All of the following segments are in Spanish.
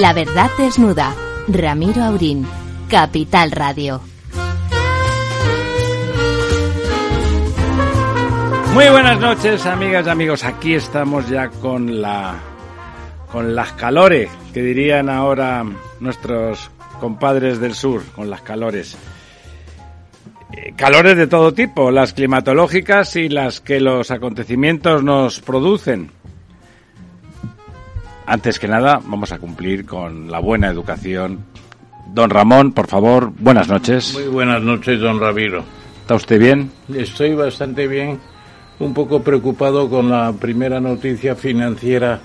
La verdad desnuda. Ramiro Aurín. Capital Radio. Muy buenas noches, amigas y amigos. Aquí estamos ya con la con las calores, que dirían ahora nuestros compadres del sur, con las calores. Eh, calores de todo tipo, las climatológicas y las que los acontecimientos nos producen. Antes que nada, vamos a cumplir con la buena educación. Don Ramón, por favor, buenas noches. Muy buenas noches, don Ramiro. ¿Está usted bien? Estoy bastante bien, un poco preocupado con la primera noticia financiera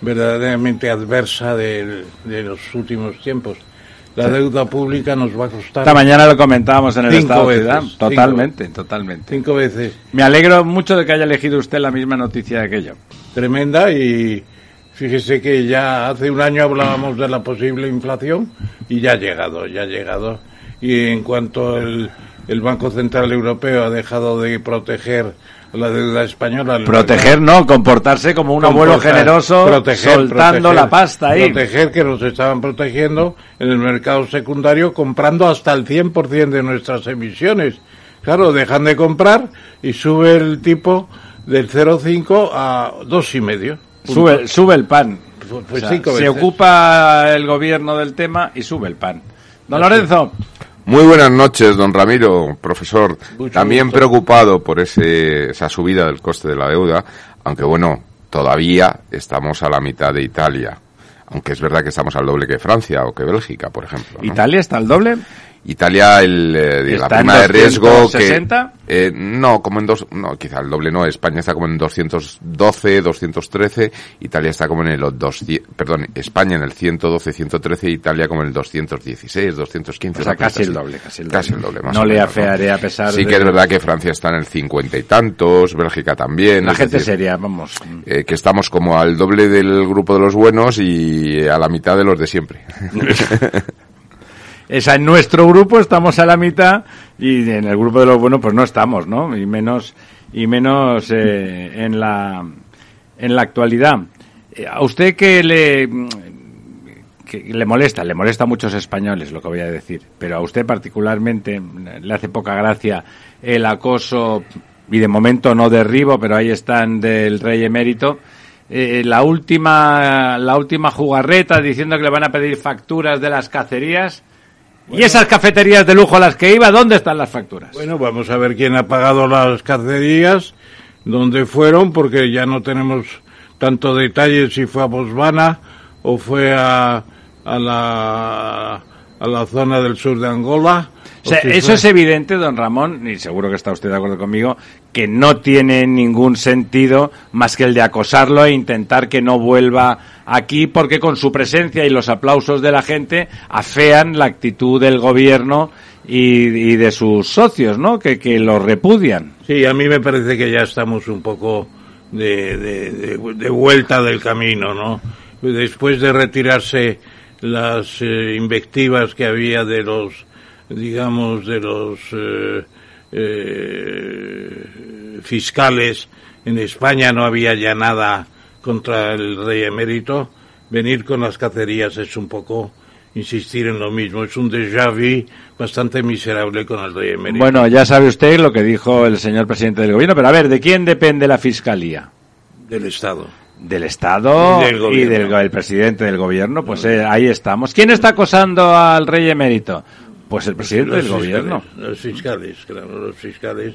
verdaderamente adversa de, de los últimos tiempos. La deuda pública nos va a costar. Esta mañana lo comentábamos en el Cinco Estado de veces, Ciudad. cinco. Totalmente, totalmente. Cinco veces. Me alegro mucho de que haya elegido usted la misma noticia que yo. Tremenda y fíjese que ya hace un año hablábamos de la posible inflación y ya ha llegado, ya ha llegado. Y en cuanto el, el Banco Central Europeo ha dejado de proteger la deuda española. Proteger, no, comportarse como un abuelo generoso, proteger, soltando proteger, la pasta ahí. Proteger que nos estaban protegiendo en el mercado secundario comprando hasta el 100% de nuestras emisiones. Claro, dejan de comprar y sube el tipo del 0,5 a 2,5. Sube, sube el pan. Pues- pues O sea, cinco se ocupa el gobierno del tema y sube el pan. Don Lorenzo, Muy buenas noches, don Ramiro, profesor. Mucho También gusto. preocupado por ese, esa subida del coste de la deuda, aunque bueno, todavía estamos a la mitad de Italia. Aunque es verdad que estamos al doble que Francia o que Bélgica, por ejemplo. ¿no? ¿Italia está al doble? Italia, el, eh, la ¿Está en prima de riesgo 260? que... eh, no, como en dos... No, quizá el doble no. España está como en 212, 213. Italia está como en el 200... Perdón, España en el 112, 113. Italia como en el 216, 215. O sea, casi el doble, casi el doble. Casi el doble, más No o le menos, afearé a pesar Sí de- que es verdad que Francia está en el 50 y tantos, Bélgica también. La gente decir, seria, vamos. eh, que estamos como al doble del grupo de los buenos y a la mitad de los de siempre. Esa en nuestro grupo estamos a la mitad y en el grupo de los buenos pues no estamos, ¿no? Y menos y menos eh, en la en la actualidad. Eh, A usted que le que le molesta, le molesta a muchos españoles lo que voy a decir, pero a usted particularmente le hace poca gracia el acoso y de momento no derribo, pero ahí están del rey emérito. Eh, la última la última jugarreta diciendo que le van a pedir facturas de las cacerías y esas cafeterías de lujo a las que iba, ¿dónde están las facturas? Bueno, vamos a ver quién ha pagado las cacerías, dónde fueron, porque ya no tenemos tanto detalle si fue a Bosvana o fue a, a la a la zona del sur de Angola. O sea, si eso fue- es evidente, don Ramón, y seguro que está usted de acuerdo conmigo, que no tiene ningún sentido más que el de acosarlo e intentar que no vuelva aquí, porque con su presencia y los aplausos de la gente afean la actitud del gobierno y, y de sus socios, ¿no? Que, que lo repudian. Sí, a mí me parece que ya estamos un poco de, de, de- de vuelta del camino, ¿no? Después de retirarse las eh, invectivas que había de los, digamos, de los eh, eh, fiscales, en España no había ya nada contra el rey emérito, venir con las cacerías es un poco insistir en lo mismo, es un déjà vu bastante miserable con el rey emérito. Bueno, ya sabe usted lo que dijo el señor presidente del gobierno, pero a ver, ¿de quién depende la fiscalía? del Estado. Del Estado Y del y del el presidente del gobierno, pues eh, ahí estamos. ¿Quién está acosando al rey emérito? Pues el presidente del gobierno. Los fiscales, claro, los fiscales.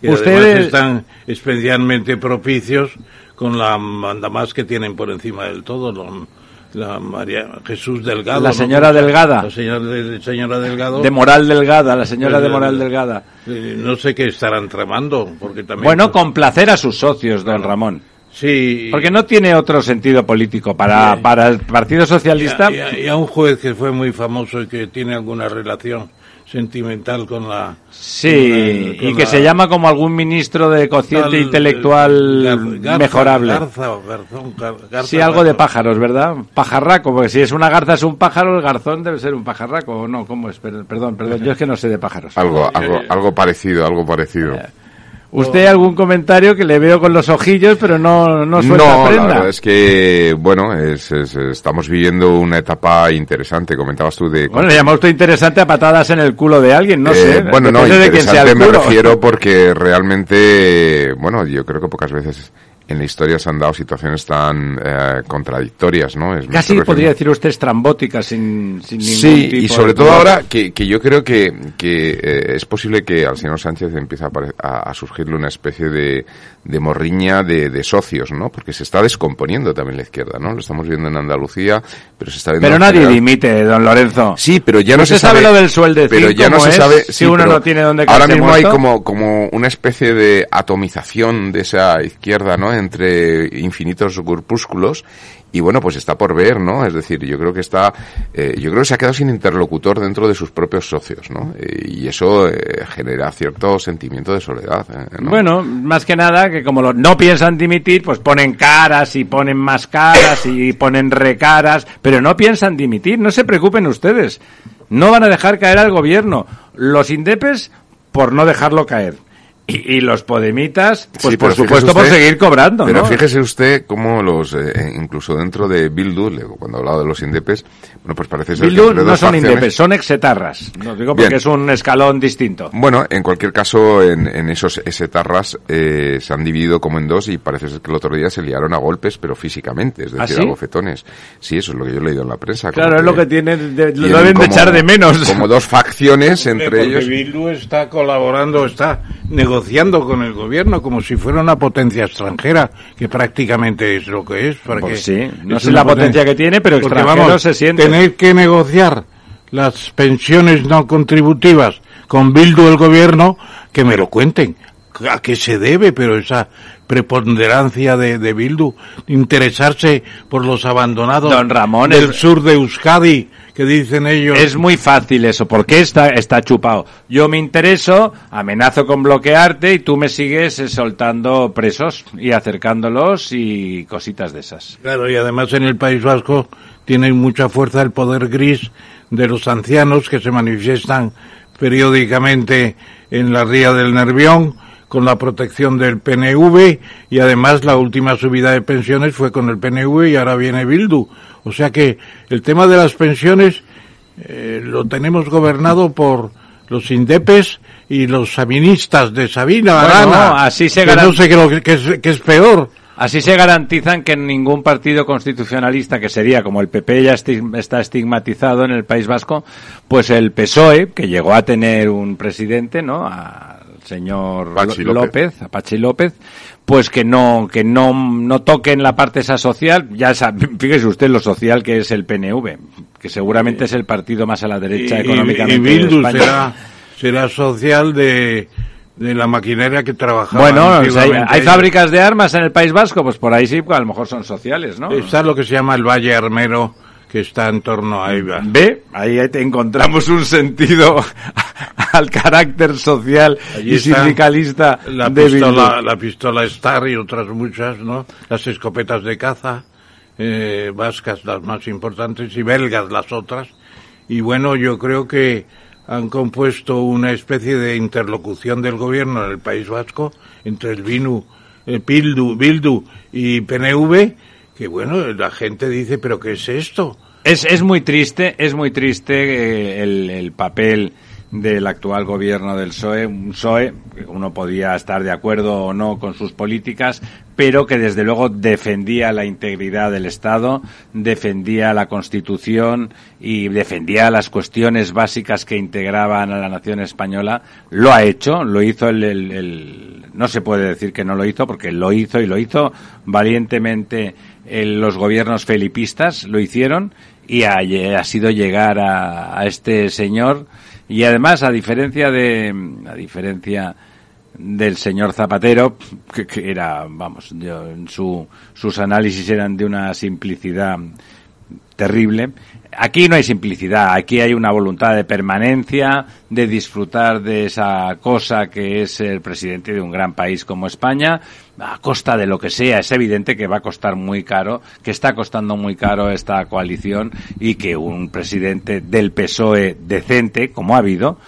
Que Ustedes- además están especialmente propicios con la mandamás que tienen por encima del todo, lo- la María Jesús Delgado. La ¿no? señora Delgada. La señora, de- señora Delgado. De Moral Delgada, la señora de Moral Eh, Delgada. eh, no sé qué estarán tramando, porque también... Bueno, complacer a sus socios, don Ramón. Sí. Porque no tiene otro sentido político. Para, Sí. para el Partido Socialista, Y a, y a un juez que fue muy famoso y que tiene alguna relación sentimental con la... sí, con la- y que la- se llama como algún ministro de cociente tal- intelectual Gar- Garza- mejorable. Garza o Garzón, Gar- Garza, Sí, algo de pájaros, ¿verdad? Pajarraco, porque si es una garza es un pájaro, el garzón debe ser un pajarraco, ¿o no? ¿Cómo es? Per- Perdón, perdón, yo es que no sé de pájaros. Algo, algo, algo parecido, algo parecido. Usted algún comentario que le veo con los ojillos, pero no, no suelta no, prenda. la verdad es que, bueno, es, es- estamos viviendo una etapa interesante. Comentabas tú de... Bueno, le llama usted interesante a patadas en el culo de alguien, no Eh, sé. bueno, no, de interesante el me refiero porque realmente, bueno, yo creo que pocas veces en la historia se han dado situaciones tan eh, contradictorias, ¿no? Es- Casi podría decir usted estrambótica sin, sin ningún Sí, tipo y sobre de todo ahora que, que yo creo que, que eh, es posible que al señor Sánchez empiece a, a- a surgirle una especie de, de morriña de, de socios, ¿no? Porque se está descomponiendo también la izquierda, ¿no? Lo estamos viendo en Andalucía, pero se está viendo Pero nadie general. limite, don Lorenzo. Sí, pero ya no ¿Usted se sabe, sabe lo del sueldecín, Pero ya no se es? sabe Si sí, uno no tiene dónde Ahora mismo hay como como una especie de atomización de esa izquierda, ¿no? Entre infinitos grupúsculos y bueno, pues está por ver, ¿no? Es decir, yo creo que está, eh, yo creo que se ha quedado sin interlocutor dentro de sus propios socios, ¿no? Eh, y eso eh, genera cierto sentimiento de soledad. eh, ¿no? Bueno, más que nada que como lo- no piensan dimitir, pues ponen caras y ponen más caras y ponen recaras, pero no piensan dimitir. No se preocupen ustedes. No van a dejar caer al gobierno. Los indepes por no dejarlo caer. Y, y los podemitas, pues Sí, por supuesto por seguir cobrando, Pero ¿no? fíjese usted cómo los, eh, incluso dentro de Bildu, cuando hablaba de los indepes, bueno, pues parece ser que Bildu no son facciones- indepes, son exetarras. Lo digo porque Bien. es un escalón distinto. Bueno, en cualquier caso, en, en esos esetarras eh, se han dividido como en dos y parece ser que el otro día se liaron a golpes, pero físicamente, es ¿Ah, decir, sí? a bofetones. Sí, eso es lo que yo he leído en la prensa. Claro, es lo que tiene, de- lo tienen deben de echar de menos. Como dos facciones entre Porque ellos. Bildu está colaborando, está negociando con el gobierno como si fuera una potencia extranjera, que prácticamente es lo que es. porque Pues sí, no es la potencia que tiene, pero Porque vamos, se siente. Tener que negociar las pensiones no contributivas con Bildu el gobierno, que me lo cuenten. ¿A qué se debe? Pero esa preponderancia de, de Bildu, interesarse por los abandonados Don Ramón, del es- sur de Euskadi, que dicen ellos. Es muy fácil eso, porque está, está chupado. Yo me intereso, amenazo con bloquearte y tú me sigues eh, soltando presos y acercándolos y cositas de esas. Claro, y además en el País Vasco tiene mucha fuerza el poder gris de los ancianos que se manifiestan periódicamente en la ría del Nervión con la protección del PNV y además la última subida de pensiones fue con el PNV y ahora viene Bildu. O sea que el tema de las pensiones eh, lo tenemos gobernado por los indepes y los sabinistas de Sabina Bueno, Arana. así se que no sé qué, que- que es, peor. Así se garantizan que ningún partido constitucionalista, que sería como el PP ya está estigmatizado en el País Vasco, pues el PSOE, que llegó a tener un presidente, ¿no? Al señor Pachi López. López, a Pachi López, pues que no, que no, no toquen la parte esa social, ya sabe, fíjese usted lo social que es el PNV, que seguramente es el partido más a la derecha Y- económicamente Y, de Bildu España. será, será social de, de la maquinaria que trabajaba. Bueno, o sea, hay, fábricas de armas en el País Vasco, pues por ahí sí, pues a lo mejor son sociales, ¿no? Está lo que se llama el Valle Armero, que está en torno a Iba. Ve, ahí te encontramos un sentido al carácter social Allí y sindicalista La de pistola, Bildu. la pistola Star y otras muchas, ¿no? Las escopetas de caza, eh, vascas las más importantes y belgas las otras. Y bueno, yo creo que han compuesto una especie de interlocución del gobierno en el País Vasco entre el Binu, el Bildu, Bildu y PNV, que bueno, la gente dice, pero ¿qué es esto? Es, es muy triste, es muy triste eh, el, el papel del actual gobierno del PSOE, un PSOE uno podía estar de acuerdo o no con sus políticas, pero que desde luego defendía la integridad del Estado, defendía la Constitución y defendía las cuestiones básicas que integraban a la nación española. Lo ha hecho, lo hizo el, el- el- no se puede decir que no lo hizo porque lo hizo y lo hizo valientemente en los gobiernos felipistas, lo hicieron y ha, sido llegar a, a este señor. Y además a diferencia de a diferencia del señor Zapatero que, era vamos yo, su, sus análisis eran de una simplicidad terrible. Aquí no hay simplicidad, aquí hay una voluntad de permanencia, de disfrutar de esa cosa que es el presidente de un gran país como España, a costa de lo que sea. Es evidente que va a costar muy caro, que está costando muy caro esta coalición y que un presidente del PSOE decente, como ha habido,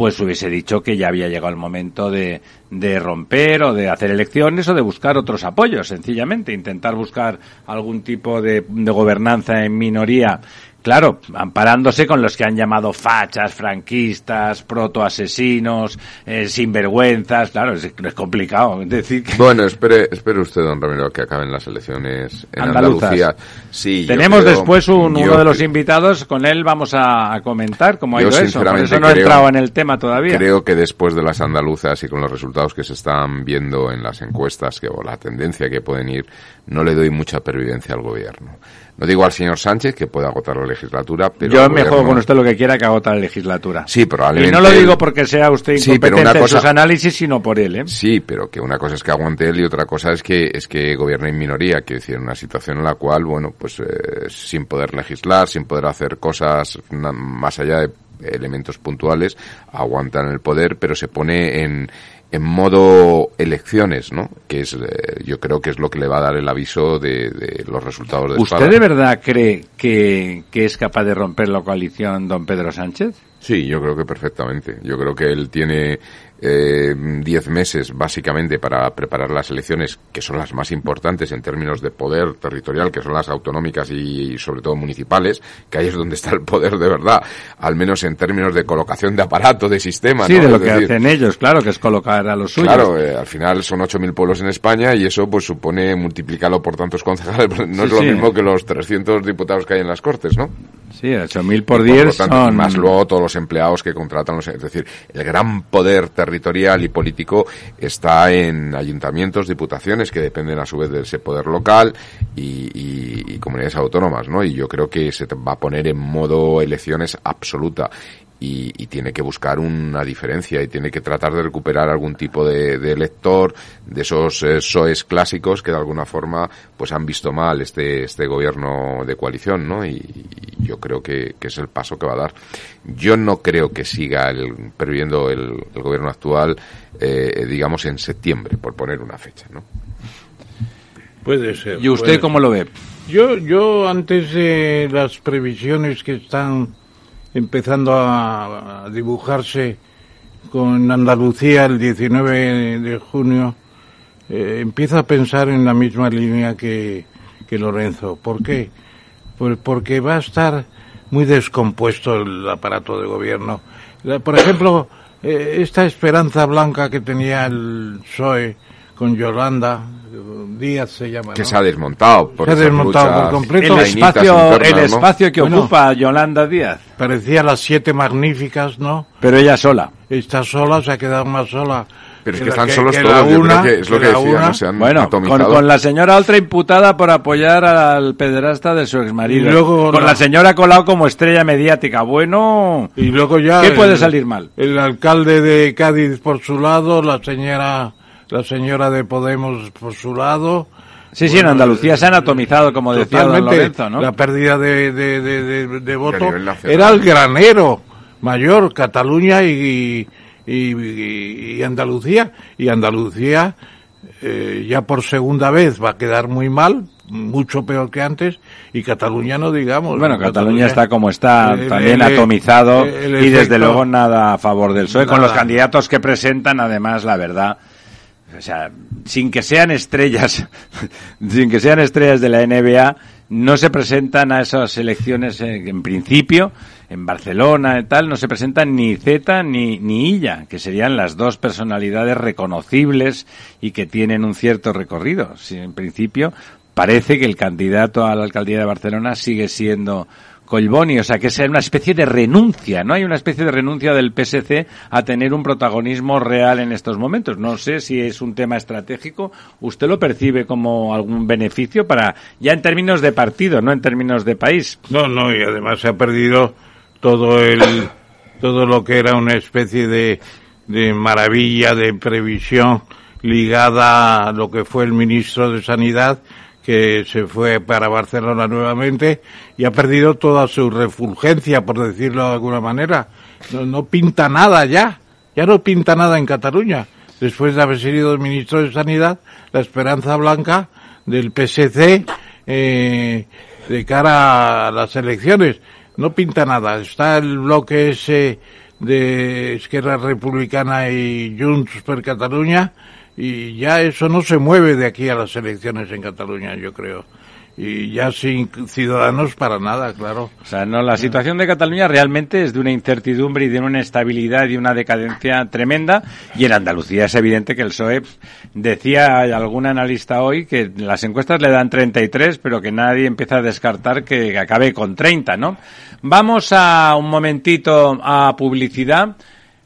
pues hubiese dicho que ya había llegado el momento de, de romper o de hacer elecciones o de buscar otros apoyos, sencillamente, intentar buscar algún tipo de, de gobernanza en minoría Claro, amparándose con los que han llamado fachas, franquistas, protoasesinos, eh, sinvergüenzas, claro, es, es complicado decir que... Bueno, espere, espere usted, don Ramiro, que acaben las elecciones en Andaluzas. Andalucía. Sí, Tenemos creo- después un, uno de los invitados, con él vamos a, a comentar cómo ha ido eso. Por eso no he creo- entrado en el tema todavía. Creo que después de las andaluzas y con los resultados que se están viendo en las encuestas que, o la tendencia que pueden ir, no le doy mucha pervivencia al gobierno. No digo al señor Sánchez que pueda agotar la legislatura, pero Yo me juego con usted lo que quiera que agota la legislatura. Sí, y probablemente. no lo digo porque sea usted Sí, incompetente en cosa- sus análisis, sino por él, ¿eh? Sí, pero que una cosa es que aguante él y otra cosa es que es que gobierne en minoría, que decir, en una situación en la cual, bueno, pues eh, sin poder legislar, sin poder hacer cosas más allá de elementos puntuales, aguantan el poder, pero se pone en en modo elecciones, ¿no? Que es, eh, yo creo que es lo que le va a dar el aviso de, de los resultados de ¿Usted de verdad cree que, que es capaz de romper la coalición don Pedro Sánchez? Sí, yo creo que perfectamente. Yo creo que él tiene eh, diez meses básicamente para preparar las elecciones, que son las más importantes en términos de poder territorial, que son las autonómicas y, y sobre todo municipales, que ahí es donde está el poder de verdad, al menos en términos de colocación de aparato, de sistema. Sí, ¿no? de lo Es que decir, hacen ellos, claro, que es colocar a los suyos. Claro, eh, al final son 8.000 pueblos en España y eso pues supone multiplicarlo por tantos concejales. No es lo sí. mismo que los 300 diputados que hay en las Cortes, ¿no? Sí, 8.000 por Y 10 lo tanto, son... Más luego todos los empleados que contratan, los- es decir, el gran poder territorial y político está en ayuntamientos, diputaciones que dependen a su vez de ese poder local y, y- comunidades autónomas, ¿no? Y yo creo que se va a poner en modo elecciones absoluta. Y, y tiene que buscar una diferencia y tiene que tratar de recuperar algún tipo de, de elector de esos eh, soes clásicos que de alguna forma pues han visto mal este este gobierno de coalición no y, y yo creo que, que es el paso que va a dar yo no creo que siga el previendo el, el gobierno actual eh, digamos en septiembre por poner una fecha no Puede ser. ¿Y usted puede cómo lo ve? Yo, yo antes de las previsiones que están empezando a, dibujarse con Andalucía el 19 de junio, eh, empiezo a pensar en la misma línea que, que Lorenzo. ¿Por qué? Pues porque va a estar muy descompuesto el aparato de gobierno. Por ejemplo, eh, esta esperanza blanca que tenía el PSOE con Yolanda, Díaz se llama, que ¿no? se ha desmontado por Se ha desmontado por completo. El espacio, internas, el ¿no? espacio que Bueno. ocupa Yolanda Díaz, Parecía las siete magníficas, ¿no? pero ella sola. Está sola, se ha quedado más sola. pero es que la están solos que todos creo una, que es lo que decía una. no se han Bueno, con, atomizado con la señora otra imputada por apoyar al pederasta de su exmarido. Y luego con la- la señora Colau como estrella mediática. Bueno, Y luego ya... ¿Qué el- puede salir mal? El alcalde de Cádiz por su lado, la señora, la señora de Podemos por su lado. sí, sí, en Andalucía se han atomizado, como decía don Lorenzo, ¿no? La pérdida de, de, de, de- de voto era el granero mayor, Cataluña y, y, y- y Andalucía. Y Andalucía eh, ya por segunda vez va a quedar muy mal, mucho peor que antes, y Cataluña no digamos. Bueno, Cataluña está como está, el- también el- atomizado el y desde efecto- luego nada a favor del PSOE. Con los candidatos que presentan, además, la verdad, o sea, sin que sean estrellas, sin que sean estrellas de la NBA, no se presentan a esas elecciones en principio, en Barcelona y tal, no se presentan ni Z ni, ni Illa, que serían las dos personalidades reconocibles y que tienen un cierto recorrido. Si en principio parece que el candidato a la alcaldía de Barcelona sigue siendo Colboni, o sea que es una especie de renuncia, ¿no? Hay una especie de renuncia del PSC a tener un protagonismo real en estos momentos. No sé si es un tema estratégico. ¿Usted lo percibe como algún beneficio para, ya en términos de partido, no en términos de país? No, no, y además se ha perdido todo el, todo lo que era una especie de, de maravilla de previsión ligada a lo que fue el ministro de Sanidad, que se fue para Barcelona nuevamente y ha perdido toda su refulgencia, por decirlo de alguna manera. No, no pinta nada ya, ya no pinta nada en Cataluña. Después de haber sido ministro de Sanidad, la esperanza blanca del PSC eh, de cara a las elecciones. No pinta nada. Está el bloque ese de Esquerra Republicana y Junts per Cataluña y ya eso no se mueve de aquí a las elecciones en Cataluña, yo creo y ya sin ciudadanos para nada, claro. O sea, no, la situación de Cataluña realmente es de una incertidumbre y de una inestabilidad y una decadencia tremenda. Y en Andalucía es evidente que el PSOE decía algún analista hoy que las encuestas le dan 33, pero que nadie empieza a descartar que acabe con 30, ¿no? Vamos a un momentito a publicidad,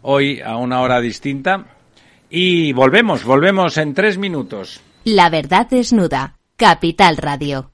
hoy a una hora distinta, y volvemos, volvemos en tres minutos. La verdad desnuda. Capital Radio.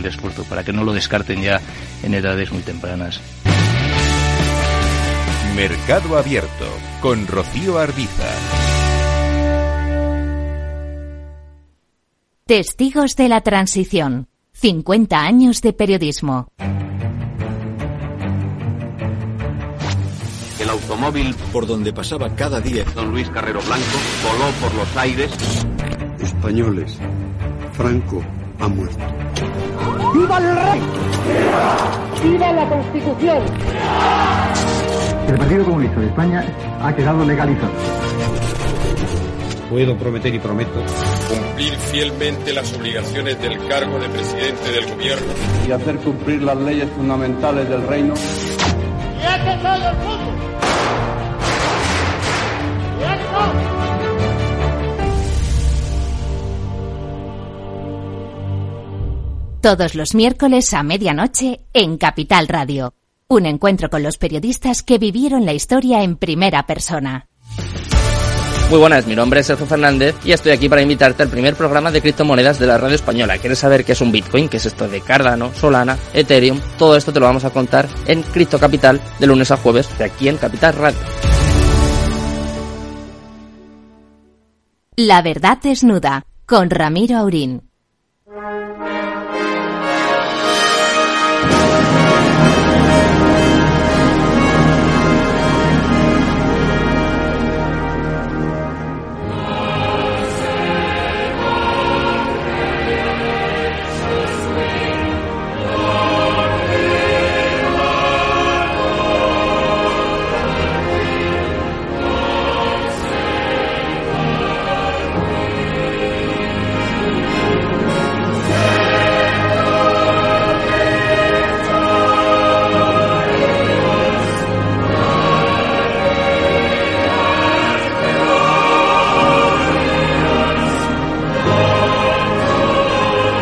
esfuerzo para que no lo descarten ya en edades muy tempranas. Mercado Abierto con Rocío Arbiza. Testigos de la Transición. 50 años de periodismo. El automóvil por donde pasaba cada día don Luis Carrero Blanco voló por los aires. Españoles, Franco ha muerto. ¡Viva el rey! ¡Viva la Constitución! El Partido Comunista de España ha quedado legalizado. Puedo prometer y prometo cumplir fielmente las obligaciones del cargo de presidente del gobierno y hacer cumplir las leyes fundamentales del reino. ¡Y hace todo el mundo! ¡Y Todos los miércoles a medianoche en Capital Radio. Un encuentro con los periodistas que vivieron la historia en primera persona. Muy buenas, mi nombre es Sergio Fernández y estoy aquí para invitarte al primer programa de criptomonedas de la radio española. ¿Quieres saber qué es un Bitcoin? ¿Qué es esto de Cardano, Solana, Ethereum? Todo esto te lo vamos a contar en Cripto Capital de lunes a jueves de aquí en Capital Radio. La verdad desnuda con Ramiro Aurín.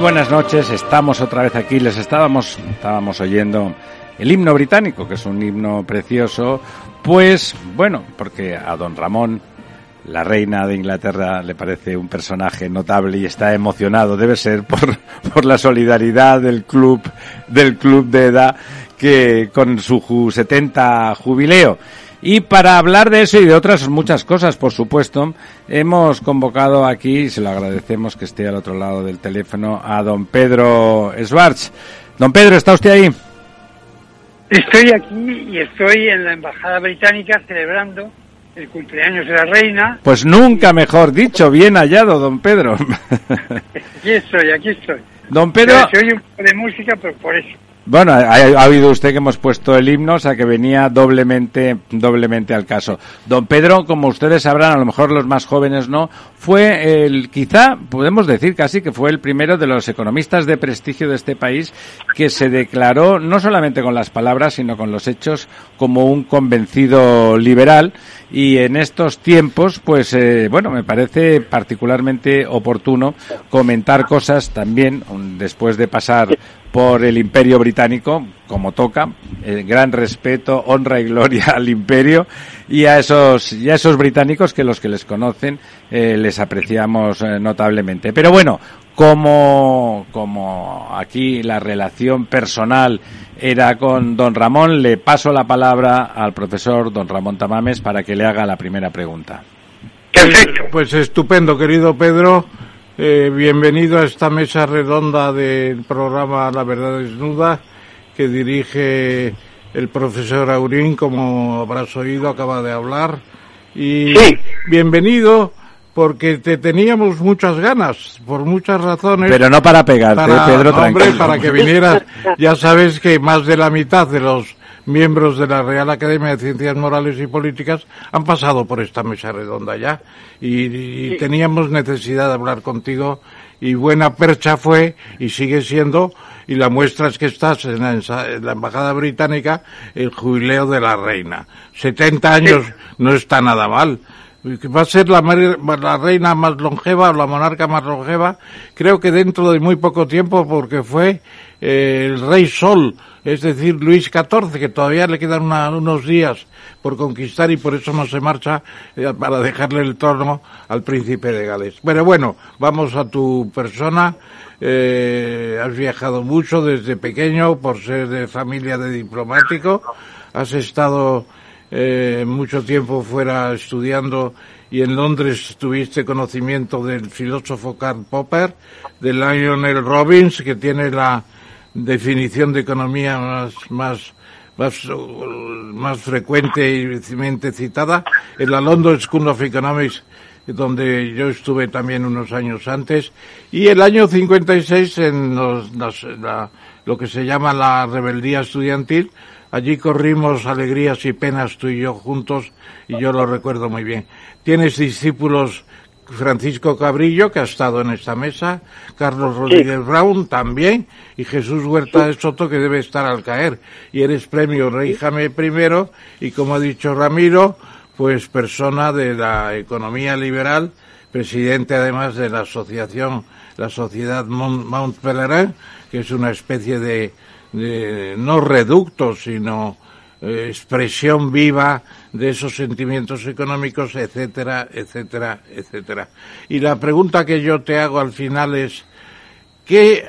Buenas noches, estamos otra vez aquí, les estábamos, estábamos oyendo el himno británico, que es un himno precioso, pues bueno, porque a don Ramón, la reina de Inglaterra, le parece un personaje notable y está emocionado, debe ser por, por la solidaridad del club, del club de edad que con su 70 jubileo. Y para hablar de eso y de otras muchas cosas, por supuesto, hemos convocado aquí, y se lo agradecemos que esté al otro lado del teléfono, a don Pedro Schwartz. Don Pedro, ¿está usted ahí? Estoy aquí y estoy en la Embajada Británica celebrando el cumpleaños de la reina. Pues nunca mejor dicho, bien hallado, don Pedro. aquí estoy, aquí estoy. Don Pedro... Se oye un poco de música, pero por eso. Bueno, ha, ha, habido usted que hemos puesto el himno, o sea que venía doblemente, doblemente al caso. Don Pedro, como ustedes sabrán, a lo mejor los más jóvenes no, fue el, quizá, podemos decir casi que fue el primero de los economistas de prestigio de este país que se declaró, no solamente con las palabras, sino con los hechos, como un convencido liberal. Y en estos tiempos, pues, eh, bueno, me parece particularmente oportuno comentar cosas también, después de pasar por el imperio británico, como toca, gran respeto, honra y gloria al imperio y a esos, y a esos británicos que los que les conocen eh, les apreciamos eh, notablemente. Pero bueno, como, como aquí la relación personal era con don Ramón, le paso la palabra al profesor don Ramón Tamames para que le haga la primera pregunta. Perfecto. Pues estupendo, querido Pedro. Eh, bienvenido a esta mesa redonda del programa La Verdad Desnuda que dirige el profesor Aurín, como habrás oído, acaba de hablar. Y bienvenido porque te teníamos muchas ganas, por muchas razones. Pero no para pegarte, Pedro, hombre, para que vinieras. Ya sabes que más de la mitad de los miembros de la Real Academia de Ciencias Morales y Políticas han pasado por esta mesa redonda ya y, teníamos necesidad de hablar contigo y buena percha fue y sigue siendo y la muestra es que estás en la, en la, Embajada Británica el jubileo de la reina. 70 años no está nada mal. Va a ser la, la reina más longeva o la monarca más longeva, creo que dentro de muy poco tiempo porque fue eh, el rey Sol es decir, Luis XIV, que todavía le quedan unos días por conquistar y por eso no se marcha eh, para dejarle el trono al príncipe de Gales. Pero bueno, vamos a tu persona. Eh, has viajado mucho desde pequeño por ser de familia de diplomático. Has estado eh, mucho tiempo fuera estudiando y en Londres tuviste conocimiento del filósofo Karl Popper, de Lionel Robbins, que tiene la definición de economía más, más, más, más frecuente y citada, en la London School of Economics, donde yo estuve también unos años antes, y el año 56 en los, la, lo que se llama la rebeldía estudiantil, allí corrimos alegrías y penas tú y yo juntos, y yo lo recuerdo muy bien. Tienes discípulos Francisco Cabrillo, que ha estado en esta mesa, Carlos Rodríguez Brown también, y Jesús Huerta de Soto, que debe estar al caer. Y eres premio Rey Jaime I, y como ha dicho Ramiro, pues persona de la economía liberal, presidente además de la asociación, la Sociedad Mount, Pelerin, que es una especie de, de no reducto, sino eh, expresión viva de esos sentimientos económicos, etcétera, etcétera, etcétera. Y la pregunta que yo te hago al final es, ¿qué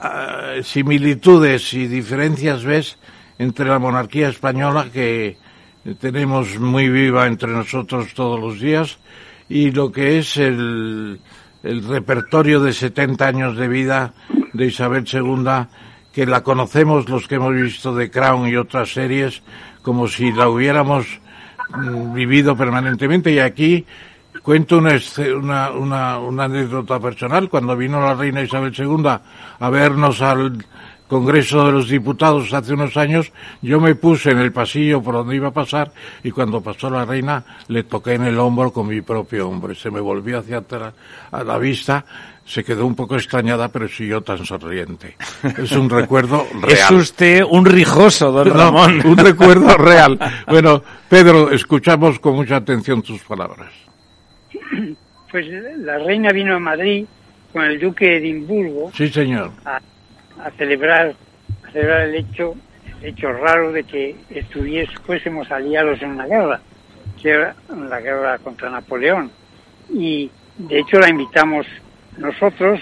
ah, similitudes y diferencias ves entre la monarquía española que tenemos muy viva entre nosotros todos los días y lo que es el, el repertorio de 70 años de vida de Isabel II que la conocemos los que hemos visto de Crown y otras series como si la hubiéramos mm, vivido permanentemente y aquí cuento una, una, una, anécdota personal. Cuando vino la reina Isabel II a vernos al Congreso de los Diputados hace unos años, yo me puse en el pasillo por donde iba a pasar y cuando pasó la reina le toqué en el hombro con mi propio hombro. Se me volvió hacia atrás a la vista se quedó un poco extrañada, pero siguió tan sonriente. Es un recuerdo real. Es usted un rijoso, don Ramón. un recuerdo real. Bueno, Pedro, escuchamos con mucha atención tus palabras. Pues la reina vino a Madrid con el duque de Edimburgo. Sí, señor. A, celebrar, a celebrar el hecho, el hecho raro de que estuviésemos, fuésemos aliados en una guerra, que era la guerra contra Napoleón. Y de hecho la invitamos nosotros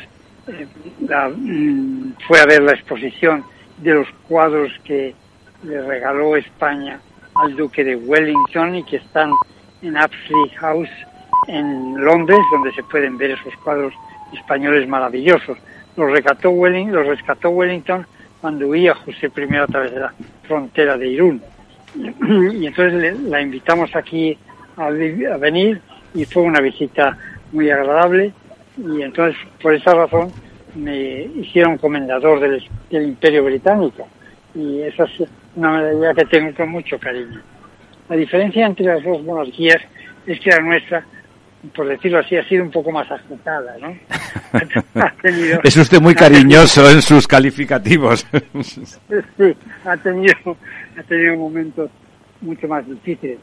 eh, mm, fue a ver la exposición de los cuadros que le regaló España al duque de Wellington y que están en Apsley House en Londres, donde se pueden ver esos cuadros españoles maravillosos. Los rescató Wellington, los rescató Wellington cuando huía José I a través de la frontera de Irún. Y entonces la invitamos aquí a venir y fue una visita muy agradable y entonces por esa razón me hicieron comendador del, del Imperio Británico y esa es una medalla que tengo con mucho cariño. La diferencia entre las dos monarquías es que la nuestra, por decirlo así, ha sido un poco más agitada, ¿no? Ha tenido- Es usted muy cariñoso en sus calificativos. sí, ha tenido, ha tenido momentos mucho más difíciles.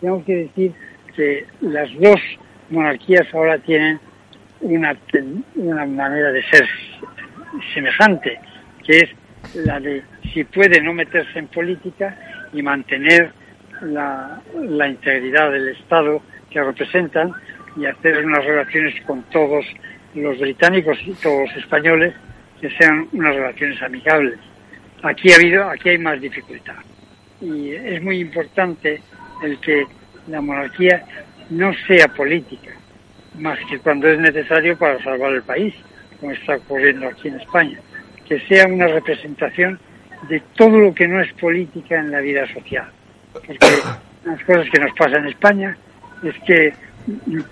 Tengo que decir que las dos monarquías ahora tienen una, una manera de ser semejante, que es la de si puede no meterse en política y mantener la, la integridad del Estado que representan y hacer unas relaciones con todos los británicos y todos los españoles que sean unas relaciones amigables. Aquí ha habido, aquí hay más dificultad. Y es muy importante el que la monarquía no sea política, más que cuando es necesario para salvar el país, como está ocurriendo aquí en España. Que sea una representación de todo lo que no es política en la vida social. Porque las cosas que nos pasa en España es que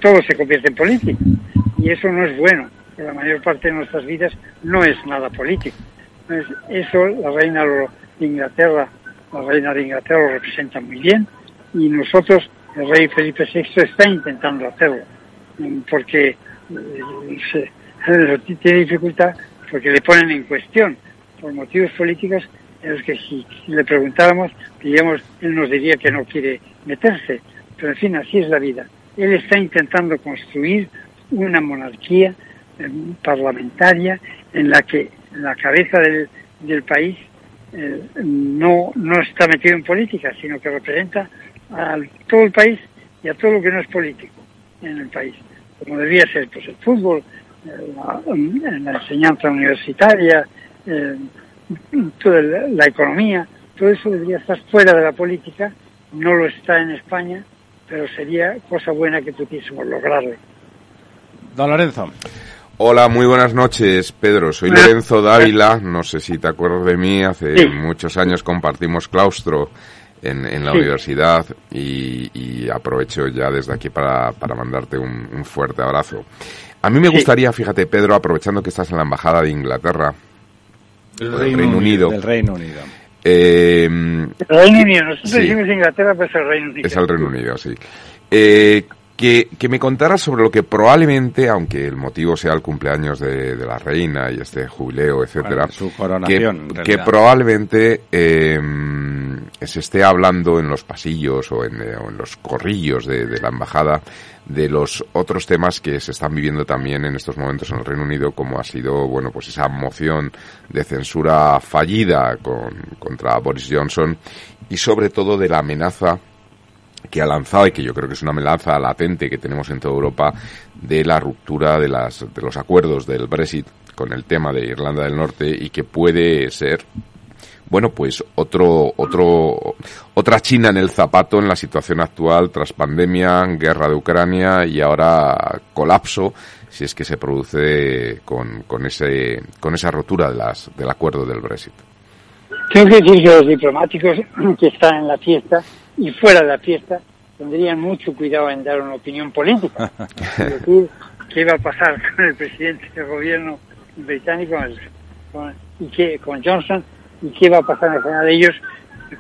todo se convierte en política. Y eso no es bueno. La mayor parte de nuestras vidas no es nada político. Entonces, eso la reina de Inglaterra, la reina de Inglaterra lo representa muy bien y nosotros, el rey Felipe VI está intentando hacerlo, porque eh, se- tiene dificultad porque le ponen en cuestión por motivos políticos en los que si, le preguntáramos, diríamos, él nos diría que no quiere meterse. Pero en fin, así es la vida. Él está intentando construir una monarquía eh, parlamentaria en la que la cabeza del, del país eh, no, no está metido en política, sino que representa a todo el país y a todo lo que no es político en el país. Como debía ser pues el fútbol, eh, la, la enseñanza universitaria, eh, toda la, la economía, todo eso debería estar fuera de la política, no lo está en España, pero sería cosa buena que pudiésemos lograrlo. Don Lorenzo. Hola, muy buenas noches, Pedro. Soy. Lorenzo Dávila. No sé si te acuerdas de mí. Hace Sí. muchos años compartimos claustro en, en la Sí. universidad y, y aprovecho ya desde aquí para, para mandarte un, un fuerte abrazo. A mí me Sí. gustaría, fíjate, Pedro, aprovechando que estás en la Embajada de Inglaterra, del Reino Unido, Del Reino Unido. eh, El Reino Unido, nosotros Sí. decimos Inglaterra, pero es el Reino Unido. Es el Reino Unido, sí. Eh, que, que me contaras sobre lo que probablemente, aunque el motivo sea el cumpleaños de, de la reina y este jubileo, etcétera, Bueno, su coronación, en que, probablemente eh, se esté hablando en los pasillos o en, eh, o en los corrillos de, de la embajada de los otros temas que se están viviendo también en estos momentos en el Reino Unido, como ha sido, bueno, pues esa moción de censura fallida con, contra Boris Johnson y sobre todo de la amenaza que ha lanzado y que yo creo que es una amenaza latente que tenemos en toda Europa de la ruptura de, las, de los acuerdos del Brexit con el tema de Irlanda del Norte y que puede ser bueno pues otro otro otra China en el zapato en la situación actual tras pandemia guerra de Ucrania y ahora colapso si es que se produce con, con ese con esa rotura de las del acuerdo del Brexit. Decir que los diplomáticos que están en la fiesta y fuera de la fiesta tendrían mucho cuidado en dar una opinión política. Es decir, qué va a pasar con el presidente del gobierno británico el- con, y qué, con Johnson y qué va a pasar en general. Ellos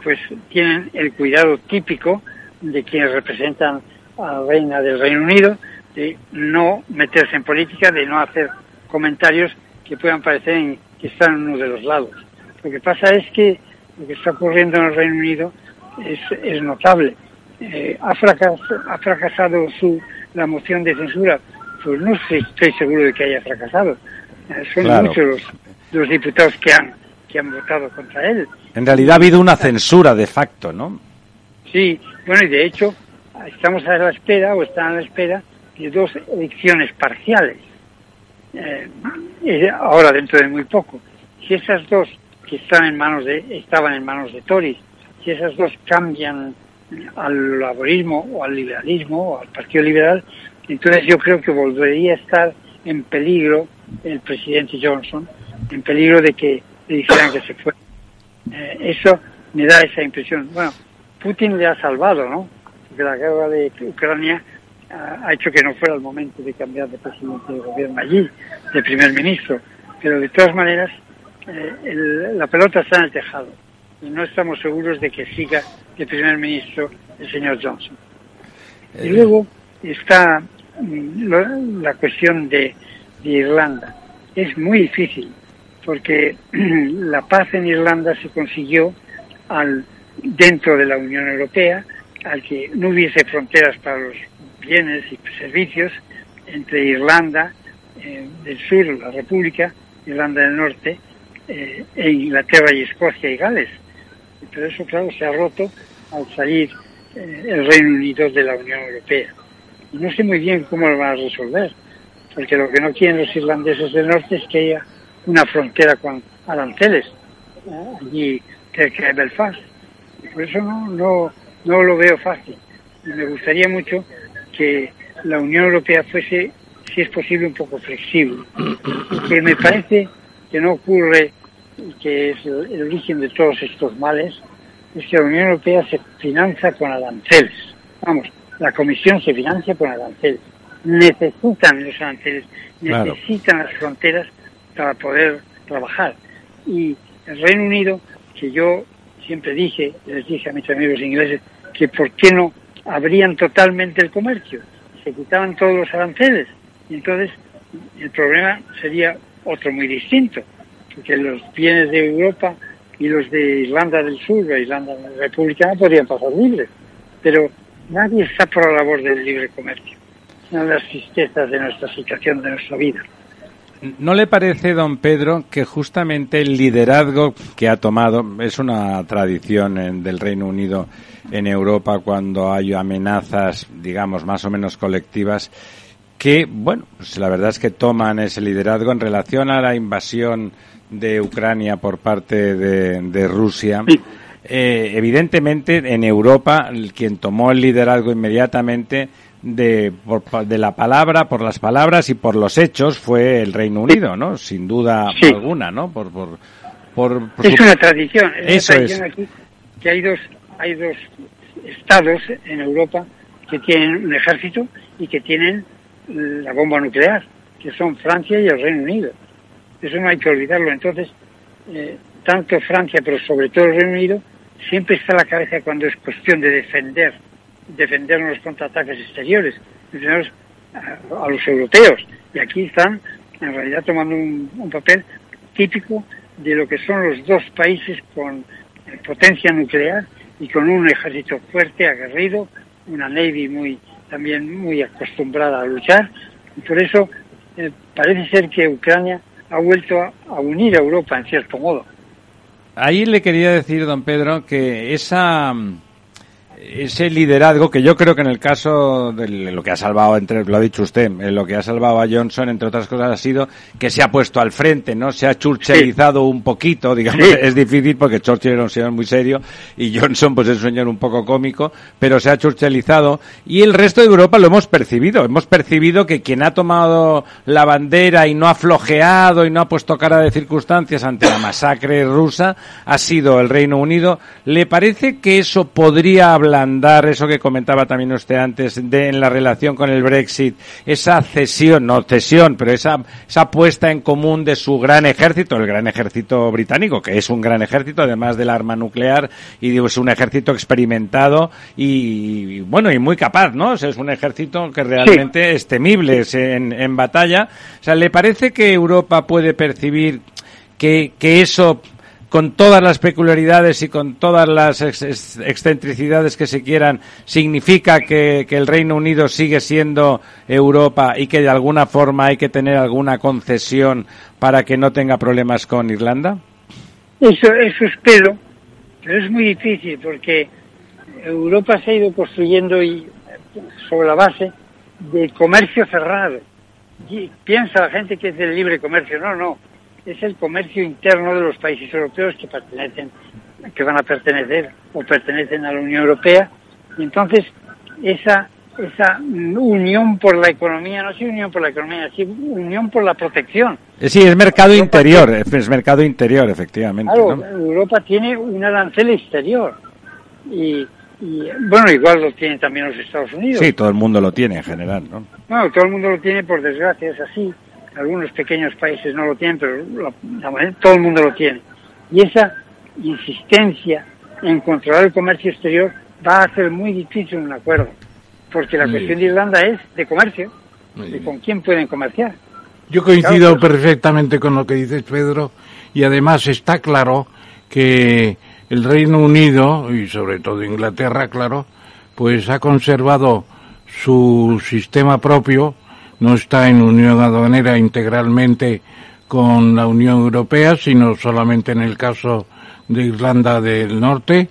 pues tienen el cuidado típico de quienes representan a la reina del Reino Unido de no meterse en política, de no hacer comentarios que puedan parecer en- que están en uno de los lados. Lo que pasa es que lo que está ocurriendo en el Reino Unido es, es notable. Eh, ha, fracasado, ha fracasado su, la moción de censura. Pues no sé, estoy seguro de que haya fracasado. Eh, son Claro. muchos los, los diputados que han, que han votado contra él. En realidad ha habido una censura de facto, ¿no? Sí, bueno, y de hecho estamos a la espera o están a la espera de dos elecciones parciales. Eh, eh, ahora dentro de muy poco. Si esas dos que están en manos de estaban en manos de Tories, si esas dos cambian al laborismo o al liberalismo o al Partido Liberal, entonces yo creo que volvería a estar en peligro el presidente Johnson, en peligro de que le dijeran que se fue. Eh, eso me da esa impresión. Bueno, Putin le ha salvado, ¿no? Porque la guerra de Ucrania ah, ha hecho que no fuera el momento de cambiar de presidente de gobierno allí, de primer ministro. Pero de todas maneras, eh, el- la pelota está en el tejado y no estamos seguros de que siga el primer ministro, el señor Johnson. Y luego está mm, la cuestión de, de Irlanda. Es muy difícil porque la paz en Irlanda se consiguió al dentro de la Unión Europea, al que no hubiese fronteras para los bienes y servicios entre Irlanda eh, del Sur, la República, Irlanda del Norte, eh, e Inglaterra y Escocia y Gales. Pero eso, claro, se ha roto al salir eh, el Reino Unido de la Unión Europea. Y no sé muy bien cómo lo van a resolver, porque lo que no quieren los irlandeses del norte es que haya una frontera con aranceles, ¿eh? allí cerca de Belfast. Y por eso no, no, no lo veo fácil. Y me gustaría mucho que la Unión Europea fuese, si es posible, un poco flexible. Que me parece que no ocurre, y que es el, el origen de todos estos males, es que la Unión Europea se financia con aranceles. Vamos, la Comisión se financia con aranceles. Necesitan los aranceles, Claro. necesitan las fronteras para poder trabajar. Y el Reino Unido, que yo siempre dije, les dije a mis amigos ingleses, que por qué no abrían totalmente el comercio, se quitaban todos los aranceles. Y entonces el problema sería otro muy distinto, porque los bienes de Europa y los de Irlanda del Sur, la Irlanda republicana, podrían pasar libres. Pero nadie está por la labor del libre comercio. Son las tristezas de nuestra situación, de nuestra vida. ¿No le parece, don Pedro, que justamente el liderazgo que ha tomado es una tradición en- del Reino Unido en Europa cuando hay amenazas, digamos, más o menos colectivas, que, bueno, pues la verdad es que toman ese liderazgo en relación a la invasión de Ucrania por parte de, de Rusia? Eh, evidentemente, en Europa, quien tomó el liderazgo inmediatamente de, por de la palabra, por las palabras y por los hechos fue el Reino Unido, ¿no? Sin duda alguna, ¿no? Por, por, por, por Es su- una tradición, es Eso una es. tradición aquí que hay dos, hay dos estados en Europa que tienen un ejército y que tienen la bomba nuclear, que son Francia y el Reino Unido. Eso no hay que olvidarlo. Entonces, eh, tanto Francia, pero sobre todo el Reino Unido, siempre está a la cabeza cuando es cuestión de defender, defendernos contra ataques exteriores, defendernos a, los europeos. Y aquí están, en realidad, tomando un, un papel típico de lo que son los dos países con eh, potencia nuclear y con un ejército fuerte, aguerrido, una navy muy también muy acostumbrada a luchar. Y por eso eh, parece ser que Ucrania ha vuelto a, unir a Europa en cierto modo. Ahí le quería decir, don Pedro, que esa ese liderazgo que yo creo que en el caso de lo que ha salvado entre lo ha dicho usted lo que ha salvado a Johnson entre otras cosas ha sido que se ha puesto al frente no se ha churchillizado un poquito digamos Sí. es difícil porque Churchill era un señor muy serio y Johnson pues es un señor un poco cómico pero se ha churchillizado y el resto de Europa lo hemos percibido. Hemos percibido que quien ha tomado la bandera y no ha flojeado y no ha puesto cara de circunstancias ante la masacre rusa ha sido el Reino Unido. Le parece que eso podría ablandar eso que comentaba también usted antes de en la relación con el Brexit, esa cesión, no cesión, pero esa, esa puesta en común de su gran ejército, el gran ejército británico, que es un gran ejército, además del arma nuclear, y es un ejército experimentado y, y, bueno, y muy capaz, ¿no? O sea, es un ejército que realmente es temible en, en batalla. O sea, ¿le parece que Europa puede percibir que, que eso con todas las peculiaridades y con todas las ex- ex- excentricidades que se quieran, significa que, el Reino Unido sigue siendo Europa y que de alguna forma hay que tener alguna concesión para que no tenga problemas con Irlanda? Eso, eso espero, pero es muy difícil porque Europa se ha ido construyendo y sobre la base del comercio cerrado. Y piensa la gente que es del libre comercio. No, no. Es el comercio interno de los países europeos que pertenecen, que van a pertenecer o pertenecen a la Unión Europea. Y entonces, esa, esa unión por la economía, no es unión por la economía, es unión por la protección. Sí, es mercado interior, es mercado interior, efectivamente. Claro, ¿no? Europa tiene un arancel exterior. Y, y, bueno, igual lo tienen también los Estados Unidos. Sí, todo el mundo lo tiene en general, ¿no? Bueno, todo el mundo lo tiene, por desgracia, es así. Algunos pequeños países no lo tienen, pero la, la, todo el mundo lo tiene. Y esa insistencia en controlar el comercio exterior va a hacer muy difícil un acuerdo, porque la cuestión de Irlanda es de comercio, de con quién pueden comerciar. Yo coincido perfectamente con lo que dices, Pedro, y además está claro que el Reino Unido, y sobre todo Inglaterra, claro, pues ha conservado su sistema propio, no está en unión aduanera integralmente con la Unión Europea, sino solamente en el caso de Irlanda del Norte,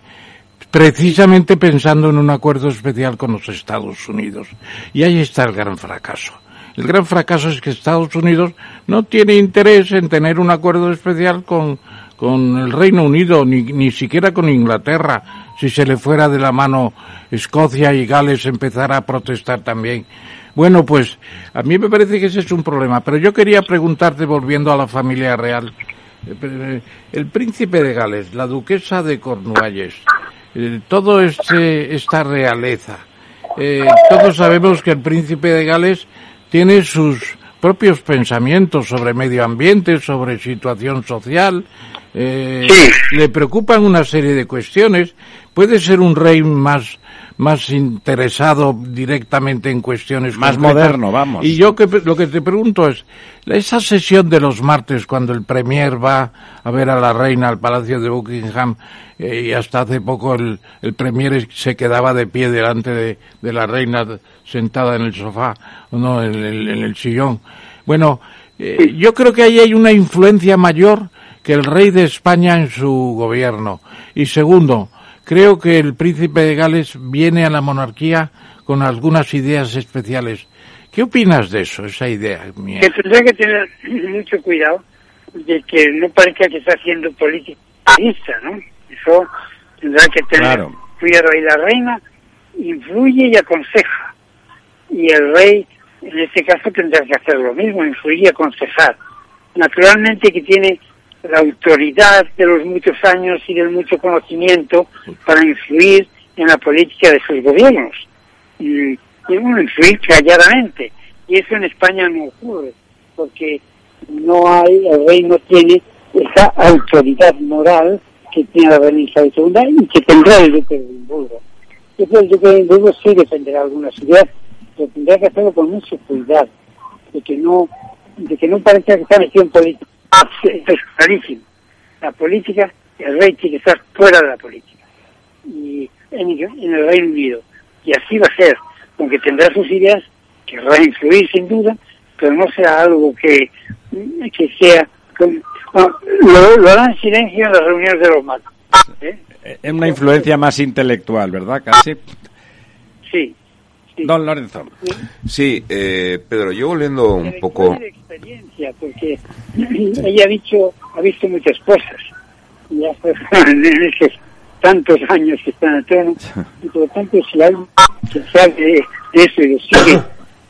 precisamente pensando en un acuerdo especial con los Estados Unidos. Y ahí está el gran fracaso. El gran fracaso es que Estados Unidos no tiene interés en tener un acuerdo especial con, con el Reino Unido, ni, ni siquiera con Inglaterra. Si se le fuera de la mano Escocia y Gales empezara a protestar también. Bueno, pues a mí me parece que ese es un problema. Pero yo quería preguntarte, volviendo a la familia real, eh, el príncipe de Gales, la duquesa de Cornualles, eh, todo este, esta realeza. Eh, todos sabemos que el príncipe de Gales tiene sus propios pensamientos sobre medio ambiente, sobre situación social. Eh, Le preocupan una serie de cuestiones. Puede ser un rey más más interesado directamente en cuestiones más moderno, vamos. Y yo que, lo que te pregunto es, esa sesión de los martes cuando el premier va a ver a la reina al Palacio de Buckingham eh, y hasta hace poco el, el premier se quedaba de pie delante de, de la reina sentada en el sofá, o no, en el, en el sillón. Bueno, eh, yo creo que ahí hay una influencia mayor que el rey de España en su gobierno. Y segundo, Creo que el príncipe de Gales viene a la monarquía con algunas ideas especiales. ¿Qué opinas de eso, esa idea mía? Que tendrá que tener mucho cuidado de que no parezca que está haciendo política, ¿no? Eso tendrá que tener cuidado. Y la reina influye y aconseja. Y el rey, en este caso, tendrá que hacer lo mismo, influir y aconsejar. Naturalmente que tiene la autoridad de los muchos años y del mucho conocimiento para influir en la política de sus gobiernos. Y, y influir calladamente. Y eso en España no ocurre, porque no hay, el rey no tiene esa autoridad moral que tiene la reina Isabel II y que tendrá el duque de Edimburgo. el duque de Edimburgo sí defenderá algunas ideas, pero tendrá que hacerlo con mucho cuidado, de que no, de que no parezca que está metido en política esto es clarísimo. La política, el rey tiene que estar fuera de la política. Y en, el Reino Unido. Y así va a ser, aunque tendrá sus ideas, que va a influir sin duda, pero no será algo que, que sea... lo, lo hará en silencio en las reuniones de los malos. ¿eh? Es una influencia más intelectual, ¿verdad? Casi. Sí. Don Lorenzo. Sí, eh, Pedro, yo volviendo un poco... experiencia, porque ella ha dicho, ha visto muchas cosas. Ya en esos tantos años que está en el trono, y por lo tanto, si algo que sabe de eso y lo sigue,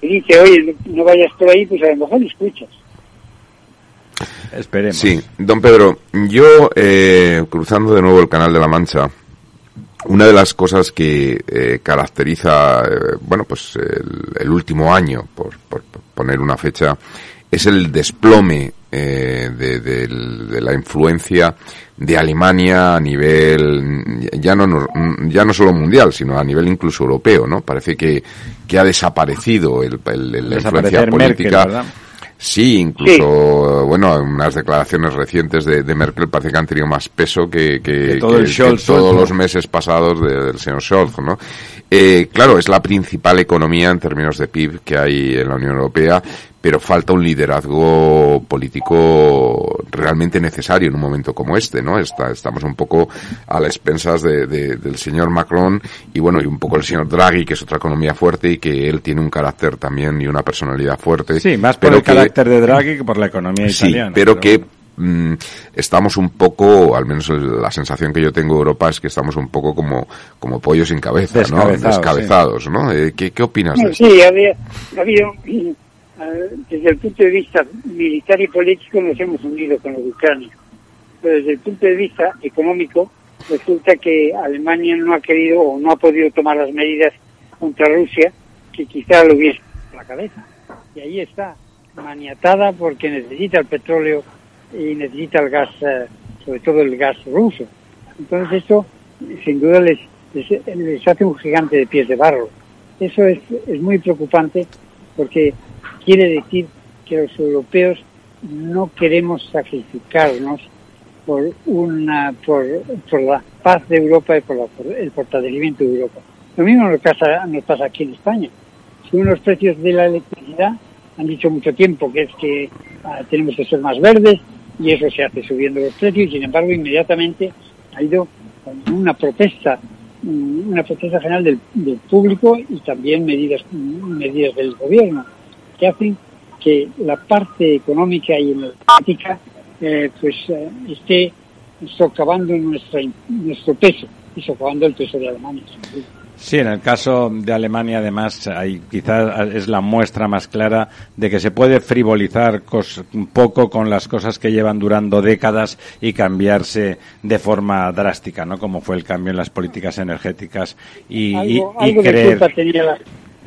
y dice, oye, no vayas por ahí, pues a lo mejor escuchas. Esperemos. Sí, don Pedro, yo eh, cruzando de nuevo el Canal de la Mancha, una de las cosas que eh, caracteriza, eh, bueno, pues el, último año, por, poner una fecha, es el desplome eh, de, la influencia de Alemania a nivel ya no ya no solo mundial sino a nivel incluso europeo no parece que, que ha desaparecido el, la influencia política Sí, incluso, bueno, unas declaraciones recientes de, Merkel parece que han tenido más peso que, que, todos los meses pasados del señor Scholz, ¿no? Eh, claro, es la principal economía en términos de PIB que hay en la Unión Europea, pero falta un liderazgo político realmente necesario en un momento como este, ¿no? Está, estamos un poco a las expensas de, del señor Macron y bueno, y un poco el señor Draghi, que es otra economía fuerte y que él tiene un carácter también y una personalidad fuerte. Sí, más por el carácter de Draghi que por la economía italiana. Sí, pero, que mm, estamos un poco, al menos la sensación que yo tengo de Europa es que estamos un poco como, como pollos sin cabeza, ¿no? Descabezados, ¿no? Eh, ¿Qué, ¿Qué opinas de eso? Sí, había, ha habido desde el punto de vista militar y político nos hemos unido con los ucranianos. Pero desde el punto de vista económico resulta que Alemania no ha querido o no ha podido tomar las medidas contra Rusia que quizá lo hubiese la cabeza. Y ahí está maniatada porque necesita el petróleo y necesita el gas, eh, sobre todo el gas ruso. Entonces esto sin duda les, les, hace un gigante de pies de barro. Eso es, es muy preocupante porque quiere decir que los europeos no queremos sacrificarnos por una por, por la paz de Europa y por, el fortalecimiento de Europa. Lo mismo nos pasa, nos pasa aquí en España. Según los precios de la electricidad, han dicho mucho tiempo que es que ah, tenemos que ser más verdes y eso se hace subiendo los precios y sin embargo inmediatamente ha ido una protesta mm, una protesta general del, público y también medidas medidas del gobierno que hacen que la parte económica y energética eh, pues eh, esté socavando nuestra, nuestro peso y socavando el peso de Alemania. Sí, en el caso de Alemania, además, hay, quizás es la muestra más clara de que se puede frivolizar un poco con las cosas que llevan durando décadas y cambiarse de forma drástica, ¿no? Como fue el cambio en las políticas energéticas y, creer.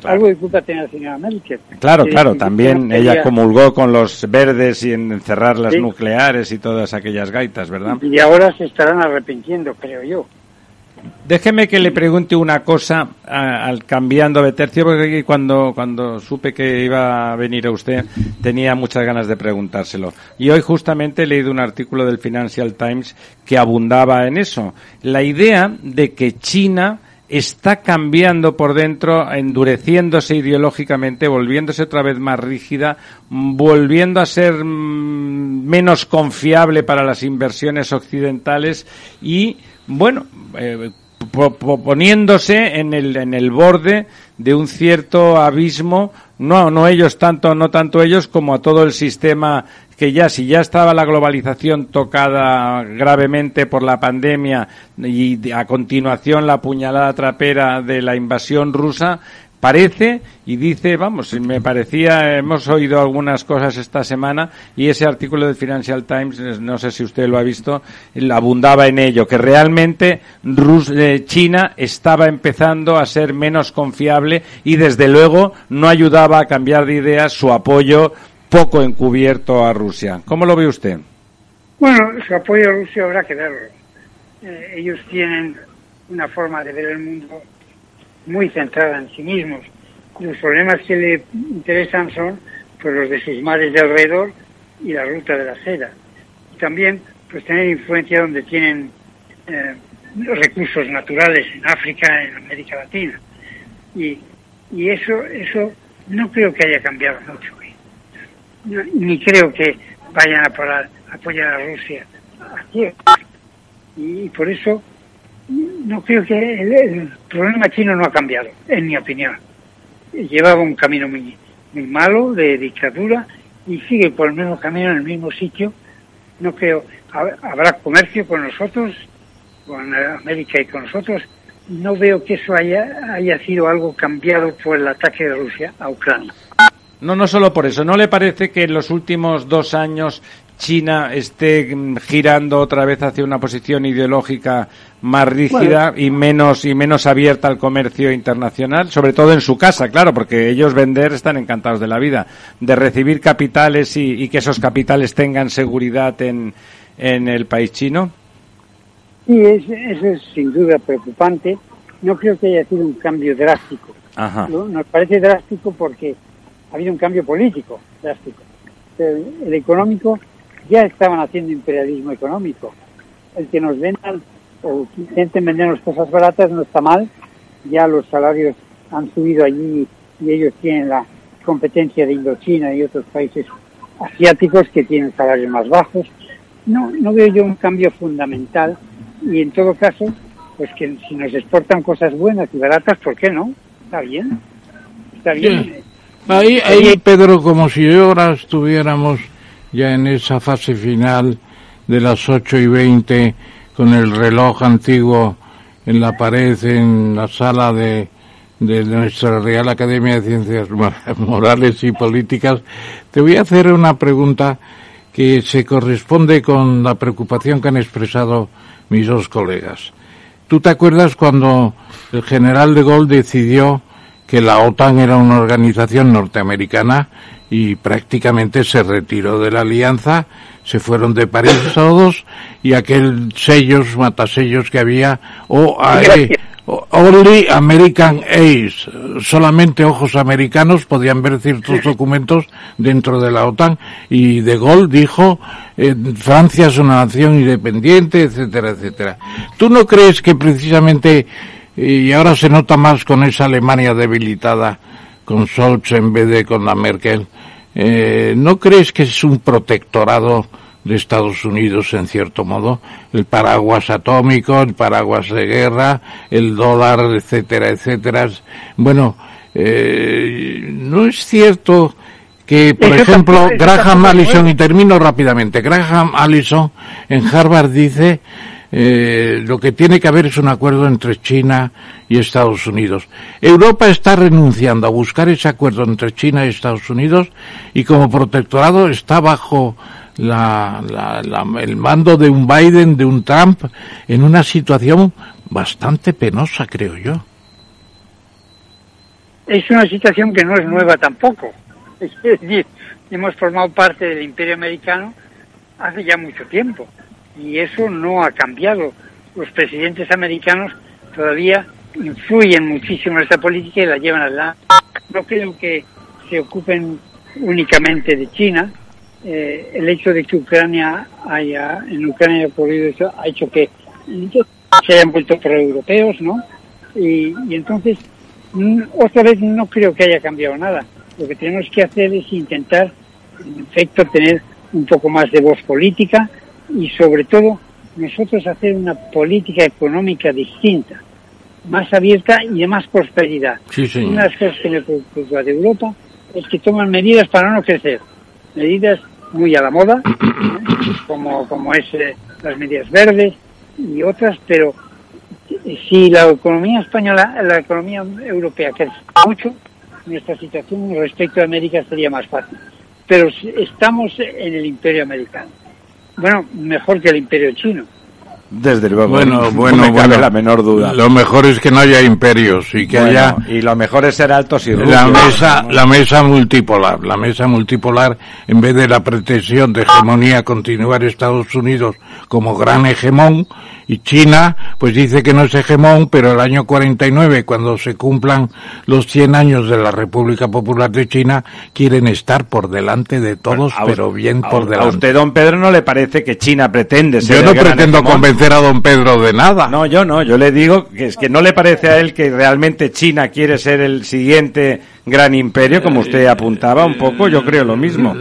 Algo de culpa tenía la señora Merkel. Claro, claro, también ella comulgó con los verdes y en encerrar las nucleares y todas aquellas gaitas, ¿verdad? Y ahora se estarán arrepintiendo, creo yo. Déjeme que le pregunte una cosa al cambiando de tercio, porque cuando, cuando supe que iba a venir a usted tenía muchas ganas de preguntárselo. Y hoy justamente he leído un artículo del Financial Times que abundaba en eso. La idea de que China está cambiando por dentro, endureciéndose ideológicamente, volviéndose otra vez más rígida, volviendo a ser mm, menos confiable para las inversiones occidentales y bueno, eh, poniéndose en el, en el borde de un cierto abismo, no, no ellos tanto, no tanto ellos como a todo el sistema que ya, si ya estaba la globalización tocada gravemente por la pandemia y a continuación la puñalada trapera de la invasión rusa, parece y dice, vamos, me parecía, hemos oído algunas cosas esta semana y ese artículo del Financial Times, no sé si usted lo ha visto, abundaba en ello, que realmente Rus eh, China estaba empezando a ser menos confiable y desde luego no ayudaba a cambiar de ideas su apoyo poco encubierto a Rusia. ¿Cómo lo ve usted? Bueno, su apoyo a Rusia habrá que verlo. Eh, ellos tienen una forma de ver el mundo muy centrada en sí mismos. Los problemas que le interesan son pues, los de sus mares de alrededor y la ruta de la seda. Y también pues tener influencia donde tienen eh, recursos naturales en África, en América Latina. Y, y eso, eso no creo que haya cambiado mucho. ni creo que vayan a, apoyar a Rusia aquí. Y por eso no creo que el, problema chino no ha cambiado, en mi opinión. Llevaba un camino muy, muy malo de dictadura y sigue por el mismo camino en el mismo sitio. No creo, habrá comercio con nosotros, con América y con nosotros. No veo que eso haya, haya sido algo cambiado por el ataque de Rusia a Ucrania. No, no solo por eso. ¿No le parece que en los últimos dos años China esté mm, girando otra vez hacia una posición ideológica más rígida y menos y menos abierta al comercio internacional, sobre todo en su casa, claro, porque ellos vender están encantados de la vida, de recibir capitales y, que esos capitales tengan seguridad en, en el país chino. Sí, eso es sin duda preocupante. No creo que haya sido un cambio drástico. Nos parece drástico porque ha habido un cambio político drástico. el económico ya estaban haciendo imperialismo económico. El que nos vendan o intenten vendernos cosas baratas no está mal. Ya los salarios han subido allí y ellos tienen la competencia de Indochina y otros países asiáticos que tienen salarios más bajos. No, no veo yo un cambio fundamental y en todo caso, pues que si nos exportan cosas buenas y baratas, ¿por qué no? Está bien. Está bien. Ahí, ahí, Pedro, como si ahora estuviéramos ya en esa fase final de las 8 y 20 con el reloj antiguo en la pared en la sala de, de nuestra Real Academia de Ciencias Morales y Políticas, te voy a hacer una pregunta que se corresponde con la preocupación que han expresado mis dos colegas. ¿Tú te acuerdas cuando el general de Gaulle decidió que la OTAN era una organización norteamericana y prácticamente se retiró de la alianza, se fueron de París todos y aquel sellos, matasellos que había, o Only American Ace, solamente ojos americanos podían ver ciertos documentos dentro de la OTAN. Y De Gaulle dijo eh, Francia es una nación independiente, etcétera, etcétera. ¿Tú no crees que precisamente, y ahora se nota más con esa Alemania debilitada, con Scholz en vez de con la Merkel, eh, ¿no crees que es un protectorado de Estados Unidos, en cierto modo, el paraguas atómico, el paraguas de guerra, el dólar, etcétera, etcétera. Bueno, eh, no es cierto que, por ejemplo, Graham Allison, y termino rápidamente, Graham Allison en Harvard dice eh, lo que tiene que haber es un acuerdo entre China y Estados Unidos. Europa está renunciando a buscar ese acuerdo entre China y Estados Unidos y como protectorado está bajo la, el mando de un Biden, de un Trump, en una situación bastante penosa, creo yo. Es una situación que no es nueva tampoco. Es decir, hemos formado parte del imperio americano hace ya mucho tiempo y eso no ha cambiado. Los presidentes americanos todavía influyen muchísimo en esta política y la llevan adelante. No creo que se ocupen únicamente de China, eh, el hecho de que Ucrania haya, en Ucrania haya ocurrido eso, ha hecho que se hayan vuelto pro-europeos, ¿no? Y, entonces, mm, otra vez no creo que haya cambiado nada. Lo que tenemos que hacer es intentar, en efecto, tener un poco más de voz política y sobre todo nosotros hacer una política económica distinta, más abierta y de más prosperidad. una de las cosas que me preocupa de Europa es que toman medidas para no crecer, medidas muy a la moda, como, como es eh, las medias verdes y otras, pero si la economía española, la economía europea crece mucho, nuestra situación respecto a América sería más fácil. Pero estamos en el imperio americano. Bueno, mejor que el imperio chino. Desde luego. Bueno, bueno, bueno. la menor duda. Lo mejor es que no haya imperios y que haya. Y lo mejor es ser altos y rubios. La mesa, la mesa multipolar, la mesa multipolar, en vez de la pretensión de hegemonía continuar Estados Unidos como gran hegemón, y China, pues dice que no es hegemón, pero el año 49, cuando se cumplan los 100 años de la República Popular de China, quieren estar por delante de todos, pero bien por delante. A usted, don Pedro, no le parece que China pretende ser Yo no pretendo convencer a don Pedro de nada. No, yo no, yo le digo que es que no le parece a él que realmente China quiere ser el siguiente gran imperio, como usted apuntaba un poco, yo creo lo mismo.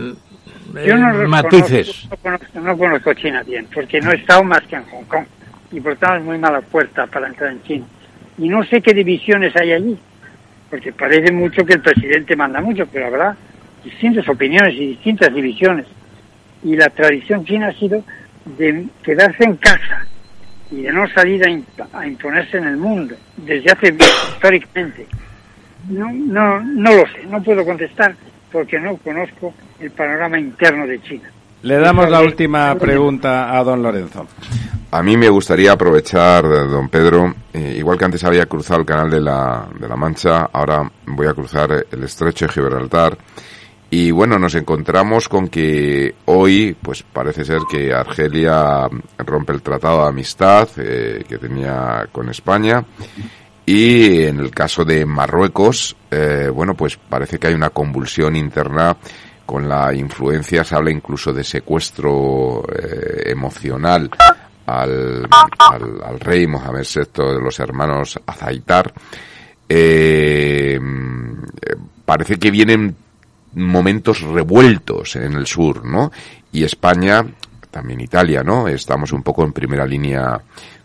Yo no matices. no conozco China bien, porque no he estado más que en Hong Kong y por tanto es muy mala puerta para entrar en China. Y no sé qué divisiones hay allí, porque parece mucho que el presidente manda mucho, pero habrá distintas opiniones y distintas divisiones. Y la tradición china ha sido de quedarse en casa y de no salir a, imponerse en el mundo, desde hace históricamente. No, no, no lo sé, no puedo contestar porque no conozco el panorama interno de China. Le damos la última pregunta a don Lorenzo. A mí me gustaría aprovechar, don Pedro, eh, igual que antes había cruzado el canal de la, de la Mancha, ahora voy a cruzar el estrecho de Gibraltar. Y bueno, nos encontramos con que hoy, pues parece ser que Argelia rompe el tratado de amistad eh, que tenía con España. Y en el caso de Marruecos, eh, bueno, pues parece que hay una convulsión interna con la influencia, se habla incluso de secuestro emocional al, al, rey Mohamed VI de los hermanos Azaitar, eh, parece que vienen momentos revueltos en el sur, ¿no? Y España, también Italia, ¿no? Estamos un poco en primera línea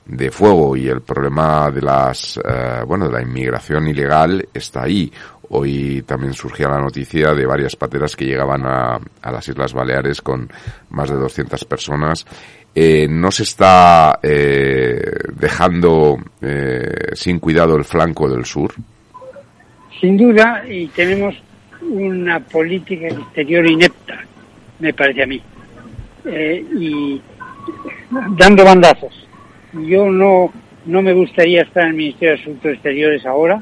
de fuego y el problema de las, eh, bueno, de la inmigración ilegal está ahí. Hoy también surgía la noticia de varias pateras que llegaban a, a las Islas Baleares con más de 200 personas eh, no se está eh, dejando eh, sin cuidado el flanco del sur? Sin duda, y tenemos una política exterior inepta, me parece a mí, y dando bandazos. Yo no, no me gustaría estar en el Ministerio de Asuntos Exteriores ahora,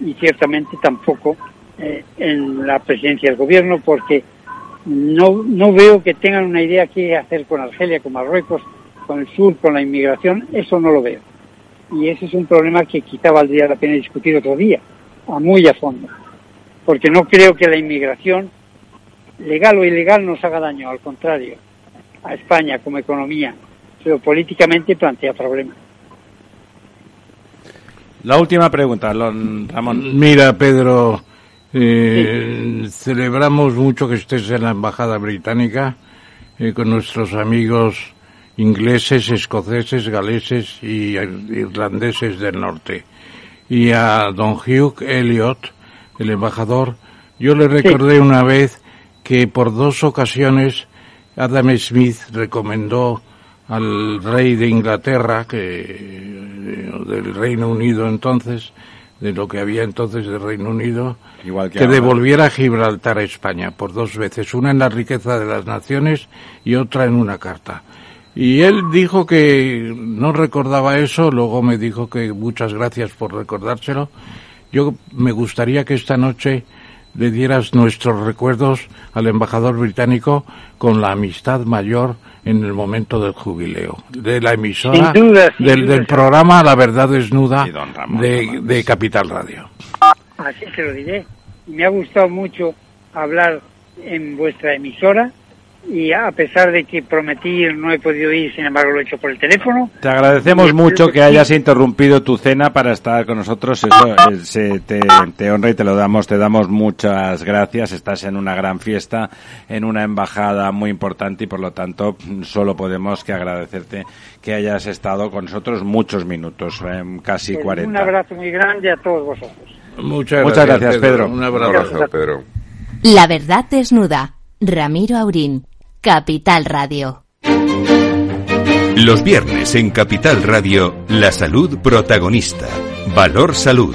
y ciertamente tampoco eh, en la presidencia del gobierno porque no, no veo que tengan una idea qué hacer con Argelia, con Marruecos, con el sur, con la inmigración, eso no lo veo. Y ese es un problema que quizá valdría la pena discutir otro día, a muy a fondo. Porque no creo que la inmigración, legal o ilegal, nos haga daño, al contrario, a España como economía, pero políticamente plantea problemas. La última pregunta, Ramón. Mira, Pedro, eh, celebramos mucho que estés en la Embajada Británica eh, con nuestros amigos ingleses, escoceses, galeses y irlandeses del norte. Y a don Hugh Elliot, el embajador, yo le recordé una vez que por dos ocasiones Adam Smith recomendó al rey de Inglaterra, que del Reino Unido entonces, de lo que había entonces del Reino Unido, Igual que, devolviera Gibraltar a España por dos veces, una en la riqueza de las naciones y otra en una carta. Y él dijo que no recordaba eso, luego me dijo que muchas gracias por recordárselo. Yo me gustaría que esta noche le dieras nuestros recuerdos al embajador británico con la amistad mayor en el momento del jubileo de la emisora Sin duda, sin del, duda. del programa La Verdad Desnuda de, de Capital Radio. Así se lo diré. Me ha gustado mucho hablar en vuestra emisora y a pesar de que prometí no he podido ir, sin embargo lo he hecho por el teléfono. Te agradecemos mucho que hayas interrumpido tu cena para estar con nosotros. Eso eh, se te, te honra y te lo damos. Te damos muchas gracias. Estás en una gran fiesta, en una embajada muy importante y por lo tanto solo podemos que agradecerte que hayas estado con nosotros muchos minutos, eh, casi Pues 40. Un abrazo muy grande a todos vosotros. Muchas, Muchas gracias, Pedro. Un abrazo. Un abrazo, Pedro. La verdad desnuda. Ramiro Aurín. Capital Radio. Los viernes en Capital Radio, la salud protagonista. Valor Salud.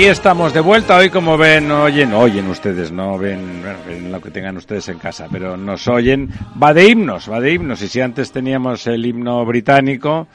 Aquí estamos de vuelta. Hoy, como ven, oyen, oyen ustedes, no ven, ven lo que tengan ustedes en casa, pero nos oyen. Va de himnos, va de himnos. Y si antes teníamos el himno británico,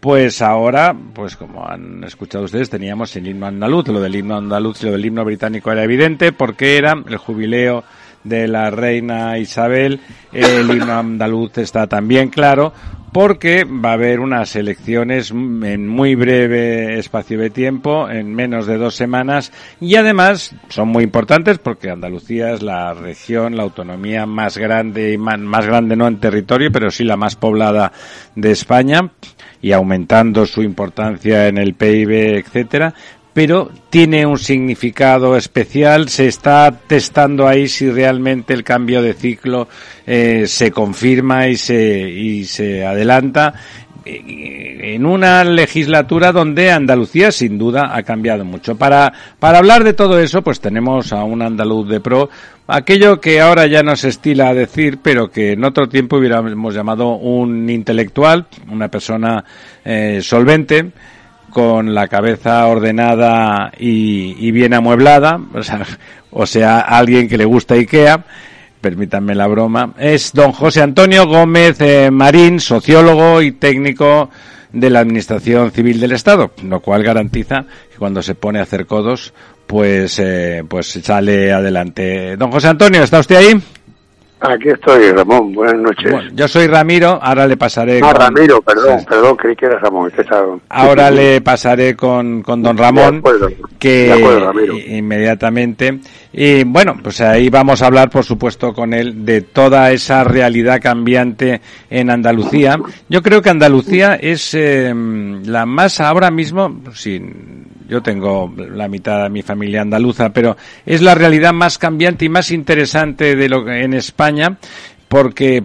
pues ahora, pues como han escuchado ustedes, teníamos el himno andaluz. Lo del himno andaluz y lo del himno británico era evidente porque era el jubileo de la reina Isabel. El himno andaluz está también claro porque va a haber unas elecciones en muy breve espacio de tiempo, en menos de dos semanas, y además son muy importantes porque Andalucía es la región, la autonomía más grande, y más grande no en territorio, pero sí la más poblada de España, y aumentando su importancia en el PIB, etcétera, pero tiene un significado especial. Se está testando ahí si realmente el cambio de ciclo eh, se confirma y se, y se adelanta en una legislatura donde Andalucía sin duda ha cambiado mucho. Para, para hablar de todo eso, pues tenemos a un andaluz de pro, aquello que ahora ya no se estila a decir, pero que en otro tiempo hubiéramos llamado un intelectual, una persona eh, solvente, con la cabeza ordenada y, bien amueblada, o sea, alguien que le gusta IKEA, permítanme la broma, es don José Antonio Gómez eh, Marín, sociólogo y técnico de la Administración Civil del Estado, lo cual garantiza que cuando se pone a hacer codos, pues, eh, pues sale adelante. Don José Antonio, ¿está usted ahí? Aquí estoy, Ramón. Buenas noches. yo soy Ramiro, ahora le pasaré. Ah, Ramiro, perdón, perdón, creí que era Ramón. Ahora le pasaré con, con don Ramón, que inmediatamente. Y bueno, pues ahí vamos a hablar, por supuesto, con él de toda esa realidad cambiante en Andalucía. Yo creo que Andalucía es eh, la más ahora mismo, sin yo tengo la mitad de mi familia andaluza, pero es la realidad más cambiante y más interesante de lo que en España porque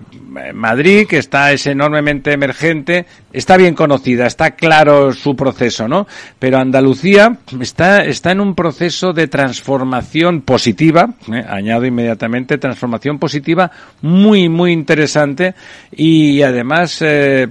Madrid, que está es enormemente emergente, está bien conocida, está claro su proceso, ¿no? Pero Andalucía está, está en un proceso de transformación positiva, ¿eh? añado inmediatamente, transformación positiva muy, muy interesante y además eh,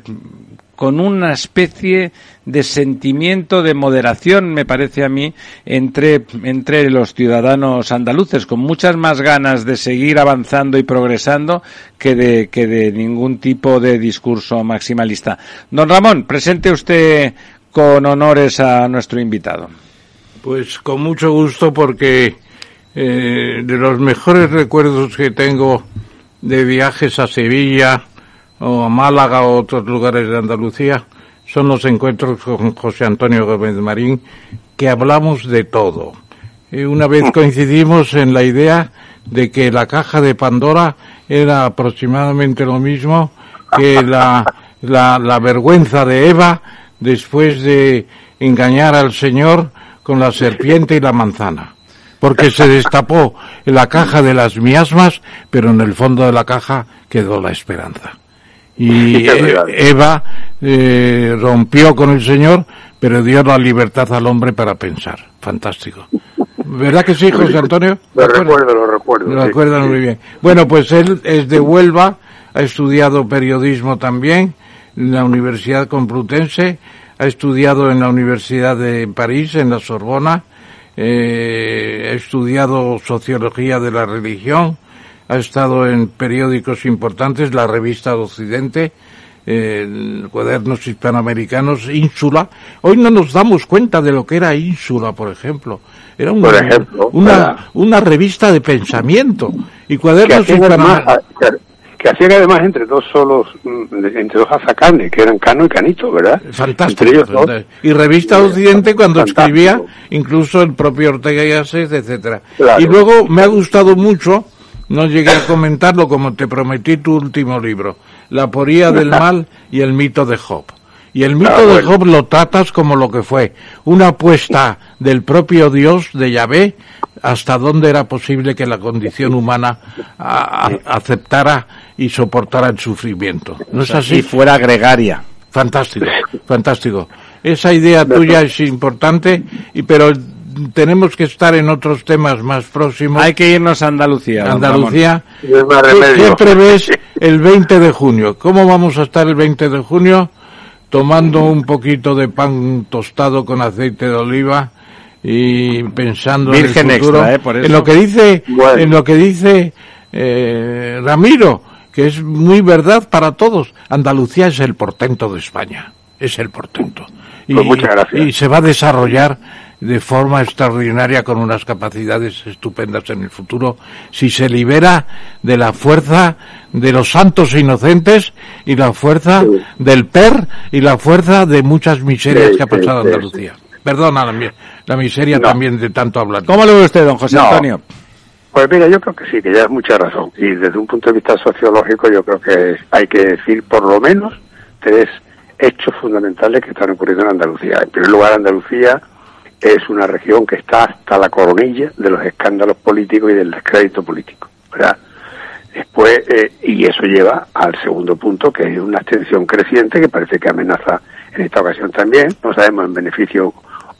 con una especie de sentimiento de moderación, me parece a mí, entre, entre los ciudadanos andaluces, con muchas más ganas de seguir avanzando y progresando que de, que de ningún tipo de discurso maximalista. Don Ramón, presente usted con honores a nuestro invitado. Pues con mucho gusto porque eh, de los mejores recuerdos que tengo de viajes a Sevilla, o a Málaga o otros lugares de Andalucía, son los encuentros con José Antonio Gómez Marín, que hablamos de todo. Una vez coincidimos en la idea de que la caja de Pandora era aproximadamente lo mismo que la, la, la vergüenza de Eva después de engañar al Señor con la serpiente y la manzana. Porque se destapó la caja de las miasmas, pero en el fondo de la caja quedó la esperanza. Y Eva eh, rompió con el Señor, pero dio la libertad al hombre para pensar. Fantástico. ¿Verdad que sí, José Antonio? Lo recuerdo, lo recuerdo. Lo recuerdan muy bien. Bueno, pues él es de Huelva, ha estudiado periodismo también en la Universidad Complutense, ha estudiado en la Universidad de París, en la Sorbona, eh, ha estudiado sociología de la religión, ha estado en periódicos importantes, la revista de Occidente, eh, cuadernos hispanoamericanos, Ínsula. Hoy no nos damos cuenta de lo que era Ínsula, por ejemplo. Era una, una, una, revista de pensamiento y cuadernos hispanoamericanos. Que hacían además entre dos solos, mm, entre dos azacanes, que eran Cano y Canito, ¿verdad? Fantástico. Y Revista Occidente cuando escribía incluso el propio Ortega y Asset, etcétera. Y luego me ha gustado mucho no llegué a comentarlo como te prometí tu último libro, La poría del mal y el mito de Job. Y el mito ah, de Job lo tratas como lo que fue, una apuesta del propio Dios de Yahvé hasta dónde era posible que la condición humana aceptara y soportara el sufrimiento. ¿No es así? Y fuera gregaria. Fantástico, fantástico. Esa idea tuya es importante, y pero tenemos que estar en otros temas más próximos. Hay que irnos a Andalucía. Andalucía. ¿Qué, prevés el 20 de junio? ¿Cómo vamos a estar el 20 de junio? Tomando un poquito de pan tostado con aceite de oliva y pensando Virgen en el futuro, extra, ¿eh? Por eso. en lo que dice, en lo que dice eh, Ramiro, que es muy verdad para todos. Andalucía es el portento de España, es el portento. Y, Pues muchas gracias. y se va a desarrollar de forma extraordinaria con unas capacidades estupendas en el futuro si se libera de la fuerza de los santos e inocentes y la fuerza del PER y la fuerza de muchas miserias Sí, que ha pasado sí, Andalucía. Perdona la, mi- la miseria No. también de tanto hablar. ¿Cómo lo ve usted, don José No. Antonio? Pues mira, yo creo que sí, que ya es mucha razón. Y desde un punto de vista sociológico, yo creo que hay que decir por lo menos tres hechos fundamentales que están ocurriendo en Andalucía. En primer lugar, Andalucía es una región que está hasta la coronilla de los escándalos políticos y del descrédito político, ¿verdad? Después, eh, y eso lleva al segundo punto, que es una abstención creciente que parece que amenaza en esta ocasión también, no sabemos en beneficio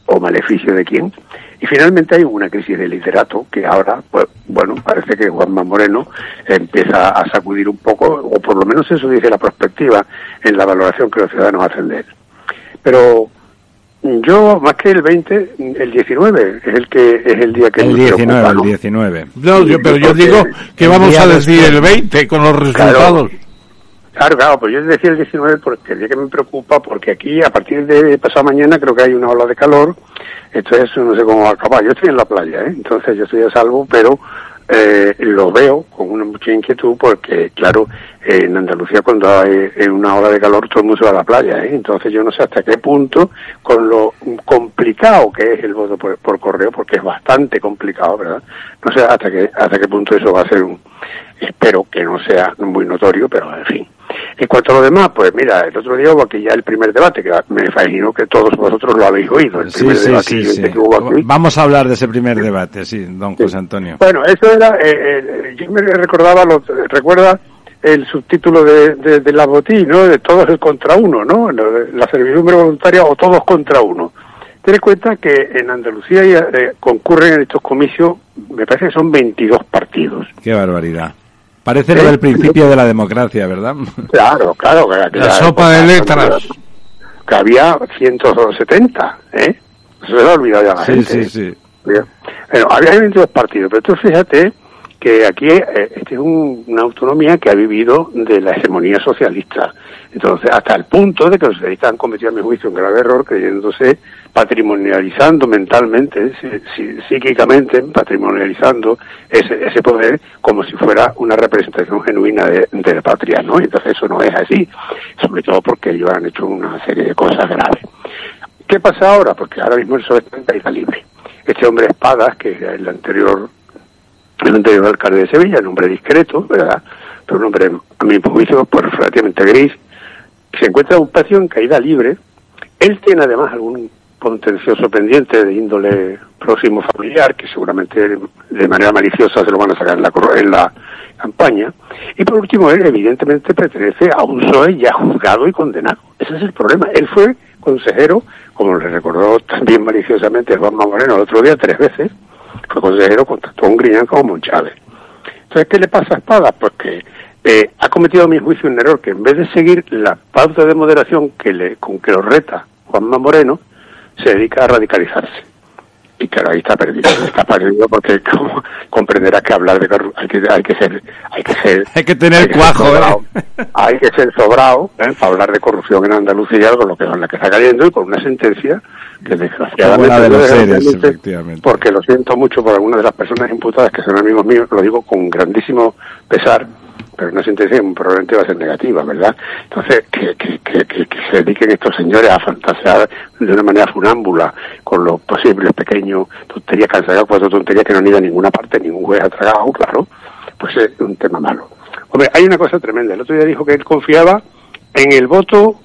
o maleficio de quién. Y finalmente hay una crisis de liderato que ahora, pues bueno, parece que Juanma Moreno empieza a sacudir un poco, o por lo menos eso dice la perspectiva en la valoración que los ciudadanos hacen de él. Pero yo, más que el 20, el 19 es el que es el día que El nos 19, preocupa, el ¿no? 19. No, yo- pero yo digo que vamos a decir después- el 20 con los resultados. Claro, claro, pues yo decía el 19 porque el día que me preocupa, porque aquí a partir de pasado mañana creo que hay una ola de calor, entonces no sé cómo va a acabar. Yo estoy en la playa, ¿eh? entonces yo estoy a salvo, pero eh, lo veo con una mucha inquietud porque, claro, en Andalucía cuando hay una ola de calor todo el mundo se va a la playa, ¿eh? entonces yo no sé hasta qué punto, con lo complicado que es el voto por, por correo, porque es bastante complicado, ¿verdad? No sé hasta qué, hasta qué punto eso va a ser un, espero que no sea muy notorio, pero en fin. En cuanto a lo demás, pues mira, el otro día hubo aquí ya el primer debate, que me imagino que todos vosotros lo habéis oído, el Sí, primer sí, debate sí, sí. que hubo aquí. Vamos a hablar de ese primer debate, sí, don José Antonio. Bueno, eso era, eh, eh, yo me recordaba, lo, recuerda el subtítulo de, de, de la botín, ¿no? De todos el contra uno, ¿no? La servidumbre voluntaria o todos contra uno. Ten en cuenta que en Andalucía ya, eh, concurren en estos comicios, me parece que son 22 partidos. Qué barbaridad. Parece lo del principio de la democracia, ¿verdad? Claro, claro. Que, que La sopa de letras. Que había 170, ¿eh? Se lo ha olvidado ya la Sí, gente. sí, sí. Bien. Bueno, había 22 partidos, pero tú fíjate que aquí eh, este es un- una autonomía que ha vivido de la hegemonía socialista. Entonces, hasta el punto de que los socialistas han cometido, a mi juicio, un grave error creyéndose patrimonializando mentalmente, sí- sí- psíquicamente, patrimonializando ese, ese poder como si fuera una representación genuina de, la patria, ¿no? Entonces eso no es así, sobre todo porque ellos han hecho una serie de cosas graves. ¿Qué pasa ahora? Porque ahora mismo el PSOE está en caída libre. Este hombre Espadas, que era el anterior, el anterior alcalde de Sevilla, un hombre discreto, ¿verdad? Pero un hombre, a mi juicio, pues relativamente gris, se encuentra en un patio en caída libre. Él tiene además algún contencioso pendiente de índole próximo familiar, que seguramente de manera maliciosa se lo van a sacar en la, en la campaña. Y por último, él evidentemente pertenece a un PSOE ya juzgado y condenado. Ese es el problema. Él fue consejero, como le recordó también maliciosamente Juanma Moreno el otro día tres veces, consejero con tanto un Griñán como Monchávez. Entonces, ¿qué le pasa a Espada? Pues que eh, ha cometido a mi juicio un error, que en vez de seguir la pauta de moderación que le, con que lo reta Juanma Moreno, se dedica a radicalizarse. Y claro, ahí está perdido, está perdido porque como comprenderás que hablar de corru- hay que hay que ser hay que ser Hay que tener cuajo, ¿eh? sobrado. hay que ser sobrado ¿eh? para hablar de corrupción en Andalucía con lo que con la que está cayendo y con una sentencia que desgraciadamente de los seres, efectivamente. porque lo siento mucho por algunas de las personas imputadas que son amigos míos, lo digo con grandísimo pesar, pero una sentencia que probablemente va a ser negativa, ¿verdad? Entonces, que, que, que, que- que se dediquen estos señores a fantasear de una manera funámbula con los posibles pequeños tonterías que han sacado, cuatro tonterías que no han ido a ninguna parte, ningún juez ha tragado, claro, pues es un tema malo. Hombre, hay una cosa tremenda. El otro día dijo que él confiaba en el voto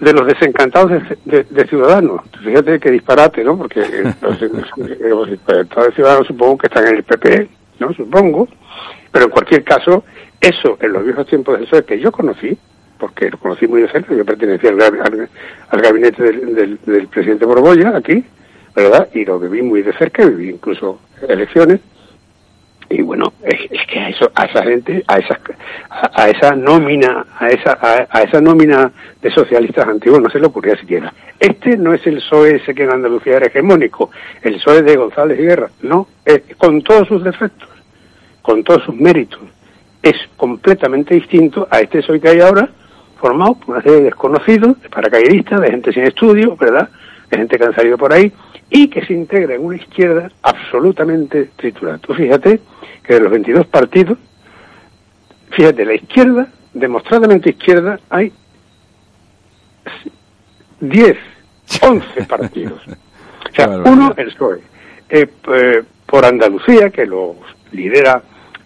de los desencantados de, de- de Ciudadanos. Fíjate qué disparate, ¿no? Porque eh, los, los desencantados de Ciudadanos supongo que están en el PP, ¿no? Supongo. Pero en cualquier caso, eso en los viejos tiempos del PSOE que yo conocí, porque lo conocí muy de cerca, yo pertenecía al, al- al gabinete del, del- presidente Borbolla aquí, ¿verdad? Y lo viví muy de cerca, viví incluso elecciones. Y bueno, es, que a eso, a esa gente, a esa, a, esa nómina, a esa, a, esa nómina de socialistas antiguos no se le ocurría siquiera. Este no es el PSOE ese que en Andalucía era hegemónico, el PSOE de González y Guerra, no, es, con todos sus defectos, con todos sus méritos, es completamente distinto a este PSOE que hay ahora, formado por una serie de desconocidos, de paracaidistas, de gente sin estudio, ¿verdad? De gente que han salido por ahí y que se integra en una izquierda absolutamente triturada. Tú fíjate que de los 22 partidos, fíjate, la izquierda, demostradamente izquierda, hay 10, 11 partidos. O sea, uno, el PSOE. Eh, eh, por Andalucía, que lo lidera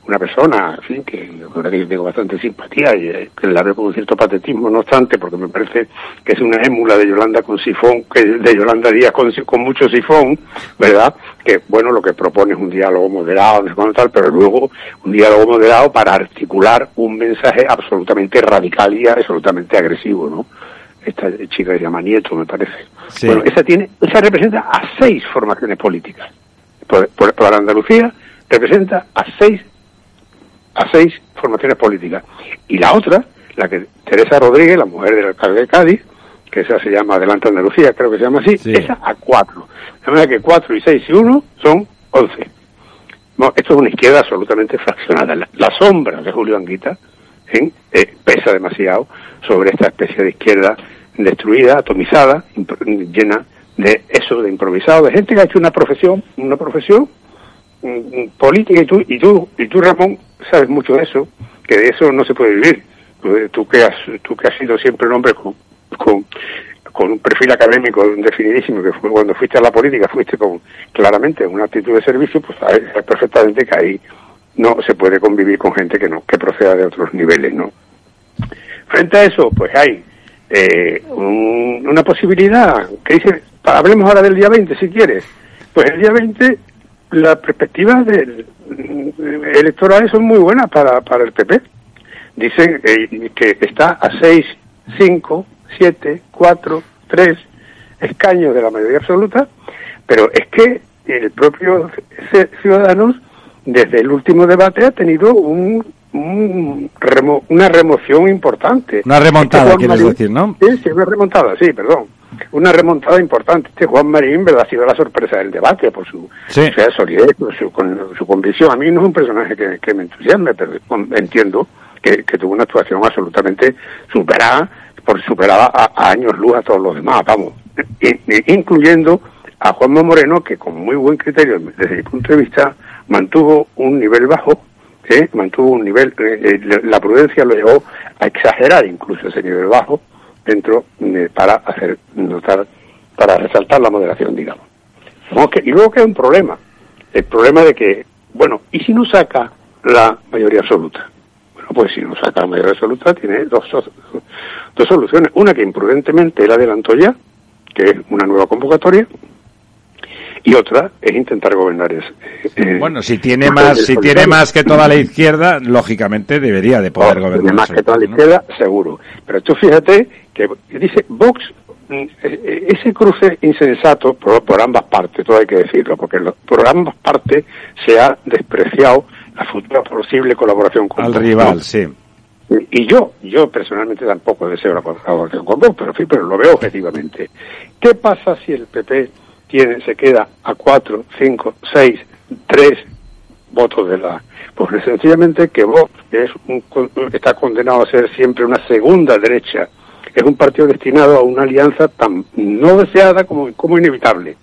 una persona, en fin, que yo tengo bastante simpatía y eh, que la veo con un cierto patetismo, no obstante, porque me parece que es una émula de Yolanda con sifón, que de Yolanda Díaz con, con mucho sifón, ¿verdad? Que, bueno, lo que propone es un diálogo moderado, no tal, pero luego un diálogo moderado para articular un mensaje absolutamente radical y absolutamente agresivo, ¿no? Esta chica se llama Nieto, me parece. Bueno, esa tiene, esa representa a seis formaciones políticas. Por, por Andalucía representa a seis a seis formaciones políticas. Y la otra, la que Teresa Rodríguez, la mujer del alcalde de Cádiz, que esa se llama Adelante Andalucía, creo que se llama así, esa a cuatro. De manera que cuatro y seis y uno son once. esto es una izquierda absolutamente fraccionada. La, sombra de Julio Anguita ¿eh? Eh, pesa demasiado sobre esta especie de izquierda destruida, atomizada, llena de eso, de improvisado, de gente que ha hecho una profesión, una profesión política y tú, y tú, y tú Ramón, sabes mucho de eso, que de eso no se puede vivir. Tú que has, tú que has sido siempre un hombre con, con, un perfil académico definidísimo, que fue cuando fuiste a la política, fuiste con claramente una actitud de servicio, pues sabes perfectamente que ahí no se puede convivir con gente que no, que proceda de otros niveles, ¿no? Frente a eso, pues hay eh, una posibilidad que dice, hablemos ahora del día 20 si quieres. Pues el día 20 las perspectivas del, electorales son muy buenas para, para el PP. Dicen que está a 6, 5, 7, 4, 3 escaños de la mayoría absoluta, pero es que el propio Ciudadanos, desde el último debate, ha tenido un, una remoción importante. Una remontada, quieres decir, ¿no? Sí, sí, una remontada, sí, perdón una remontada importante. Este Juan Marín, ¿verdad? Ha sido la sorpresa del debate por su, solidez, por su, con, su convicción. A mí no es un personaje que, me entusiasme, pero entiendo que, tuvo una actuación absolutamente superada, por superada a, años luz a todos los demás, vamos, incluyendo a Juanma Moreno, que con muy buen criterio, desde mi punto de vista, mantuvo un nivel bajo, mantuvo un nivel, eh, eh, la prudencia lo llevó a exagerar incluso ese nivel bajo, dentro para hacer notar, para resaltar la moderación, digamos. y luego queda un problema, el problema de que, bueno, ¿y si no saca la mayoría absoluta? Bueno, pues si no saca la mayoría absoluta tiene dos, dos soluciones. Una que imprudentemente él adelantó ya, que es una nueva convocatoria, y otra es intentar gobernar ese. Eh, bueno, si tiene más, si tiene más que toda la izquierda, lógicamente debería de poder gobernar. Tiene más que toda la izquierda, seguro. Pero tú fíjate que dice Vox, mm, e, e, ese cruce insensato por, ambas partes, todo hay que decirlo, porque por ambas partes se ha despreciado la futura posible colaboración con Al rival, sí. Y yo, yo personalmente tampoco deseo la colaboración con Vox, pero, pero lo veo objetivamente. ¿Qué pasa si el PP tiene, se queda a cuatro, cinco, seis, tres votos de la... Pues sencillamente que Vox, que es un, está condenado a ser siempre una segunda derecha, es un partido destinado a una alianza tan no deseada como, como inevitable.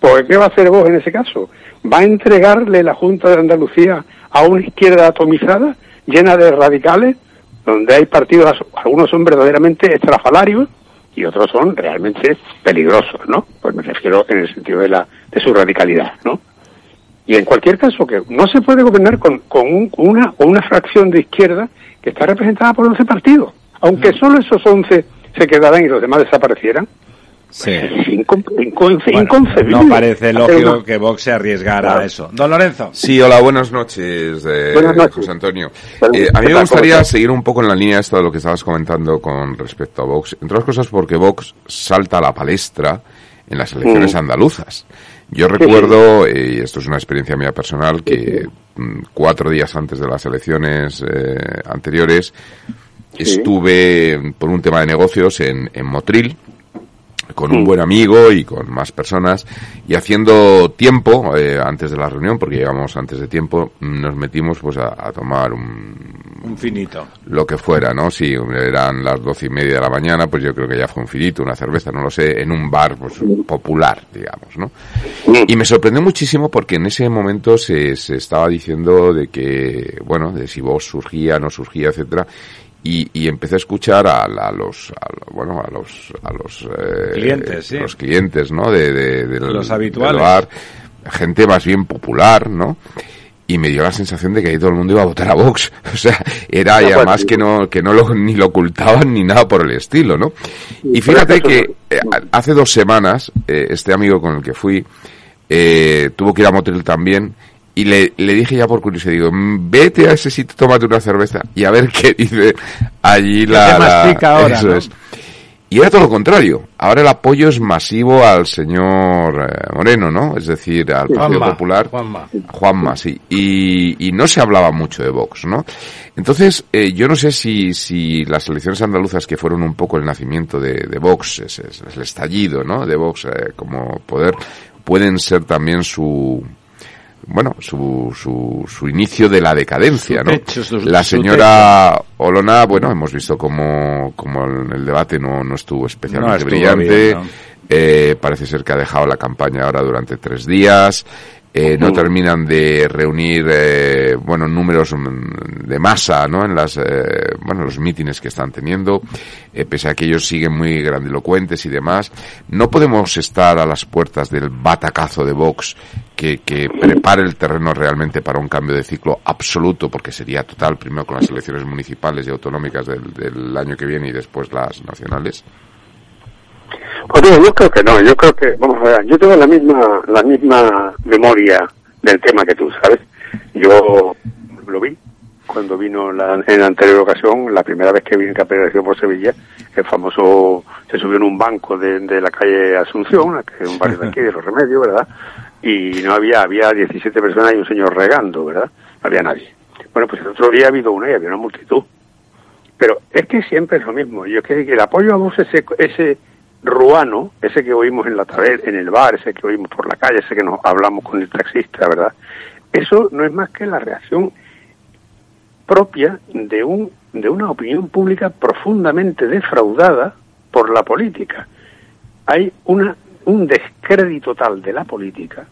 Porque ¿qué va a hacer Vox en ese caso? ¿Va a entregarle la Junta de Andalucía a una izquierda atomizada, llena de radicales, donde hay partidos, algunos son verdaderamente estrafalarios, y otros son realmente peligrosos, ¿no? Pues me refiero en el sentido de, la, de su radicalidad, ¿no? Y en cualquier caso, que no se puede gobernar con, con una, una fracción de izquierda que está representada por 11 partidos. Aunque solo esos 11 se quedaran y los demás desaparecieran, Sí. no parece lógico que Vox se arriesgara a eso. Don Lorenzo. Sí, hola, buenas noches, eh, José Antonio. Eh, a mí me gustaría seguir un poco en la línea esto de lo que estabas comentando con respecto a Vox. Entre otras cosas porque Vox salta a la palestra en las elecciones mm. andaluzas. Yo recuerdo, eh, y esto es una experiencia mía personal, que mm, cuatro días antes de las elecciones eh, anteriores, estuve por un tema de negocios en, en Motril, con un buen amigo y con más personas y haciendo tiempo eh, antes de la reunión porque llegamos antes de tiempo nos metimos pues a, tomar un un finito. lo que fuera no si eran las doce y media de la mañana pues yo creo que ya fue un finito una cerveza no lo sé en un bar pues popular digamos no y me sorprendió muchísimo porque en ese momento se, se estaba diciendo de que bueno de si vos surgía no surgía etcétera y, y, empecé a escuchar a, a los bueno a los a los eh, clientes sí. los clientes no de, de, de los habituales. bar, gente más bien popular no y me dio la sensación de que ahí todo el mundo iba a votar a Vox. O sea era y además que no que no lo ni lo ocultaban ni nada por el estilo no y fíjate que eh, hace dos semanas eh, este amigo con el que fui eh, tuvo que ir a Motel también y le, le, dije ya por curiosidad, digo, vete a ese sitio, tómate una cerveza y a ver qué dice allí la... la ahora, eso ¿no? es. Y era todo lo contrario. Ahora el apoyo es masivo al señor eh, Moreno, ¿no? Es decir, al Partido Juanma, Popular. Juanma. Juanma, sí. Y, y no se hablaba mucho de Vox, ¿no? Entonces, eh, yo no sé si, si las elecciones andaluzas que fueron un poco el nacimiento de, de Vox, es, es, es el estallido, ¿no? De Vox eh, como poder, pueden ser también su, bueno, su, su, su inicio de la decadencia, ¿no? La señora Olona, bueno, hemos visto como, como el, el debate no, no estuvo especialmente no estuvo brillante. Bien, ¿no? eh, parece ser que ha dejado la campaña ahora durante tres días. Eh, no terminan de reunir eh, bueno números de masa no en las eh, bueno los mítines que están teniendo eh, pese a que ellos siguen muy grandilocuentes y demás. No podemos estar a las puertas del batacazo de Vox que, que prepare el terreno realmente para un cambio de ciclo absoluto porque sería total primero con las elecciones municipales y autonómicas del, del año que viene y después las nacionales pues yo creo que no, yo creo que, vamos a ver, yo tengo la misma, la misma memoria del tema que tú, ¿sabes? Yo lo vi cuando vino la, en la anterior ocasión, la primera vez que vino que apareció por Sevilla, el famoso, se subió en un banco de, de la calle Asunción, que es un barrio de aquí, de los remedios, ¿verdad? Y no había, había 17 personas y un señor regando, ¿verdad? No había nadie. Bueno, pues el otro día ha habido una y había una multitud. Pero es que siempre es lo mismo. Yo creo que el apoyo a vos, ese, ese, ruano, ese que oímos en la taberna, en el bar, ese que oímos por la calle, ese que nos hablamos con el taxista, ¿verdad? Eso no es más que la reacción propia de un de una opinión pública profundamente defraudada por la política. Hay una un descrédito tal de la política,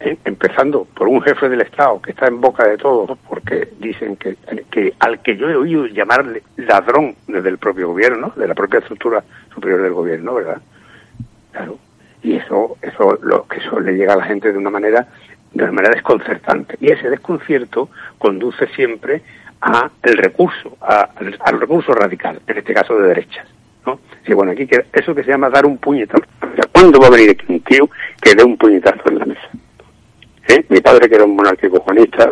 ¿eh? empezando por un jefe del Estado que está en boca de todos, porque dicen que, que al que yo he oído llamarle ladrón desde el propio gobierno, de la propia estructura superior del gobierno, ¿verdad? Claro. Y eso, eso, lo que eso le llega a la gente de una manera, de una manera desconcertante. Y ese desconcierto conduce siempre a el recurso, a, al recurso radical, en este caso de derechas. ¿no? Sí, bueno, aquí que, eso que se llama dar un puñetazo. ¿Cuándo va a venir aquí un tío que dé un puñetazo en la mesa? ¿Eh? Mi padre, que era un monárquico juanista,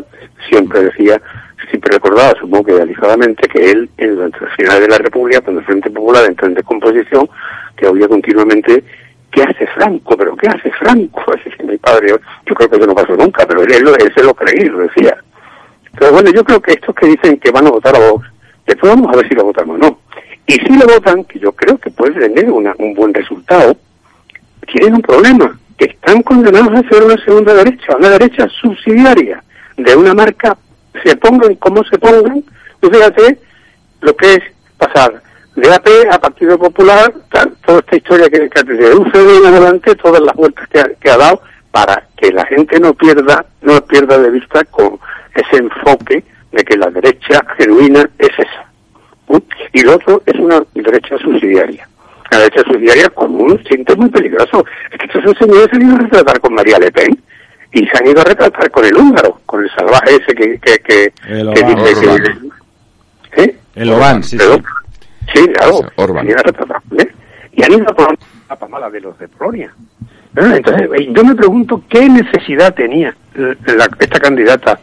siempre decía, siempre recordaba, supongo que idealizadamente, que él, en el final de la República, cuando el Frente Popular entró en descomposición, que oía continuamente, ¿qué hace Franco? ¿Pero qué hace Franco? Es que mi padre, yo creo que eso no pasó nunca, pero él, él, se lo creía, lo decía. Pero bueno, yo creo que estos que dicen que van a votar a Vox, después vamos a ver si lo votan o no. Y si lo votan, que yo creo que puede tener una, un buen resultado, tienen un problema, que están condenados a ser una segunda derecha, una derecha subsidiaria de una marca, se pongan como se pongan, tú fíjate lo que es pasar de AP a Partido Popular, toda esta historia que, que desde UCD en adelante, todas las vueltas que ha, dado, para que la gente no pierda, no pierda de vista con ese enfoque de que la derecha genuina es esa. Y lo otro es una derecha subsidiaria la derecha subsidiaria como un síntoma muy peligroso. Es que estos señores se han ido a retratar con María Le Pen y se han ido a retratar con el húngaro, con el salvaje ese que, que, que, el que dice que... ¿Eh? El Orbán, sí, sí. Sí, claro. Orbán. Han ido a retratar él. Y han ido a por la pamala de los de Polonia. ¿Eh? Entonces, eh, yo me pregunto qué necesidad tenía la- esta candidata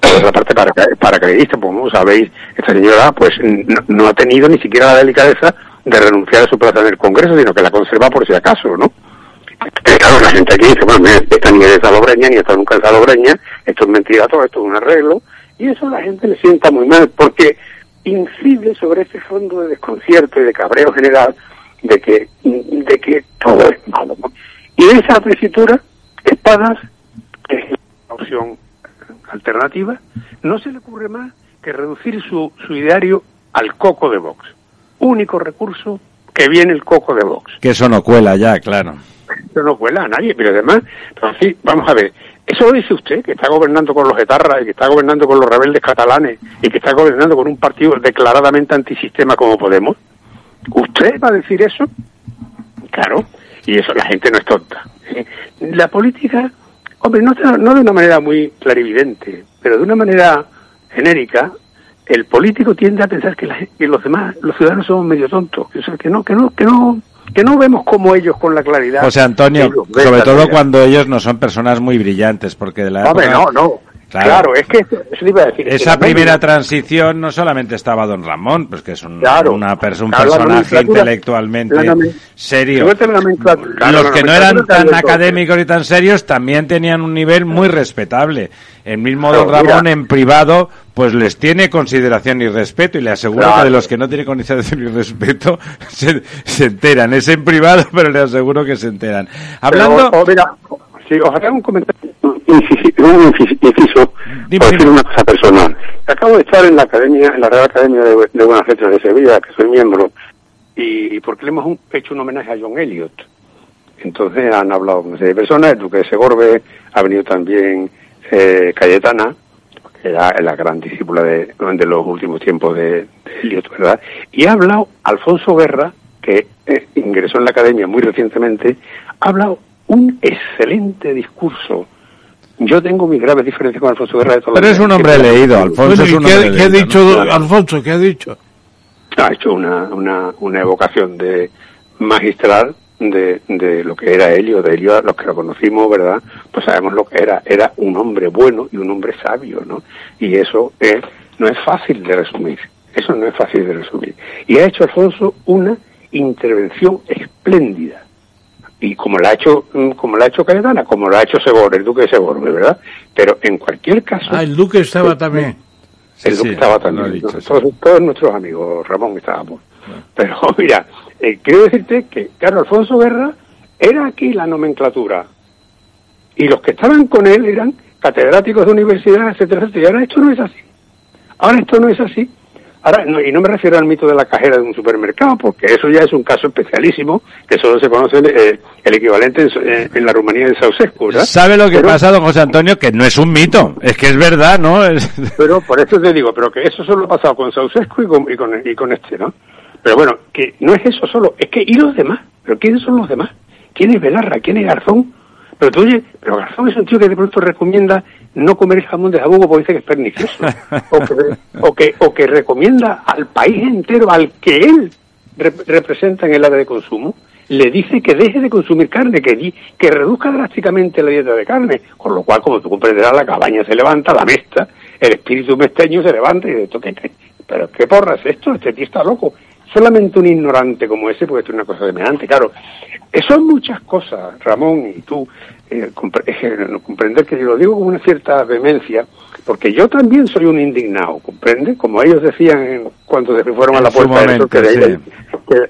por otra parte para, paracaidista, pues como sabéis, esta señora pues no, no ha tenido ni siquiera la delicadeza de renunciar a su plaza en el Congreso, sino que la conserva por si acaso, ¿no? Eh, claro, la gente aquí dice, bueno, esta ni es Salobreña, ni está nunca en Salobreña, esto es mentira todo, esto es un arreglo, y eso la gente le sienta muy mal, porque incide sobre ese fondo de desconcierto y de cabreo general de que, de que todo es malo. Y en esa tesitura, Espadas es la opción alternativa, no se le ocurre más que reducir su, su ideario al coco de Vox. Único recurso que viene el coco de Vox. Que eso no cuela ya, claro. Eso no cuela a nadie, pero además, vamos a ver, eso lo dice usted, que está gobernando con los etarras y que está gobernando con los rebeldes catalanes y que está gobernando con un partido declaradamente antisistema como Podemos. ¿Usted va a decir eso? Claro, y eso la gente no es tonta. La política, hombre, no, no de una manera muy clarividente, pero de una manera genérica, el político tiende a pensar que, los demás, los ciudadanos somos medio tontos, que, que no, que no, que no, que no vemos como ellos con la claridad. José Antonio, sobre todo cuando ellos no son personas muy brillantes, porque de la Hombre, no, no. Claro, es que eso iba a decir. Esa primera transición no solamente estaba don Ramón, pues que es un, una persona, un personaje intelectualmente serio. Los que no eran tan académicos y tan serios también tenían un nivel muy respetable. El mismo don Ramón en privado pues les tiene consideración y respeto y le aseguro que de los que no tienen consideración y respeto se, se enteran. Es en privado, pero le aseguro que se enteran. Hablando... Sí, os un comentario, un inciso, por decir una cosa personal. Acabo de estar en la academia, en la Real Academia de, Buenas Letras de Sevilla, que soy miembro, y porque le hemos hecho un homenaje a John Elliot. Entonces han hablado una serie de personas, el Duque de Segorbe, ha venido también eh, Cayetana, que era la gran discípula de, de los últimos tiempos de, Elliot, ¿verdad? Y ha hablado Alfonso Guerra, que eh, ingresó en la academia muy recientemente, ha hablado un excelente discurso. Yo tengo mis graves diferencias con Alfonso Guerra de Pero es un hombre leído, Alfonso. ¿qué, ha dicho Alfonso? ¿Qué ha dicho? Ha hecho una, una, una evocación de magistral de, de lo que era Helio, de Helio, los que lo conocimos, ¿verdad? Pues sabemos lo que era. Era un hombre bueno y un hombre sabio, ¿no? Y eso es, no es fácil de resumir. Eso no es fácil de resumir. Y ha hecho Alfonso una intervención espléndida y como la ha hecho mm, como la ha hecho Cayetana, como lo ha hecho Segor, el duque de ¿verdad? Pero en cualquier caso... Ah, el duque estaba también. El duque estaba también. todos, nuestros amigos, Ramón, estábamos. Pero mira, eh, quiero decirte que Carlos Alfonso Guerra era aquí la nomenclatura. Y los que estaban con él eran catedráticos de universidades, etcétera, etcétera. Y ahora esto no es así. Ahora esto no es así. Ahora, y no me refiero al mito de la cajera de un supermercado, porque eso ya es un caso especialísimo, que solo se conoce el, eh, equivalente en, la Rumanía de Ceausescu, ¿verdad? ¿Sabe lo que pasa, don José Antonio? Que no es un mito, es que es verdad, ¿no? Pero por eso te digo, pero que eso solo ha pasado con y con, y con, y con este, ¿no? Pero bueno, que no es eso solo, es que, ¿y los demás? ¿Pero quiénes son los demás? ¿Quién es Belarra? ¿Quién es Garzón? Pero tú, oye, pero Garzón es un tío que de pronto recomienda no comer jamón de jabugo porque dice que es pernicioso. o, que, o, que, recomienda al país entero, al que él representa en el área de consumo, le dice que deje de consumir carne, que, que reduzca drásticamente la dieta de carne. Con lo cual, como tú comprenderás, la cabaña se levanta, la mesta, el espíritu mesteño se levanta y dice, ¿qué, pero qué porra es esto? Este tío está loco. Solamente un ignorante como ese puede ser una cosa semejante. Claro, son muchas cosas, Ramón y tú, eh, comprender que yo lo digo con una cierta vehemencia, porque yo también soy un indignado, ¿comprende? Como ellos decían cuando se fueron a la puerta de eso, que, de ahí,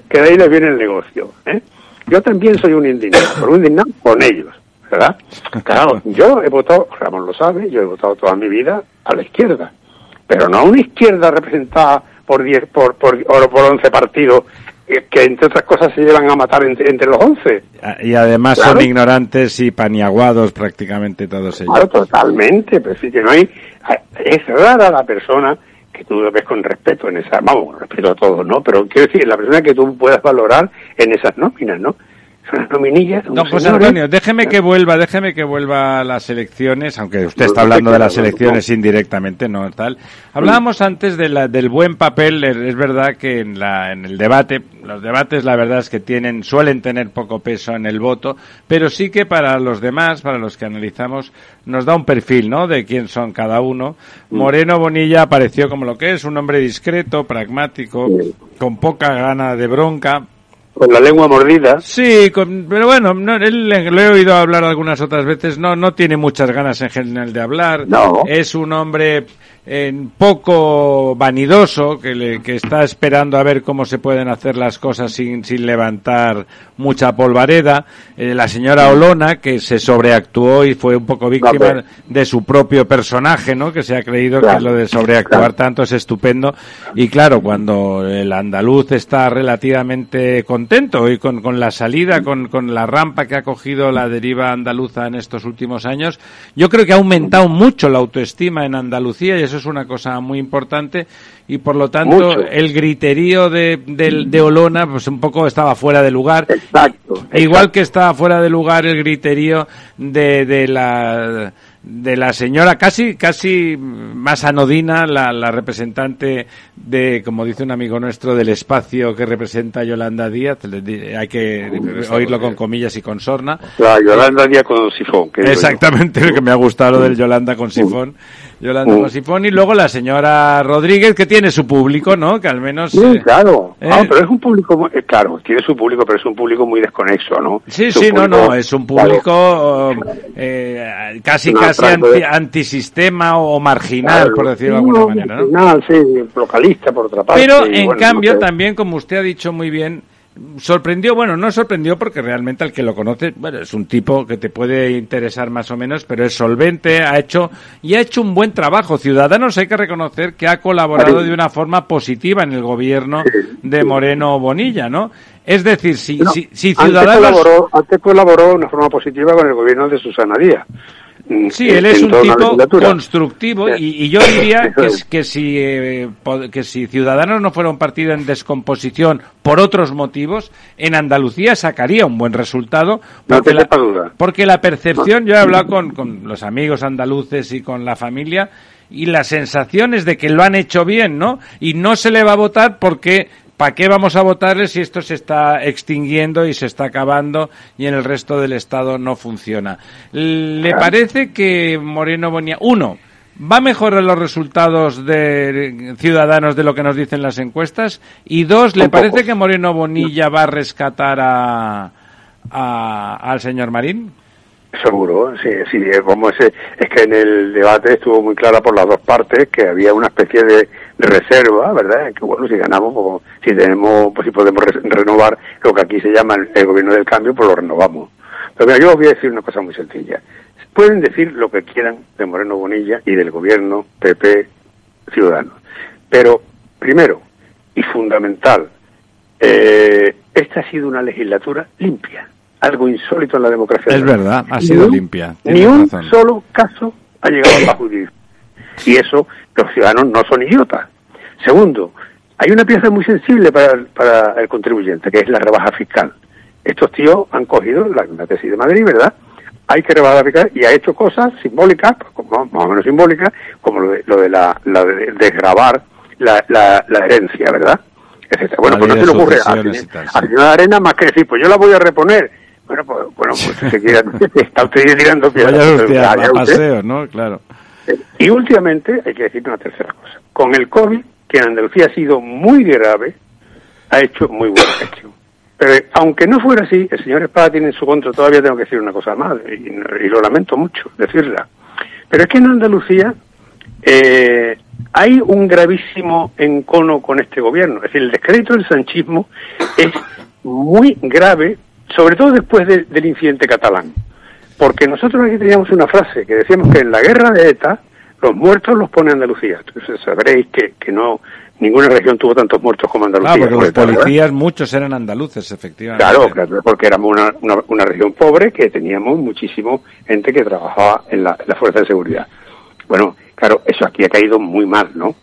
que, de ahí les viene el negocio. ¿eh? Yo también soy un indignado, pero un indignado con ellos, ¿verdad? Claro, yo he votado, Ramón lo sabe, yo he votado toda mi vida a la izquierda, pero no a una izquierda representada por, diez, por, por, por 11 partidos que entre otras cosas se llevan a matar entre, los 11. Y además son ignorantes y paniaguados prácticamente todos ellos. Claro, totalmente, pero sí que no hay... Es rara la persona que tú lo ves con respeto en esa... Vamos, respeto a todos, ¿no? Pero quiero decir, la persona que tú puedas valorar en esas nóminas, ¿no? Don José Antonio, déjeme que vuelva, déjeme que vuelva a las elecciones, aunque usted está hablando de las elecciones indirectamente, no tal. Hablábamos antes de la, del buen papel, es verdad que en, la, en el debate, los debates la verdad es que tienen, suelen tener poco peso en el voto, pero sí que para los demás, para los que analizamos, nos da un perfil, ¿no? De quién son cada uno. Mm. Moreno Bonilla apareció como lo que es, un hombre discreto, pragmático, con poca gana de bronca, con la lengua mordida. Sí, pero bueno, no, él, lo he oído hablar algunas otras veces, no, no tiene muchas ganas en general de hablar. No. Es un hombre en poco vanidoso, que, le, que está esperando a ver cómo se pueden hacer las cosas sin, sin levantar mucha polvareda. Eh, la señora Olona, que se sobreactuó y fue un poco víctima de su propio personaje, ¿no? Que se ha creído que lo de sobreactuar tanto es estupendo. Y claro, cuando el andaluz está relativamente contento y con, con la salida, con, con la rampa que ha cogido la deriva andaluza en estos últimos años, yo creo que ha aumentado mucho la autoestima en Andalucía y eso es una cosa muy importante y por lo tanto el griterío de, de, Olona pues un poco estaba fuera de lugar. Exacto, Igual que estaba fuera de lugar el griterío de, de la de la señora casi casi más anodina la, la, representante de como dice un amigo nuestro del espacio que representa Yolanda Díaz. Hay que oírlo con comillas y con sorna. La Yolanda Díaz con sifón exactamente lo que me ha gustado lo del Yolanda con sifón Yolanda con sifón y luego la señora Rodríguez que tiene su público no que al menos sí eh, claro ¿eh? pero es un público eh, claro tiene su público pero es un público muy desconexo no sí sí no no es un público casi casi antisistema o marginal, por decirlo de alguna manera. ¿no? Marginal, sí, localista por otra parte. Pero en cambio, también, como usted ha dicho muy bien, sorprendió, bueno, no sorprendió porque realmente al que lo conoce, bueno, es un tipo que te puede interesar más o menos, pero es solvente, ha hecho y ha hecho un buen trabajo. Ciudadanos hay que reconocer que ha colaborado de una forma positiva en el gobierno de Moreno Bonilla, ¿no? Es decir, si, si, si Ciudadanos... Antes colaboró, antes colaboró de una forma positiva con el gobierno de Susana Díaz. Sí, él es un tipo constructivo y, yo diría que, que, si, eh, que si Ciudadanos no fuera un partido en descomposición por otros motivos, en Andalucía sacaría un buen resultado. Porque, la, porque la percepción, yo he hablado con, con los amigos andaluces y con la familia, y la sensación es de que lo han hecho bien, ¿no? Y no se le va a votar porque ¿Para qué vamos a votarle si esto se está extinguiendo y se está acabando y en el resto del Estado no funciona? ¿Le parece que Moreno Bonilla, uno, va a mejorar los resultados de Ciudadanos de lo que nos dicen las encuestas? Y dos, ¿le parece que Moreno Bonilla va a rescatar a, al señor Marín? Seguro, sí, sí, como es, es que en el debate estuvo muy clara por las dos partes que había una especie de reserva, ¿verdad? Que bueno, si ganamos, pues, si tenemos, pues si podemos renovar lo que aquí se llama el, gobierno del cambio, pues lo renovamos. Pero mira, yo os voy a decir una cosa muy sencilla. Pueden decir lo que quieran de Moreno Bonilla y del gobierno PP Ciudadanos. Pero, primero, y fundamental, eh, esta ha sido una legislatura limpia, algo insólito en la democracia. Es verdad, ha sido limpia. Ni un solo caso ha llegado a la justicia. Y eso, los ciudadanos no son idiotas. Segundo, hay una pieza muy sensible para, para el contribuyente, que es la rebaja fiscal. Estos tíos han cogido la, tesis de Madrid, ¿verdad? Hay que rebajar fiscal y ha hecho cosas simbólicas, como, más o menos simbólicas, como lo de, lo de la, la de desgravar la, la, la herencia, ¿verdad? Bueno, pues no se le ocurre a, a señora Arena más que decir, pues yo la voy a reponer. Bueno, pues, bueno, pues se quiera, está usted tirando piedras. Vaya usted ¿no? Claro. Y últimamente, hay que decir una tercera cosa. Con el COVID, que en Andalucía ha sido muy grave, ha hecho muy buena gestión. Pero aunque no fuera así, el señor Espada tiene en su contra, todavía tengo que decir una cosa más, y, lo lamento mucho decirla. Pero es que en Andalucía eh, hay un gravísimo encono con este gobierno. Es decir, el descrédito del sanchismo es muy grave, sobre todo después del incidente catalán. Porque nosotros aquí teníamos una frase que decíamos que en la guerra de ETA los muertos los pone Andalucía. Entonces sabréis que, que no ninguna región tuvo tantos muertos como Andalucía. Claro, porque los policías muchos eran andaluces, efectivamente. Claro, porque éramos una, una, región pobre que teníamos muchísimo gente que trabajaba en la, fuerza de seguridad. Bueno, claro, eso aquí ha caído muy mal, ¿no?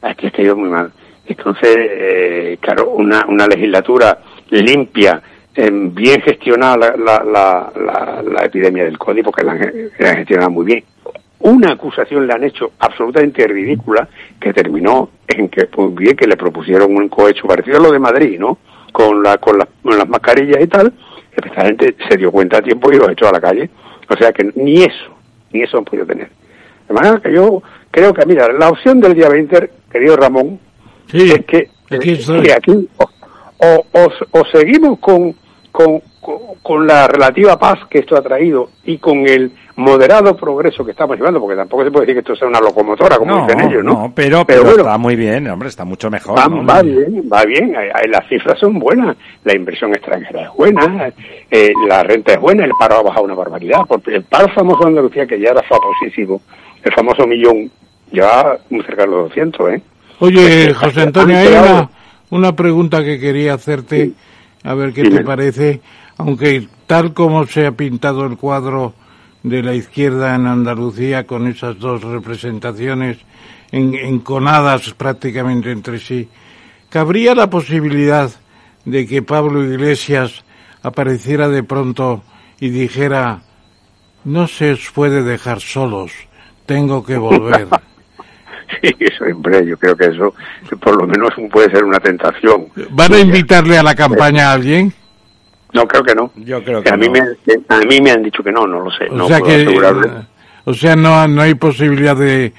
Aquí ha caído muy mal. Entonces, eh, claro, una, una legislatura limpia, bien gestionada la, la, la, epidemia del COVID, porque la, han gestionado muy bien. Una acusación le han hecho absolutamente ridícula que terminó en que, pues bien, que le propusieron un cohecho parecido a lo de Madrid, ¿no? Con, la, con, las mascarillas y tal, esta gente se dio cuenta a tiempo y lo echó a la calle. O sea que ni eso, ni eso han podido tener. De manera que yo creo que, mira, la opción del día 20, querido Ramón, es que, que aquí o, o, o seguimos con, con, con, la relativa paz que esto ha traído y con el moderado progreso que estamos llevando, porque tampoco se puede decir que esto sea una locomotora, como dicen ellos, ¿no? No, pero, pero, está muy bien, hombre, está mucho mejor. Va, va bien, va bien, las cifras son buenas, la inversión extranjera es buena, eh, la renta es buena, el paro ha bajado una barbaridad, porque el paro famoso de Andalucía, que ya era famosísimo, el famoso millón, ya muy cerca de los 200, ¿eh? Oye, José Antonio, hay una, una pregunta que quería hacerte, a ver qué te parece, aunque tal como se ha pintado el cuadro de la izquierda en Andalucía con esas dos representaciones enconadas prácticamente entre sí, ¿cabría la posibilidad de que Pablo Iglesias apareciera de pronto y dijera, no se os puede dejar solos, tengo que volver? Sí, eso, hombre, yo creo que eso por lo menos puede ser una tentación. ¿Van a invitarle a la campaña a alguien? No, creo que no. Yo creo que a mí Me, a mí me han dicho que no, no lo sé. O no sea que, o sea, no, no hay posibilidad de...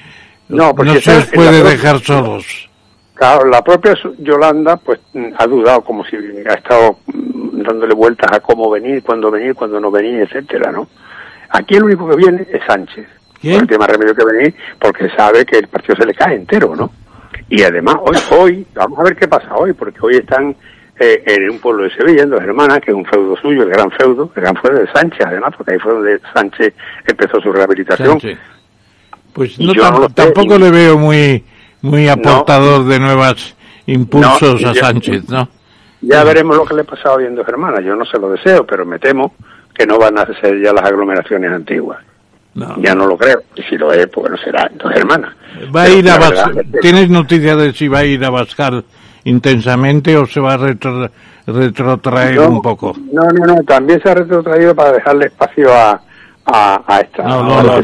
No, porque no se os puede dejar solos. Claro, la propia Yolanda pues ha dudado como si ha estado dándole vueltas a cómo venir, cuándo venir, cuándo no venir, etcétera, ¿no? Aquí el único que viene es Sánchez. ¿Quién? Porque más remedio que venir porque sabe que el partido se le cae entero, ¿no? Y además hoy, hoy, vamos a ver qué pasa hoy, porque hoy están eh, en un pueblo de Sevilla, en Dos Hermanas, que es un feudo suyo, el gran feudo, el gran feudo de Sánchez, además, porque ahí fue donde Sánchez empezó su rehabilitación. Pues no, tampoco le veo muy muy aportador de nuevos impulsos a Sánchez, ¿no? Ya veremos lo que le pasa hoy en Dos Hermanas. Yo no se lo deseo, pero me temo que no van a ser ya las aglomeraciones antiguas. Ya no lo creo. Y si lo es, pues no será Dos Hermanas. Va a ir a ¿Tienes noticia de si va a ir a Bascal intensamente o se va a retrotraer un poco? No, no, no, también se ha retrotraído para dejarle espacio a, a, esta, a Olona.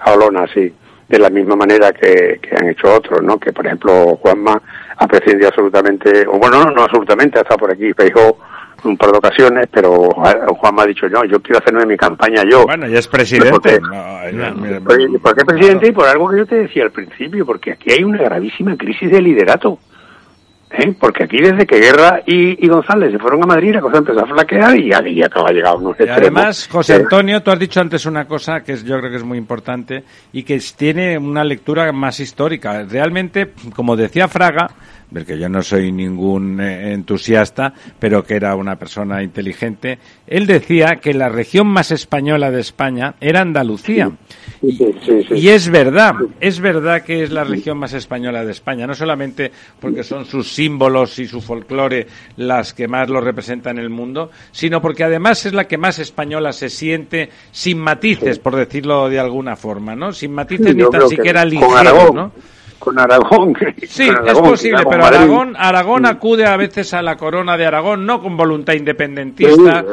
A Olona, sí. De la misma manera que, que, han hecho otros, ¿no? Que, por ejemplo, Juanma ha prescindido absolutamente, o bueno, no, no absolutamente, ha estado por aquí, Feijó un par de ocasiones, pero Juan me ha dicho, no, yo quiero hacerme mi campaña yo. Bueno, ya es presidente. ¿Por qué? ¿Por qué presidente? Y por algo que yo te decía al principio, porque aquí hay una gravísima crisis de liderato. ¿Eh? Porque aquí desde que Guerra y, González se fueron a Madrid la cosa empezó a flaquear y ya, ya acaba llegado unos y Además, José Antonio, tú has dicho antes una cosa que es, yo creo que es muy importante y que tiene una lectura más histórica. Realmente, como decía Fraga, del que yo no soy ningún eh, entusiasta, pero que era una persona inteligente, él decía que la región más española de España era Andalucía. y es verdad, es verdad que es la región más española de España, no solamente porque son sus símbolos y su folclore las que más lo representan en el mundo, sino porque además es la que más española se siente sin matices, por decirlo de alguna forma, ¿no? Sin matices ni tan siquiera ligeros, ¿no? Con Aragón. Sí, es posible, pero Aragón, Aragón acude a veces a la corona de Aragón, no con voluntad independentista.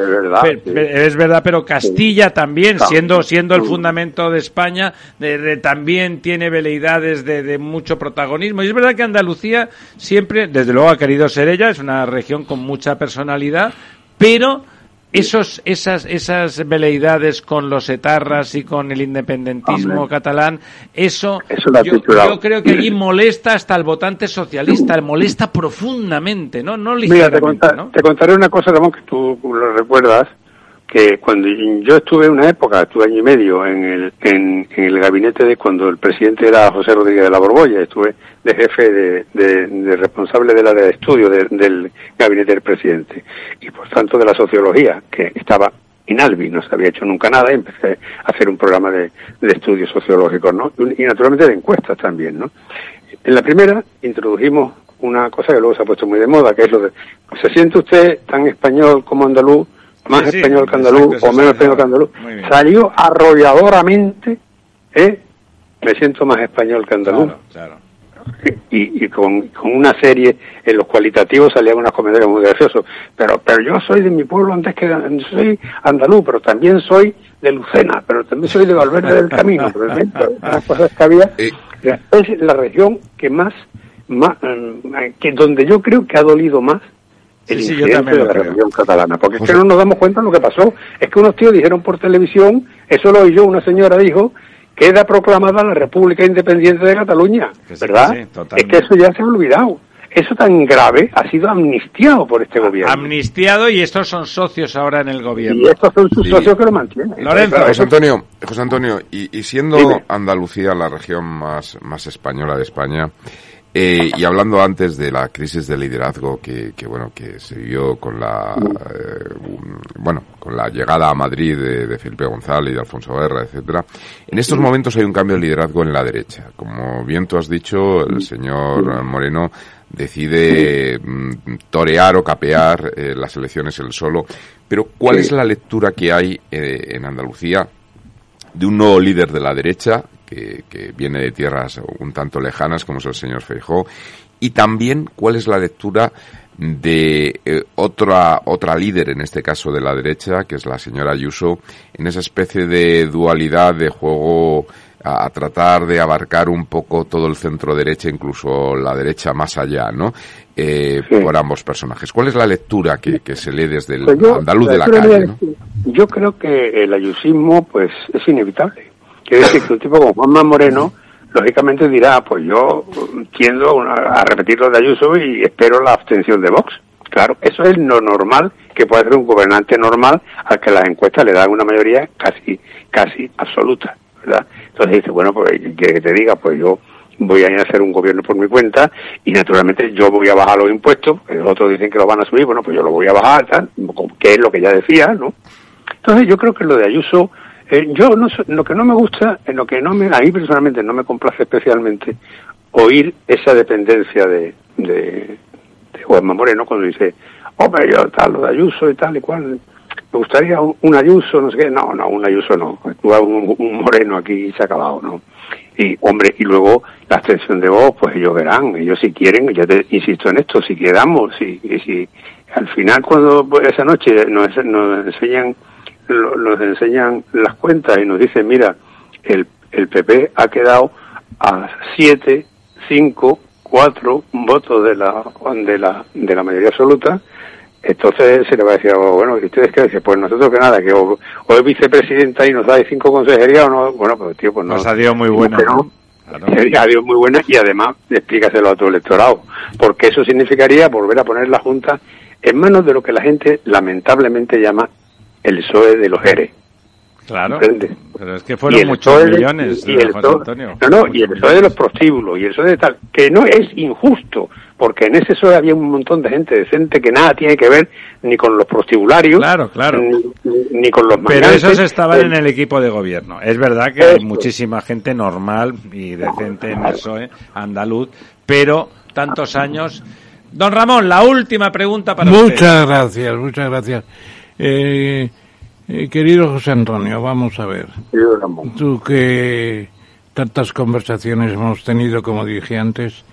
es, verdad, pero Castilla también, siendo, siendo el fundamento de España, también tiene veleidades de, de, mucho protagonismo. Y es verdad que Andalucía siempre, desde luego ha querido ser ella, es una región con mucha personalidad, pero esos, esas, esas veleidades con los etarras y con el independentismo catalán, eso, yo, creo que allí molesta hasta el votante socialista, le molesta profundamente, ¿no? no Mira, te, te contaré una cosa, Ramón, que tú lo recuerdas, que cuando yo estuve una época, estuve año y medio en el, en, el gabinete de cuando el presidente era José Rodríguez de la Borbolla, estuve de jefe de, de, responsable del área de estudio del gabinete del presidente y por tanto de la sociología, que estaba inalvi, no se había hecho nunca nada y empecé a hacer un programa de, de estudios sociológicos, ¿no? Y naturalmente de encuestas también, ¿no? En la primera introdujimos una cosa que luego se ha puesto muy de moda, que es lo de, ¿se siente usted tan español como andaluz? Más español que andaluz o menos español que andaluz, salió arrolladoramente, ¿eh? me siento más español que andaluz. Y, y con, con, una serie en los cualitativos salían unos comentarios muy graciosos. Pero, pero yo soy de mi pueblo antes que soy andaluz, pero también soy de Lucena, pero también soy de Valverde del Camino. las cosas que había. Es la región que más, más eh, que donde yo creo que ha dolido más el sí, de la revolución catalana. Porque es que no nos damos cuenta de lo que pasó. Es que unos tíos dijeron por televisión, eso lo oyó una señora dijo, queda proclamada la República Independiente de Cataluña, ¿verdad? es que eso ya se ha olvidado. eso tan grave ha sido amnistiado por este gobierno. Amnistiado y estos son socios ahora en el gobierno. Y estos son sus socios que lo mantienen. Lorenzo. José Antonio, José Antonio y, y siendo Andalucía la región más, más española de España, eh, y hablando antes de la crisis de liderazgo que, que bueno que se vio con la eh, bueno con la llegada a Madrid de, de, Felipe González y de Alfonso Guerra, etcétera, en estos momentos hay un cambio de liderazgo en la derecha. Como bien tú has dicho, el señor Moreno decide mm, torear o capear eh, las elecciones él solo. Pero ¿cuál es la lectura que hay eh, en Andalucía de un nuevo líder de la derecha que, que, viene de tierras un tanto lejanas como es el señor Feijó? Y también cuál es la lectura de eh, otra otra líder en este caso de la derecha que es la señora Ayuso en esa especie de dualidad de juego a, a, tratar de abarcar un poco todo el centro derecha, incluso la derecha más allá, ¿no? Eh, sí. Por ambos personajes. ¿Cuál es la lectura que, que se lee desde el pues yo, andaluz de la calle? ¿no? Yo creo que el ayusismo, pues, es inevitable. Quiere decir que un tipo como Juanma Moreno, lógicamente dirá, pues yo tiendo a repetir lo de Ayuso y espero la abstención de Vox. Claro, eso es lo normal que puede hacer un gobernante normal al que las encuestas le dan una mayoría casi, casi absoluta, ¿verdad? Entonces dice, bueno, pues quiere que te diga, pues yo voy a ir a hacer un gobierno por mi cuenta y naturalmente yo voy a bajar los impuestos, los otros dicen que los van a subir, bueno, pues yo lo voy a bajar, tal, que es lo que ya decía, ¿no? Entonces yo creo que lo de Ayuso, eh, yo no, lo que no me gusta, en lo que no me, a mí personalmente no me complace especialmente oír esa dependencia de, de, de Juanma Moreno cuando dice, hombre, yo tal, lo de Ayuso y tal y cual, me gustaría un, Ayuso, no sé qué, no, no, un Ayuso no, un, un Moreno aquí y se ha acabado, ¿no? Y, hombre, y luego la abstención de voz, pues ellos verán, ellos si quieren, yo te insisto en esto, si quedamos, si, si al final cuando pues, esa noche nos, nos enseñan nos enseñan las cuentas y nos dicen, mira, el, el PP ha quedado a 7, 5, 4 votos de la, de la, de la mayoría absoluta, entonces se le va a decir, oh, bueno, ¿y ustedes qué dicen? Pues nosotros que nada, que o, o es vicepresidenta y nos da cinco consejerías o no, bueno, pues tío, pues no. Nos ha dio muy buena. ¿no? Claro. Muy buena y además explícaselo a tu electorado, porque eso significaría volver a poner la Junta en manos de lo que la gente lamentablemente llama el PSOE de los ERE. Claro, ¿entiendes? pero es que fueron muchos millones, de, y el José Antonio. No, no, y el PSOE de los prostíbulos, y el PSOE de tal, que no es injusto, porque en ese PSOE había un montón de gente decente que nada tiene que ver ni con los prostibularios, claro, claro. Ni, ni, con los Pero esos estaban eh, en el equipo de gobierno. Es verdad que esto. hay muchísima gente normal y decente en el PSOE andaluz, pero tantos años... Don Ramón, la última pregunta para muchas usted. Muchas gracias, muchas gracias. Eh, eh, querido José Antonio, vamos a ver. Tú que tantas conversaciones hemos tenido, como dije antes,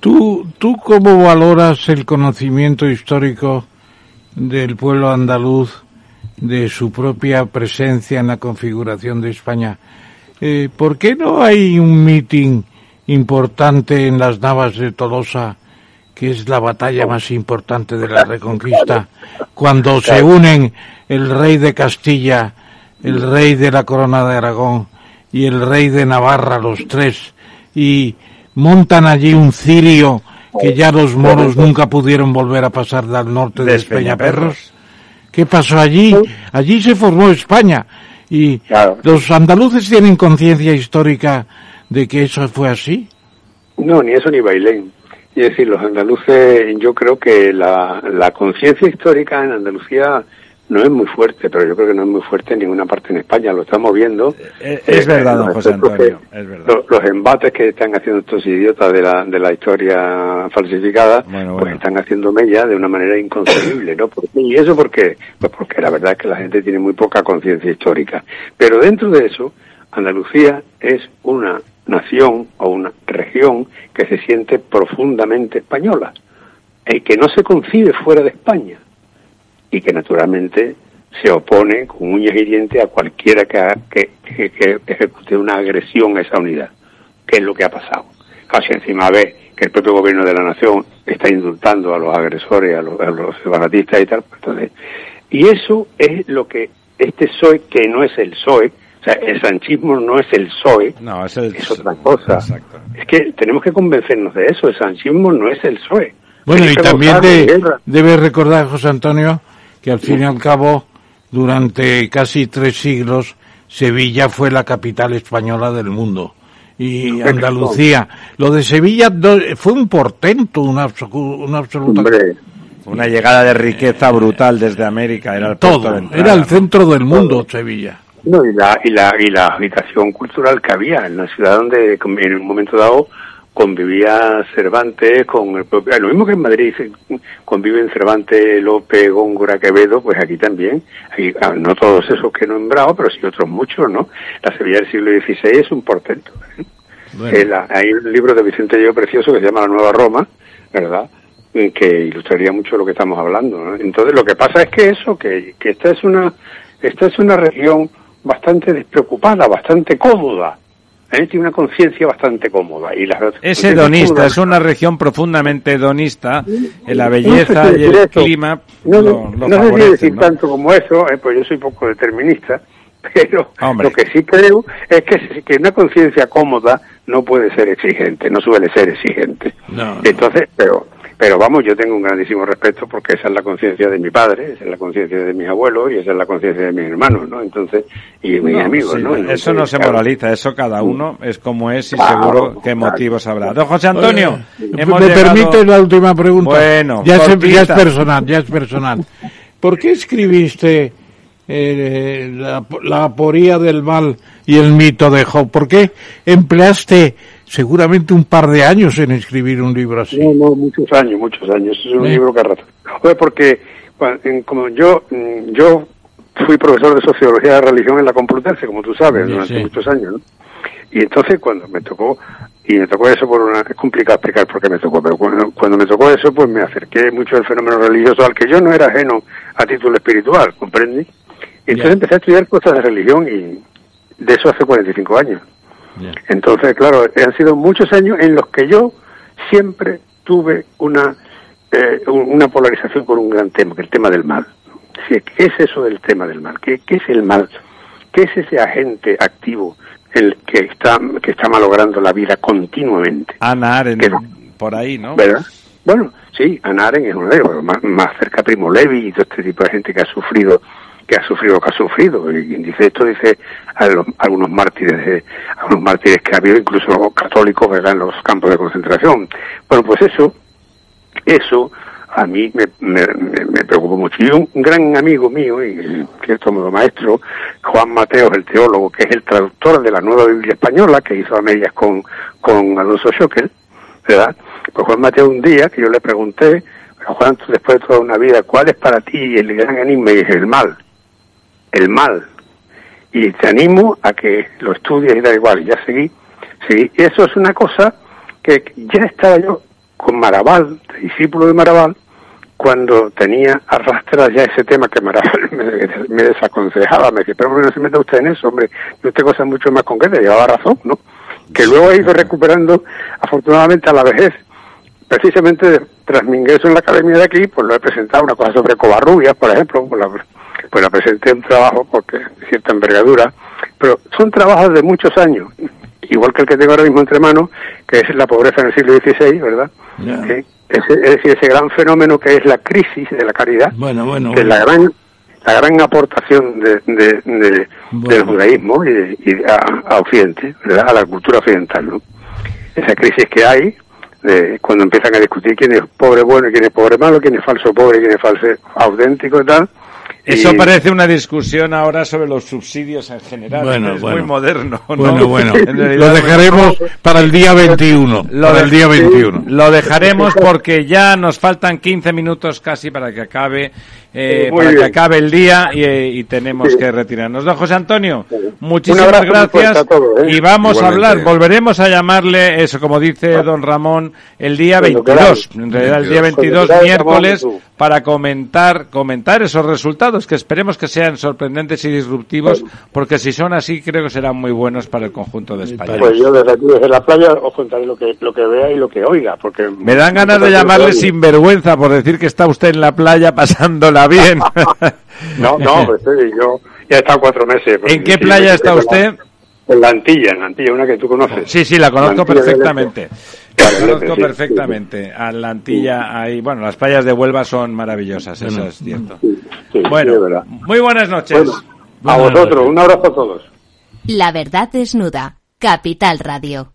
¿tú, ¿tú cómo valoras el conocimiento histórico del pueblo andaluz, de su propia presencia en la configuración de España? Eh, ¿Por qué no hay un mitin importante en las Navas de Tolosa? Que es la batalla más importante de la Reconquista, cuando se unen el rey de Castilla, el rey de la corona de Aragón y el rey de Navarra, los tres, y montan allí un cirio que ya los moros nunca pudieron volver a pasar del norte de, de Peñaperros. ¿Qué pasó allí? Allí se formó España y claro. los andaluces tienen conciencia histórica de que eso fue así. No, ni eso ni Bailén. Es decir, los andaluces, yo creo que la, la conciencia histórica en Andalucía no es muy fuerte, pero yo creo que no es muy fuerte en ninguna parte en España, lo estamos viendo. Es, es eh, verdad, don José Antonio, es verdad. Los, los, embates que están haciendo estos idiotas de la, de la historia falsificada, bueno, bueno. pues están haciendo mella de una manera inconcebible, ¿no? ¿Por qué? ¿Y eso por qué? Pues porque la verdad es que la gente tiene muy poca conciencia histórica. Pero dentro de eso, Andalucía es una nación o una región que se siente profundamente española y que no se concibe fuera de España y que naturalmente se opone con uñas y dientes a cualquiera que, que, que, que ejecute una agresión a esa unidad, que es lo que ha pasado. Casi encima ve que el propio gobierno de la nación está indultando a los agresores, a los, a los separatistas y tal. Entonces, y eso es lo que este PSOE, que no es el PSOE, sea, el sanchismo no es el PSOE, no, es, el... es otra cosa. Es que tenemos que convencernos de eso, el sanchismo no es el PSOE. Bueno, y también debes recordar, José Antonio, que al fin y al cabo, durante casi tres siglos, Sevilla fue la capital española del mundo y Andalucía. Lo de Sevilla fue un portento, una, una absoluta... Una llegada de riqueza brutal desde América, era el Todo, era el centro del mundo Sevilla. No, y la, y la, y la habitación cultural que había en la ciudad donde en un momento dado convivía Cervantes con el propio, lo mismo que en Madrid conviven Cervantes, López, Góngora, Quevedo, pues aquí también, ah, no todos esos que he nombrado, pero sí otros muchos, ¿no? La Sevilla del siglo XVI es un portento. ¿eh? hay un libro de Vicente Leo precioso que se llama La Nueva Roma, ¿verdad? que ilustraría mucho lo que estamos hablando. ¿no? Entonces, lo que pasa es que eso, que, que esta es una esta es una región bastante despreocupada, bastante cómoda, ¿eh? tiene una conciencia bastante cómoda. Y es hedonista, es una región profundamente hedonista, en la belleza y el clima. No, no sé si decir tanto como eso, eh, pues yo soy poco determinista, pero lo que sí creo es que, que una conciencia cómoda no puede ser exigente, no suele ser exigente. Entonces, pero pero vamos, yo tengo un grandísimo respeto porque esa es la conciencia de mi padre, esa es la conciencia de mis abuelos y esa es la conciencia de mis hermanos, ¿no? Entonces, y mis amigos, ¿no? eso no se moraliza, eso cada uno es como es y seguro qué motivos habrá. Don José Antonio, hemos ¿me permites la última pregunta? Bueno, ya es, ya es personal, ya es personal. ¿Por qué escribiste eh, la, la aporía del mal y el mito de Job? ¿Por qué empleaste seguramente un par de años en escribir un libro así. No, no, muchos años, muchos años. Es un libro que rato. porque como yo, mm, yo fui profesor de sociología de religión en la Complutense, como tú sabes, durante muchos años, ¿no? Y entonces cuando me tocó, y me tocó eso por una, es complicado explicar por qué me tocó, pero cuando, cuando me tocó eso, pues me acerqué mucho al fenómeno religioso, al que yo no era ajeno a título espiritual, ¿comprendí? Y entonces empecé a estudiar cosas de religión y de eso hace 45 años. Entonces, claro, han sido muchos años en los que yo siempre tuve una, eh, una polarización por un gran tema, que es el tema del mal. ¿Qué es eso del tema del mal? ¿Qué, ¿Qué, es el mal? ¿Qué es ese agente activo el que está, que está malogrando la vida continuamente? Ana Arendt, por ahí, ¿no? ¿Verdad? Bueno, sí, Ana Arendt es uno de ellos, más, más cerca Primo Levi y todo este tipo de gente que ha sufrido que ha sufrido lo que ha sufrido. Y quien dice esto dice a algunos mártires, algunos mártires que ha habido, incluso católicos, ¿verdad? en los campos de concentración. Bueno, pues eso, eso a mí me, me, me, preocupó mucho. Y un, gran amigo mío, y cierto modo maestro, Juan Mateo, el teólogo, que es el traductor de la nueva Biblia española, que hizo a medias con, con Alonso Schockel, ¿verdad? Pues Juan Mateo un día, que yo le pregunté, Juan, después de toda una vida, ¿cuál es para ti el gran enigma? Y dije, el mal el mal. Y te animo a que lo estudies y da igual. Y ya seguí, seguí. Y eso es una cosa que ya estaba yo con Maraval, discípulo de Maraval, cuando tenía arrastras ya ese tema que Maraval me, desaconsejaba, me decía, pero ¿por no se mete usted en eso, hombre? Y usted cosas mucho más concretas, llevaba razón, ¿no? Que luego ha ido recuperando, afortunadamente, a la vejez. Precisamente tras mi ingreso en la academia de aquí, pues lo he presentado una cosa sobre Covarrubias, por ejemplo, la, pues la presenté un trabajo porque de cierta envergadura, pero son trabajos de muchos años, igual que el que tengo ahora mismo entre manos, que es la pobreza en el siglo XVI, ¿verdad? Es, decir, ese gran fenómeno que es la crisis de la caridad, bueno, bueno, que es la gran la gran aportación de, del judaísmo y, a, Occidente, ¿verdad? a la cultura occidental, ¿no? Esa crisis que hay de cuando empiezan a discutir quién es pobre bueno y quién es pobre malo, quién es falso pobre y quién es falso auténtico y tal, eso parece una discusión ahora sobre los subsidios en general. Bueno, es muy moderno. ¿no? Bueno, bueno. lo dejaremos para el día 21. Lo para el día 21. Lo dejaremos porque ya nos faltan 15 minutos casi para que acabe eh, para que acabe el día y, tenemos que retirarnos. Don José Antonio, muchísimas gracias ¿eh? y vamos a hablar, volveremos a llamarle eso, como dice don Ramón, el día 22, en realidad el día 22, miércoles, para comentar, comentar esos resultados que esperemos que sean sorprendentes y disruptivos, porque si son así creo que serán muy buenos para el conjunto de España. Pues yo desde aquí, desde la playa, os contaré lo que, lo que vea y lo que oiga, porque... Me dan ganas de llamarle sin vergüenza por decir que está usted en la playa pasándola bien. no, no, pues, yo, Ya he estado cuatro meses. ¿En qué playa está usted? En la Antilla, en la Antilla, una que tú conoces. Sí, sí, la conozco perfectamente. La conozco perfectamente. A la Antilla, ahí, bueno, las playas de Huelva son maravillosas, eso es cierto. bueno, muy buenas noches. a vosotros, un abrazo a todos. La verdad desnuda, Capital Radio.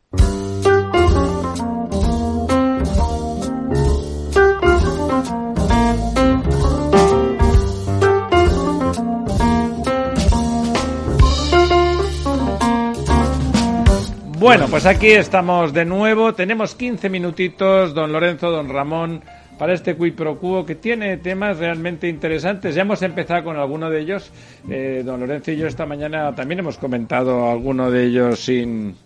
Bueno, pues aquí estamos de nuevo. Tenemos 15 minutitos, don Lorenzo, don Ramón, para este Quid que tiene temas realmente interesantes. Ya hemos empezado con alguno de ellos. Eh, don Lorenzo y yo esta mañana también hemos comentado alguno de ellos sin,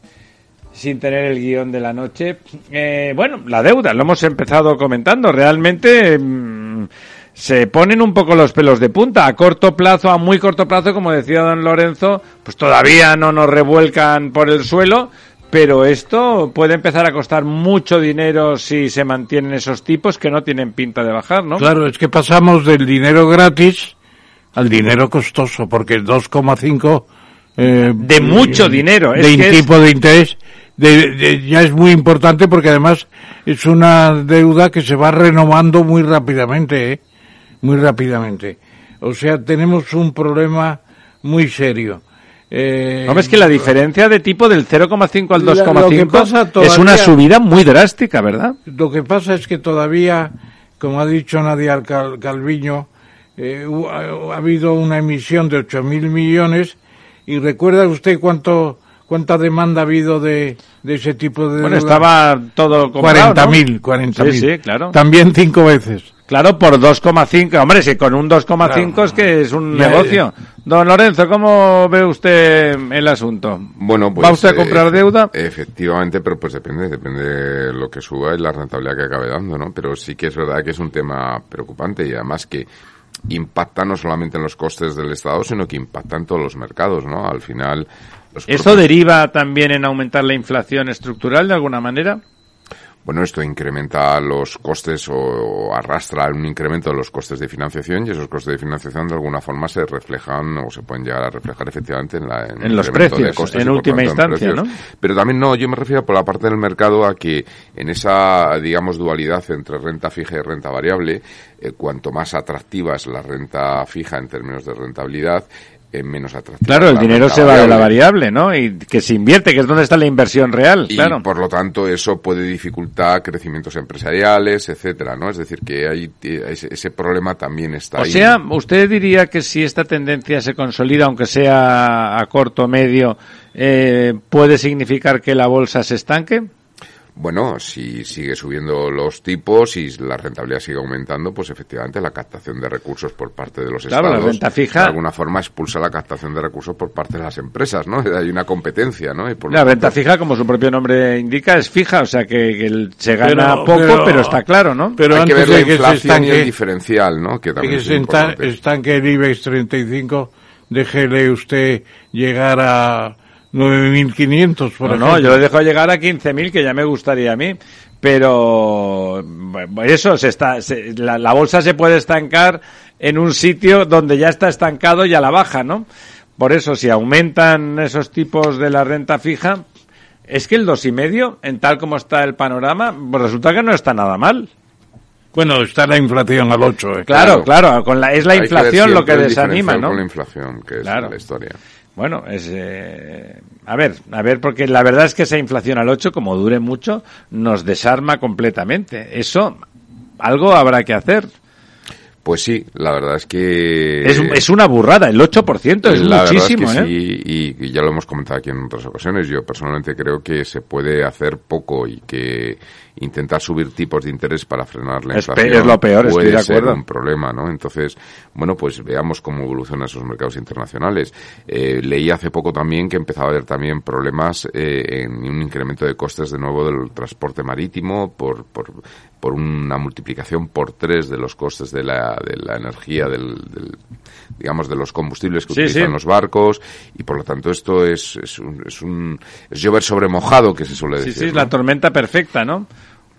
sin tener el guion de la noche. Eh, bueno, la deuda, lo hemos empezado comentando. Realmente mm, se ponen un poco los pelos de punta. A corto plazo, a muy corto plazo, como decía don Lorenzo, pues todavía no nos revuelcan por el suelo pero esto puede empezar a costar mucho dinero si se mantienen esos tipos que no tienen pinta de bajar, ¿no? Claro, es que pasamos del dinero gratis al dinero costoso, porque el 2,5 eh, de mucho dinero, de tipo de interés ya es muy importante porque además es una deuda que se va renovando muy rápidamente, ¿eh? Muy rápidamente. O sea, tenemos un problema muy serio. Eh, no, es que la diferencia de tipo del 0,5 al 2,5 es una subida muy drástica, ¿verdad? Lo que pasa es que todavía, como ha dicho Nadia Calviño, eh, ha, habido una emisión de 8.000 millones y recuerda usted cuánto cuánta demanda ha habido de, de ese tipo de... Bueno, estaba todo comprado, 40.000, 40.000. Sí, sí, claro. También cinco veces. Claro, por 2,5. Hombre, si con un 2,5 es que es un negocio. Don Lorenzo, ¿cómo ve usted el asunto? Bueno, pues, ¿Va usted a comprar eh, deuda? Efectivamente, pero pues depende, depende de lo que suba y la rentabilidad que acabe dando, ¿no? Pero sí que es verdad que es un tema preocupante y además que impacta no solamente en los costes del Estado, sino que impacta en todos los mercados, ¿no? Al final... ¿Eso deriva también en aumentar la inflación estructural de alguna manera? Bueno, esto incrementa los costes o, arrastra un incremento de los costes de financiación y esos costes de financiación de alguna forma se reflejan o se pueden llegar a reflejar efectivamente en, la, en, los precios, en última instancia, ¿no? Pero también no, yo me refiero por la parte del mercado a que en esa, digamos, dualidad entre renta fija y renta variable, eh, cuanto más atractiva es la renta fija en términos de rentabilidad, menos atractivo. Claro, el dinero se va de la variable, ¿no? Y que se invierte, que es donde está la inversión real, y por lo tanto eso puede dificultar crecimientos empresariales, etcétera, ¿no? Es decir, que hay ese, problema también está ahí. O sea, usted diría que si esta tendencia se consolida, aunque sea a corto o medio, eh, puede significar que la bolsa se estanque? Bueno, si sigue subiendo los tipos y la rentabilidad sigue aumentando, pues efectivamente la captación de recursos por parte de los claro, estados la renta fija, de alguna forma expulsa la captación de recursos por parte de las empresas, ¿no? Hay una competencia, ¿no? la renta fija, como su propio nombre indica, es fija, o sea que, se gana poco, pero, está claro, ¿no? Pero hay que ver la inflación y el diferencial, ¿no? Que también es estanque el IBEX 35, déjele usted llegar a 9.500, por ejemplo. No, yo le dejo llegar a 15.000, que ya me gustaría a mí. Pero eso, se está, la, bolsa se puede estancar en un sitio donde ya está estancado y a la baja, ¿no? Por eso, si aumentan esos tipos de la renta fija, es que el dos y medio, en tal como está el panorama, pues resulta que no está nada mal. Bueno, está la inflación al 8. Eh. Claro, claro, con la, es la inflación lo que desanima, ¿no? Con la inflación, que es la historia. Bueno, es, eh, a ver, a ver, porque la verdad es que esa inflación al 8, como dure mucho, nos desarma completamente. Eso, algo habrá que hacer. Pues sí, la verdad es que... Es, una burrada, el 8% es la muchísimo, es que ¿eh? Sí, y, ya lo hemos comentado aquí en otras ocasiones. Yo personalmente creo que se puede hacer poco y que intentar subir tipos de interés para frenar la inflación es lo peor, puede estoy de ser un problema, ¿no? Entonces, bueno, pues veamos cómo evolucionan esos mercados internacionales. Eh, leí hace poco también que empezaba a haber también problemas eh, en un incremento de costes de nuevo del transporte marítimo por, por, por una multiplicación por tres de los costes de la, de la energía, del, digamos, de los combustibles que utilizan los barcos y por lo tanto esto es, es un, es un es llover sobre mojado que se suele decir. Sí, sí, es la tormenta perfecta, ¿no?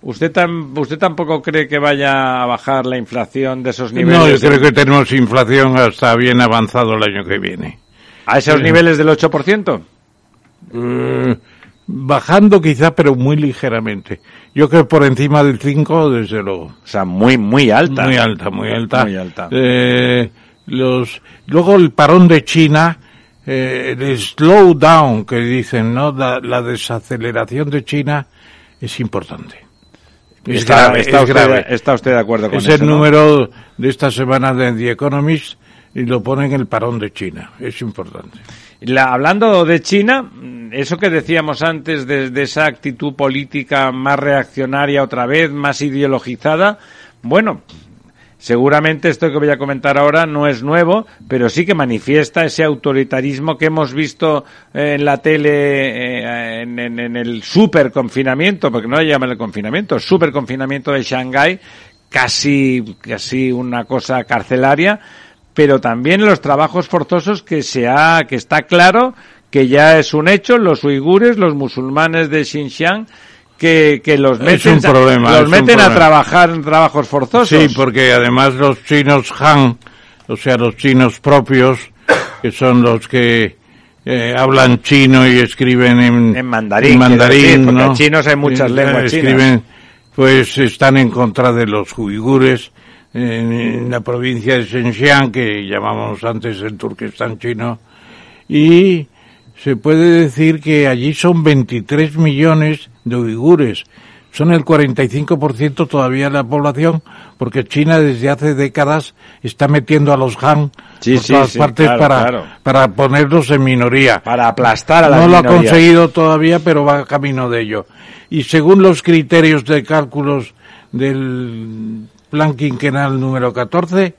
¿Usted, ¿Usted tampoco cree que vaya a bajar la inflación de esos niveles? No, yo creo que tenemos inflación hasta bien avanzado el año que viene. ¿A esos niveles del 8%? Eh, bajando quizá, pero muy ligeramente. Yo creo por encima del 5, desde luego. O sea, muy, muy alta. Muy alta, muy alta. Muy alta. Eh, los, luego el parón de China, eh, el slow down que dicen, ¿no? La, la desaceleración de China es importante. Es está, está, usted, grave. ¿Está usted de acuerdo con es eso? Es el número de esta semana de The Economist y lo ponen en el parón de China. Es importante. La, hablando de China, eso que decíamos antes de, de, esa actitud política más reaccionaria otra vez, más ideologizada, bueno, seguramente esto que voy a comentar ahora no es nuevo, pero sí que manifiesta ese autoritarismo que hemos visto en la tele eh, en, en, en, el super confinamiento, porque no le llaman el confinamiento, super confinamiento de Shanghái, casi, casi una cosa carcelaria, pero también los trabajos forzosos que se ha, que está claro que ya es un hecho, los uigures, los musulmanes de Xinjiang, que, que los meten, problema, los meten a trabajar en trabajos forzosos. Sí, porque además los chinos Han, o sea, los chinos propios, que son los que eh, hablan chino y escriben en, en mandarín, en mandarín decir, porque ¿no? en chinos hay muchas Eh, lenguas escriben, chinas. pues están en contra de los uigures en, en la provincia de Xinjiang, que llamamos antes el Turquestán chino, y se puede decir que allí son 23 millones de uigures. Son el 45% todavía de la población, porque China desde hace décadas está metiendo a los Han Sí, por sí, todas sí, partes claro, para, claro. para ponerlos en minoría. Para aplastar a la No lo ha conseguido todavía, pero va camino de ello. Y según los criterios de cálculos del plan quinquenal número 14,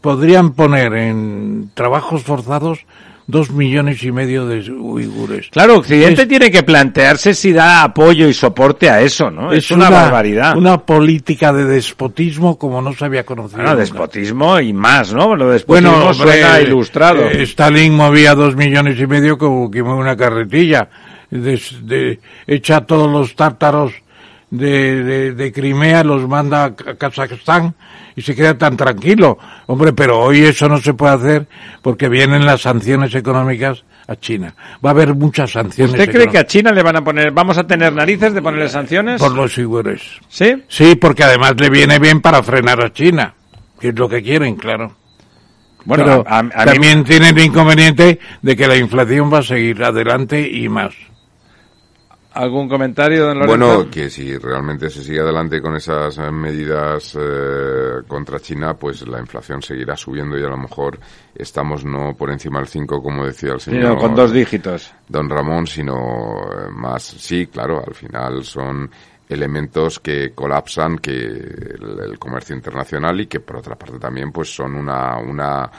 podrían poner en trabajos forzados dos millones y medio de uigures. Claro, Occidente Es- tiene que plantearse si da apoyo y soporte a eso, ¿no? Es, una, barbaridad. Una política de despotismo como no se había conocido. Bueno, despotismo y más, ¿no? Lo despotismo Bueno, suena hombre, ilustrado. eh, Stalin movía dos millones y medio como que mueve una carretilla. Des- de- echa a todos los tártaros de, de, de Crimea, los manda a Ka- Kazajstán y se queda tan tranquilo. Hombre, pero hoy eso no se puede hacer porque vienen las sanciones económicas a China. Va a haber muchas sanciones. ¿Usted cree que a China le van a poner, vamos a tener narices de ponerle sanciones? por los uigures? ¿Sí? Sí, porque además le viene bien para frenar a China, que es lo que quieren, claro. Bueno, Pero a- a mí- también tienen el inconveniente de que la inflación va a seguir adelante y más. ¿Algún comentario, don Lorenzo? Bueno, que si realmente se sigue adelante con esas eh, medidas eh, contra China, pues la inflación seguirá subiendo y a lo mejor estamos no por encima del 5, como decía el señor Sino con dos dígitos. don Ramón, sino eh, más. Sí, claro, al final son elementos que colapsan que el, el comercio internacional y que por otra parte también pues son una una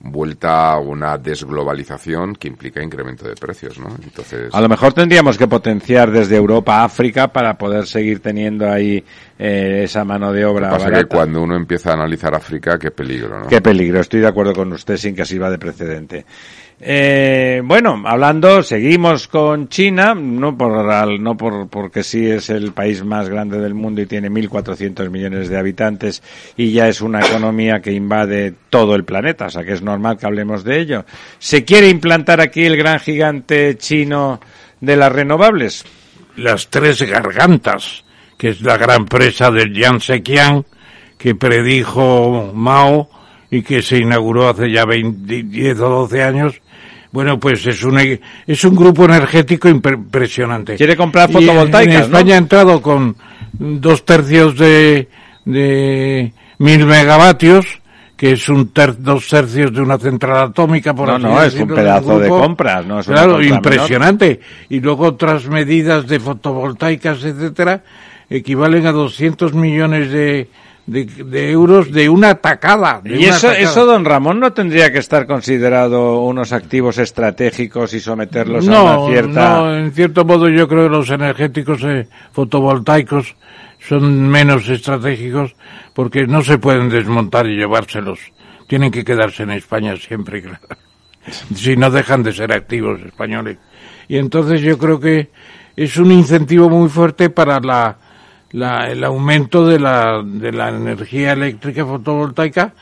vuelta a una desglobalización que implica incremento de precios, ¿no? Entonces A lo mejor tendríamos que potenciar desde Europa a África para poder seguir teniendo ahí eh, esa mano de obra pasa barata. que cuando uno empieza a analizar África, qué peligro, ¿no? Qué peligro, estoy de acuerdo con usted sin que sirva de precedente. Eh, bueno, hablando, seguimos con China, no por no por porque sí es el país más grande del mundo y tiene 1.400 millones de habitantes y ya es una economía que invade todo el planeta, o sea que es normal que hablemos de ello. ¿Se quiere implantar aquí el gran gigante chino de las renovables? Las tres gargantas, que es la gran presa del Yangtze-Kiang, que predijo Mao y que se inauguró hace ya 20, 10 o 12 años. Bueno, pues es un, es un grupo energético impre- impresionante. Quiere comprar Y en- fotovoltaicas, En ¿no? España ha entrado con dos tercios de, de mil megavatios, que es un ter- dos tercios de una central atómica, por No, no, es un pedazo de compras, no es Claro, impresionante. Y luego otras medidas de fotovoltaicas, etcétera, equivalen a 200 millones de, de, de euros de una tacada. de Y una eso, eso, don Ramón, no tendría que estar considerado unos activos estratégicos y someterlos a no, una cierta. no, en cierto modo yo creo que los energéticos eh, fotovoltaicos son menos estratégicos porque no se pueden desmontar y llevárselos. Tienen que quedarse en España siempre, claro. Si no dejan de ser activos españoles. Y entonces yo creo que es un incentivo muy fuerte para la, la, el aumento de la, de la energía eléctrica fotovoltaica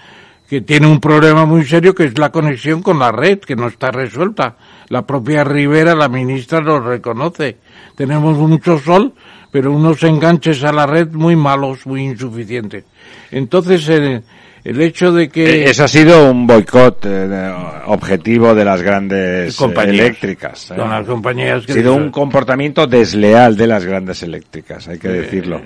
que tiene un problema muy serio que es la conexión con la red, que no está resuelta. La propia Rivera, la ministra, lo reconoce. Tenemos mucho sol, pero unos enganches a la red muy malos, muy insuficientes. Entonces, el, el hecho de que... Eh, eso ha sido un boicot eh, objetivo de las grandes compañías, eléctricas. ¿eh? las compañías que ha sido un comportamiento desleal de las grandes eléctricas, hay que decirlo.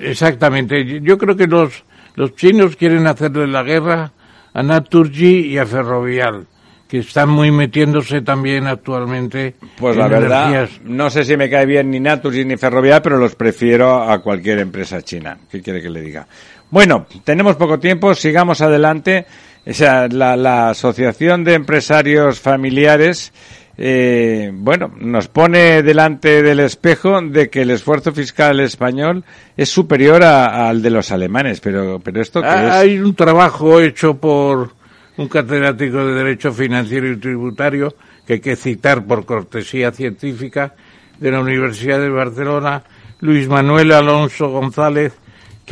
Exactamente. Yo creo que los los chinos quieren hacerle la guerra a Naturgy y a Ferrovial, que están muy metiéndose también actualmente. Pues la verdad, no sé si me cae bien ni Naturgy ni Ferrovial, pero los prefiero a cualquier empresa china. ¿Qué quiere que le diga? Bueno, tenemos poco tiempo, sigamos adelante. O sea, la, la Asociación de Empresarios Familiares eh, bueno, nos pone delante del espejo de que el esfuerzo fiscal español es superior al de los alemanes, pero, pero esto Hay un trabajo hecho por un catedrático de Derecho Financiero y Tributario que hay que citar por cortesía científica de la Universidad de Barcelona, Luis Manuel Alonso González,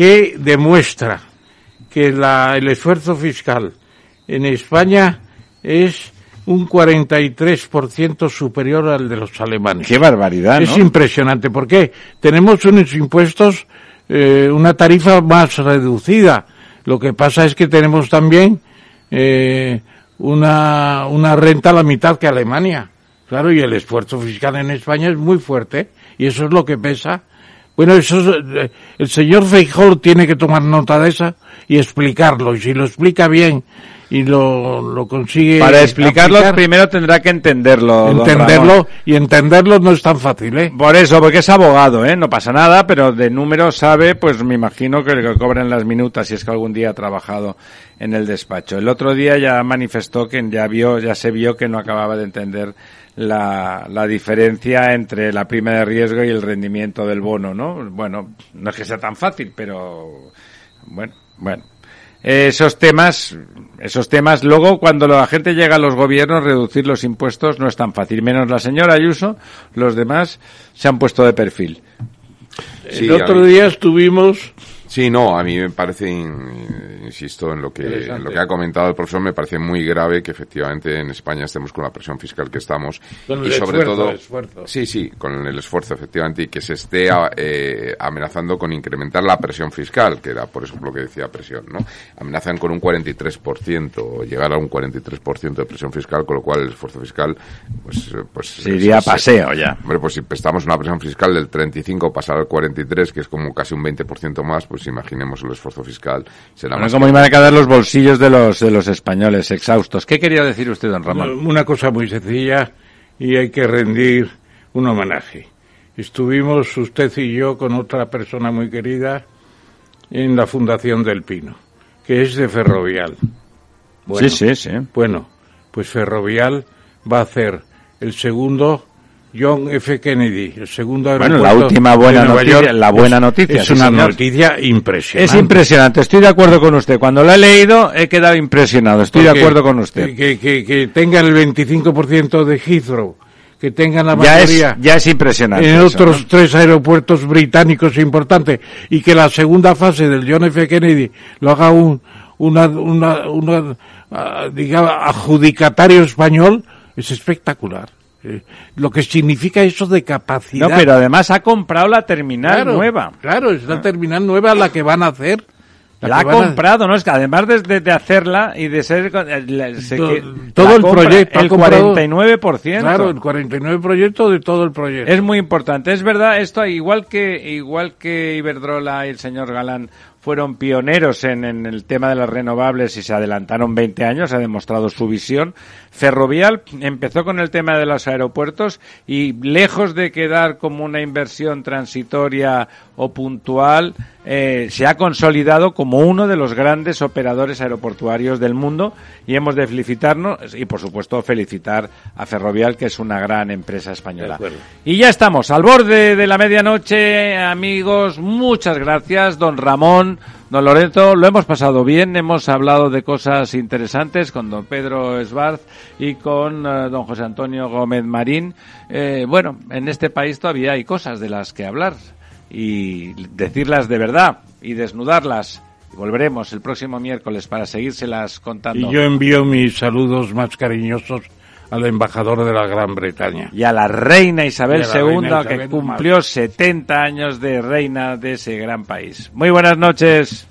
que demuestra que el esfuerzo fiscal en España es un 43% superior al de los alemanes. ¡Qué barbaridad! Es impresionante. ¿Por qué? Tenemos unos impuestos, eh, una tarifa más reducida. Lo que pasa es que tenemos también eh, una, una renta a la mitad que Alemania. Claro, y el esfuerzo fiscal en España es muy fuerte y eso es lo que pesa. Bueno, eso eh, el señor Feijóo tiene que tomar nota de esa y explicarlo. Y si lo explica bien y lo, lo consigue. Para explicarlo primero tendrá que entenderlo. Entenderlo y entenderlo no es tan fácil, ¿eh? Por eso, porque es abogado, ¿eh? No pasa nada, pero de números sabe, pues me imagino que le cobran las minutas si es que algún día ha trabajado en el despacho. El otro día ya manifestó que ya vio, ya se vio que no acababa de entender la, la diferencia entre la prima de riesgo y el rendimiento del bono, ¿no? Bueno, no es que sea tan fácil, pero bueno, bueno esos temas, esos temas, luego cuando la gente llega a los gobiernos, reducir los impuestos no es tan fácil. Menos la señora Ayuso, los demás se han puesto de perfil. El otro día estuvimos Sí, no, a mí me parece, insisto, en lo que lo que ha comentado el profesor, me parece muy grave que efectivamente en España estemos con la presión fiscal que estamos y sobre todo, sí, sí, con el esfuerzo efectivamente y que se esté eh, amenazando con incrementar la presión fiscal, que era por eso lo que decía presión, ¿no? Amenazan con un 43%, llegar a un 43% de presión fiscal, con lo cual el esfuerzo fiscal, pues, pues se iría paseo ya. Hombre, pues si estamos una presión fiscal del 35 pasar al 43, que es como casi un 20% más, pues pues imaginemos el esfuerzo fiscal. Será bueno, como iban a quedar los bolsillos de los, de los españoles exhaustos. ¿Qué quería decir usted, don Ramón? Una cosa muy sencilla y hay que rendir un homenaje. Estuvimos usted y yo con otra persona muy querida en la Fundación del Pino, que es de Ferrovial. sí, sí, sí. Bueno, pues Ferrovial va a hacer el segundo John F. Kennedy, el segundo Bueno, la última buena noticia, la buena noticia. Es una noticia impresionante. Es impresionante, estoy de acuerdo con usted. Cuando lo he leído he quedado impresionado, estoy de acuerdo con usted. Que, que, que tengan el 25% de Heathrow, que tengan la mayoría. Ya es, impresionante. En otros tres aeropuertos británicos importantes y que la segunda fase del John F. Kennedy lo haga un, una, una, una, ah, digamos, adjudicatario español, es espectacular. Eh, lo que significa eso de capacidad. No, pero además ha comprado la terminal nueva. Claro, es la ah. terminal nueva la que van a hacer. La, ha comprado, ¿no? Es que además de, de, hacerla y de ser... Eh, todo, el proyecto. El 49%. Claro, el 49% proyecto de todo el proyecto. Es muy importante. Es verdad, esto igual que, igual que Iberdrola y el señor Galán fueron pioneros en, en, el tema de las renovables y se adelantaron 20 años, ha demostrado su visión. Ferrovial empezó con el tema de los aeropuertos y lejos de quedar como una inversión transitoria o puntual, eh, se ha consolidado como uno de los grandes operadores aeroportuarios del mundo y hemos de felicitarnos y por supuesto felicitar a Ferrovial que es una gran empresa española. Y ya estamos al borde de la medianoche, amigos, muchas gracias, don Ramón. Don Lorenzo, lo hemos pasado bien, hemos hablado de cosas interesantes con don Pedro Esbarz y con eh, don José Antonio Gómez Marín. Eh, bueno, en este país todavía hay cosas de las que hablar. y decirlas de verdad y desnudarlas. Volveremos el próximo miércoles para seguírselas contando. Y yo envío mis saludos más cariñosos al embajador de la Gran Bretaña. Y a la reina Isabel la II, reina que cumplió 70 años de reina de ese gran país. Muy buenas noches.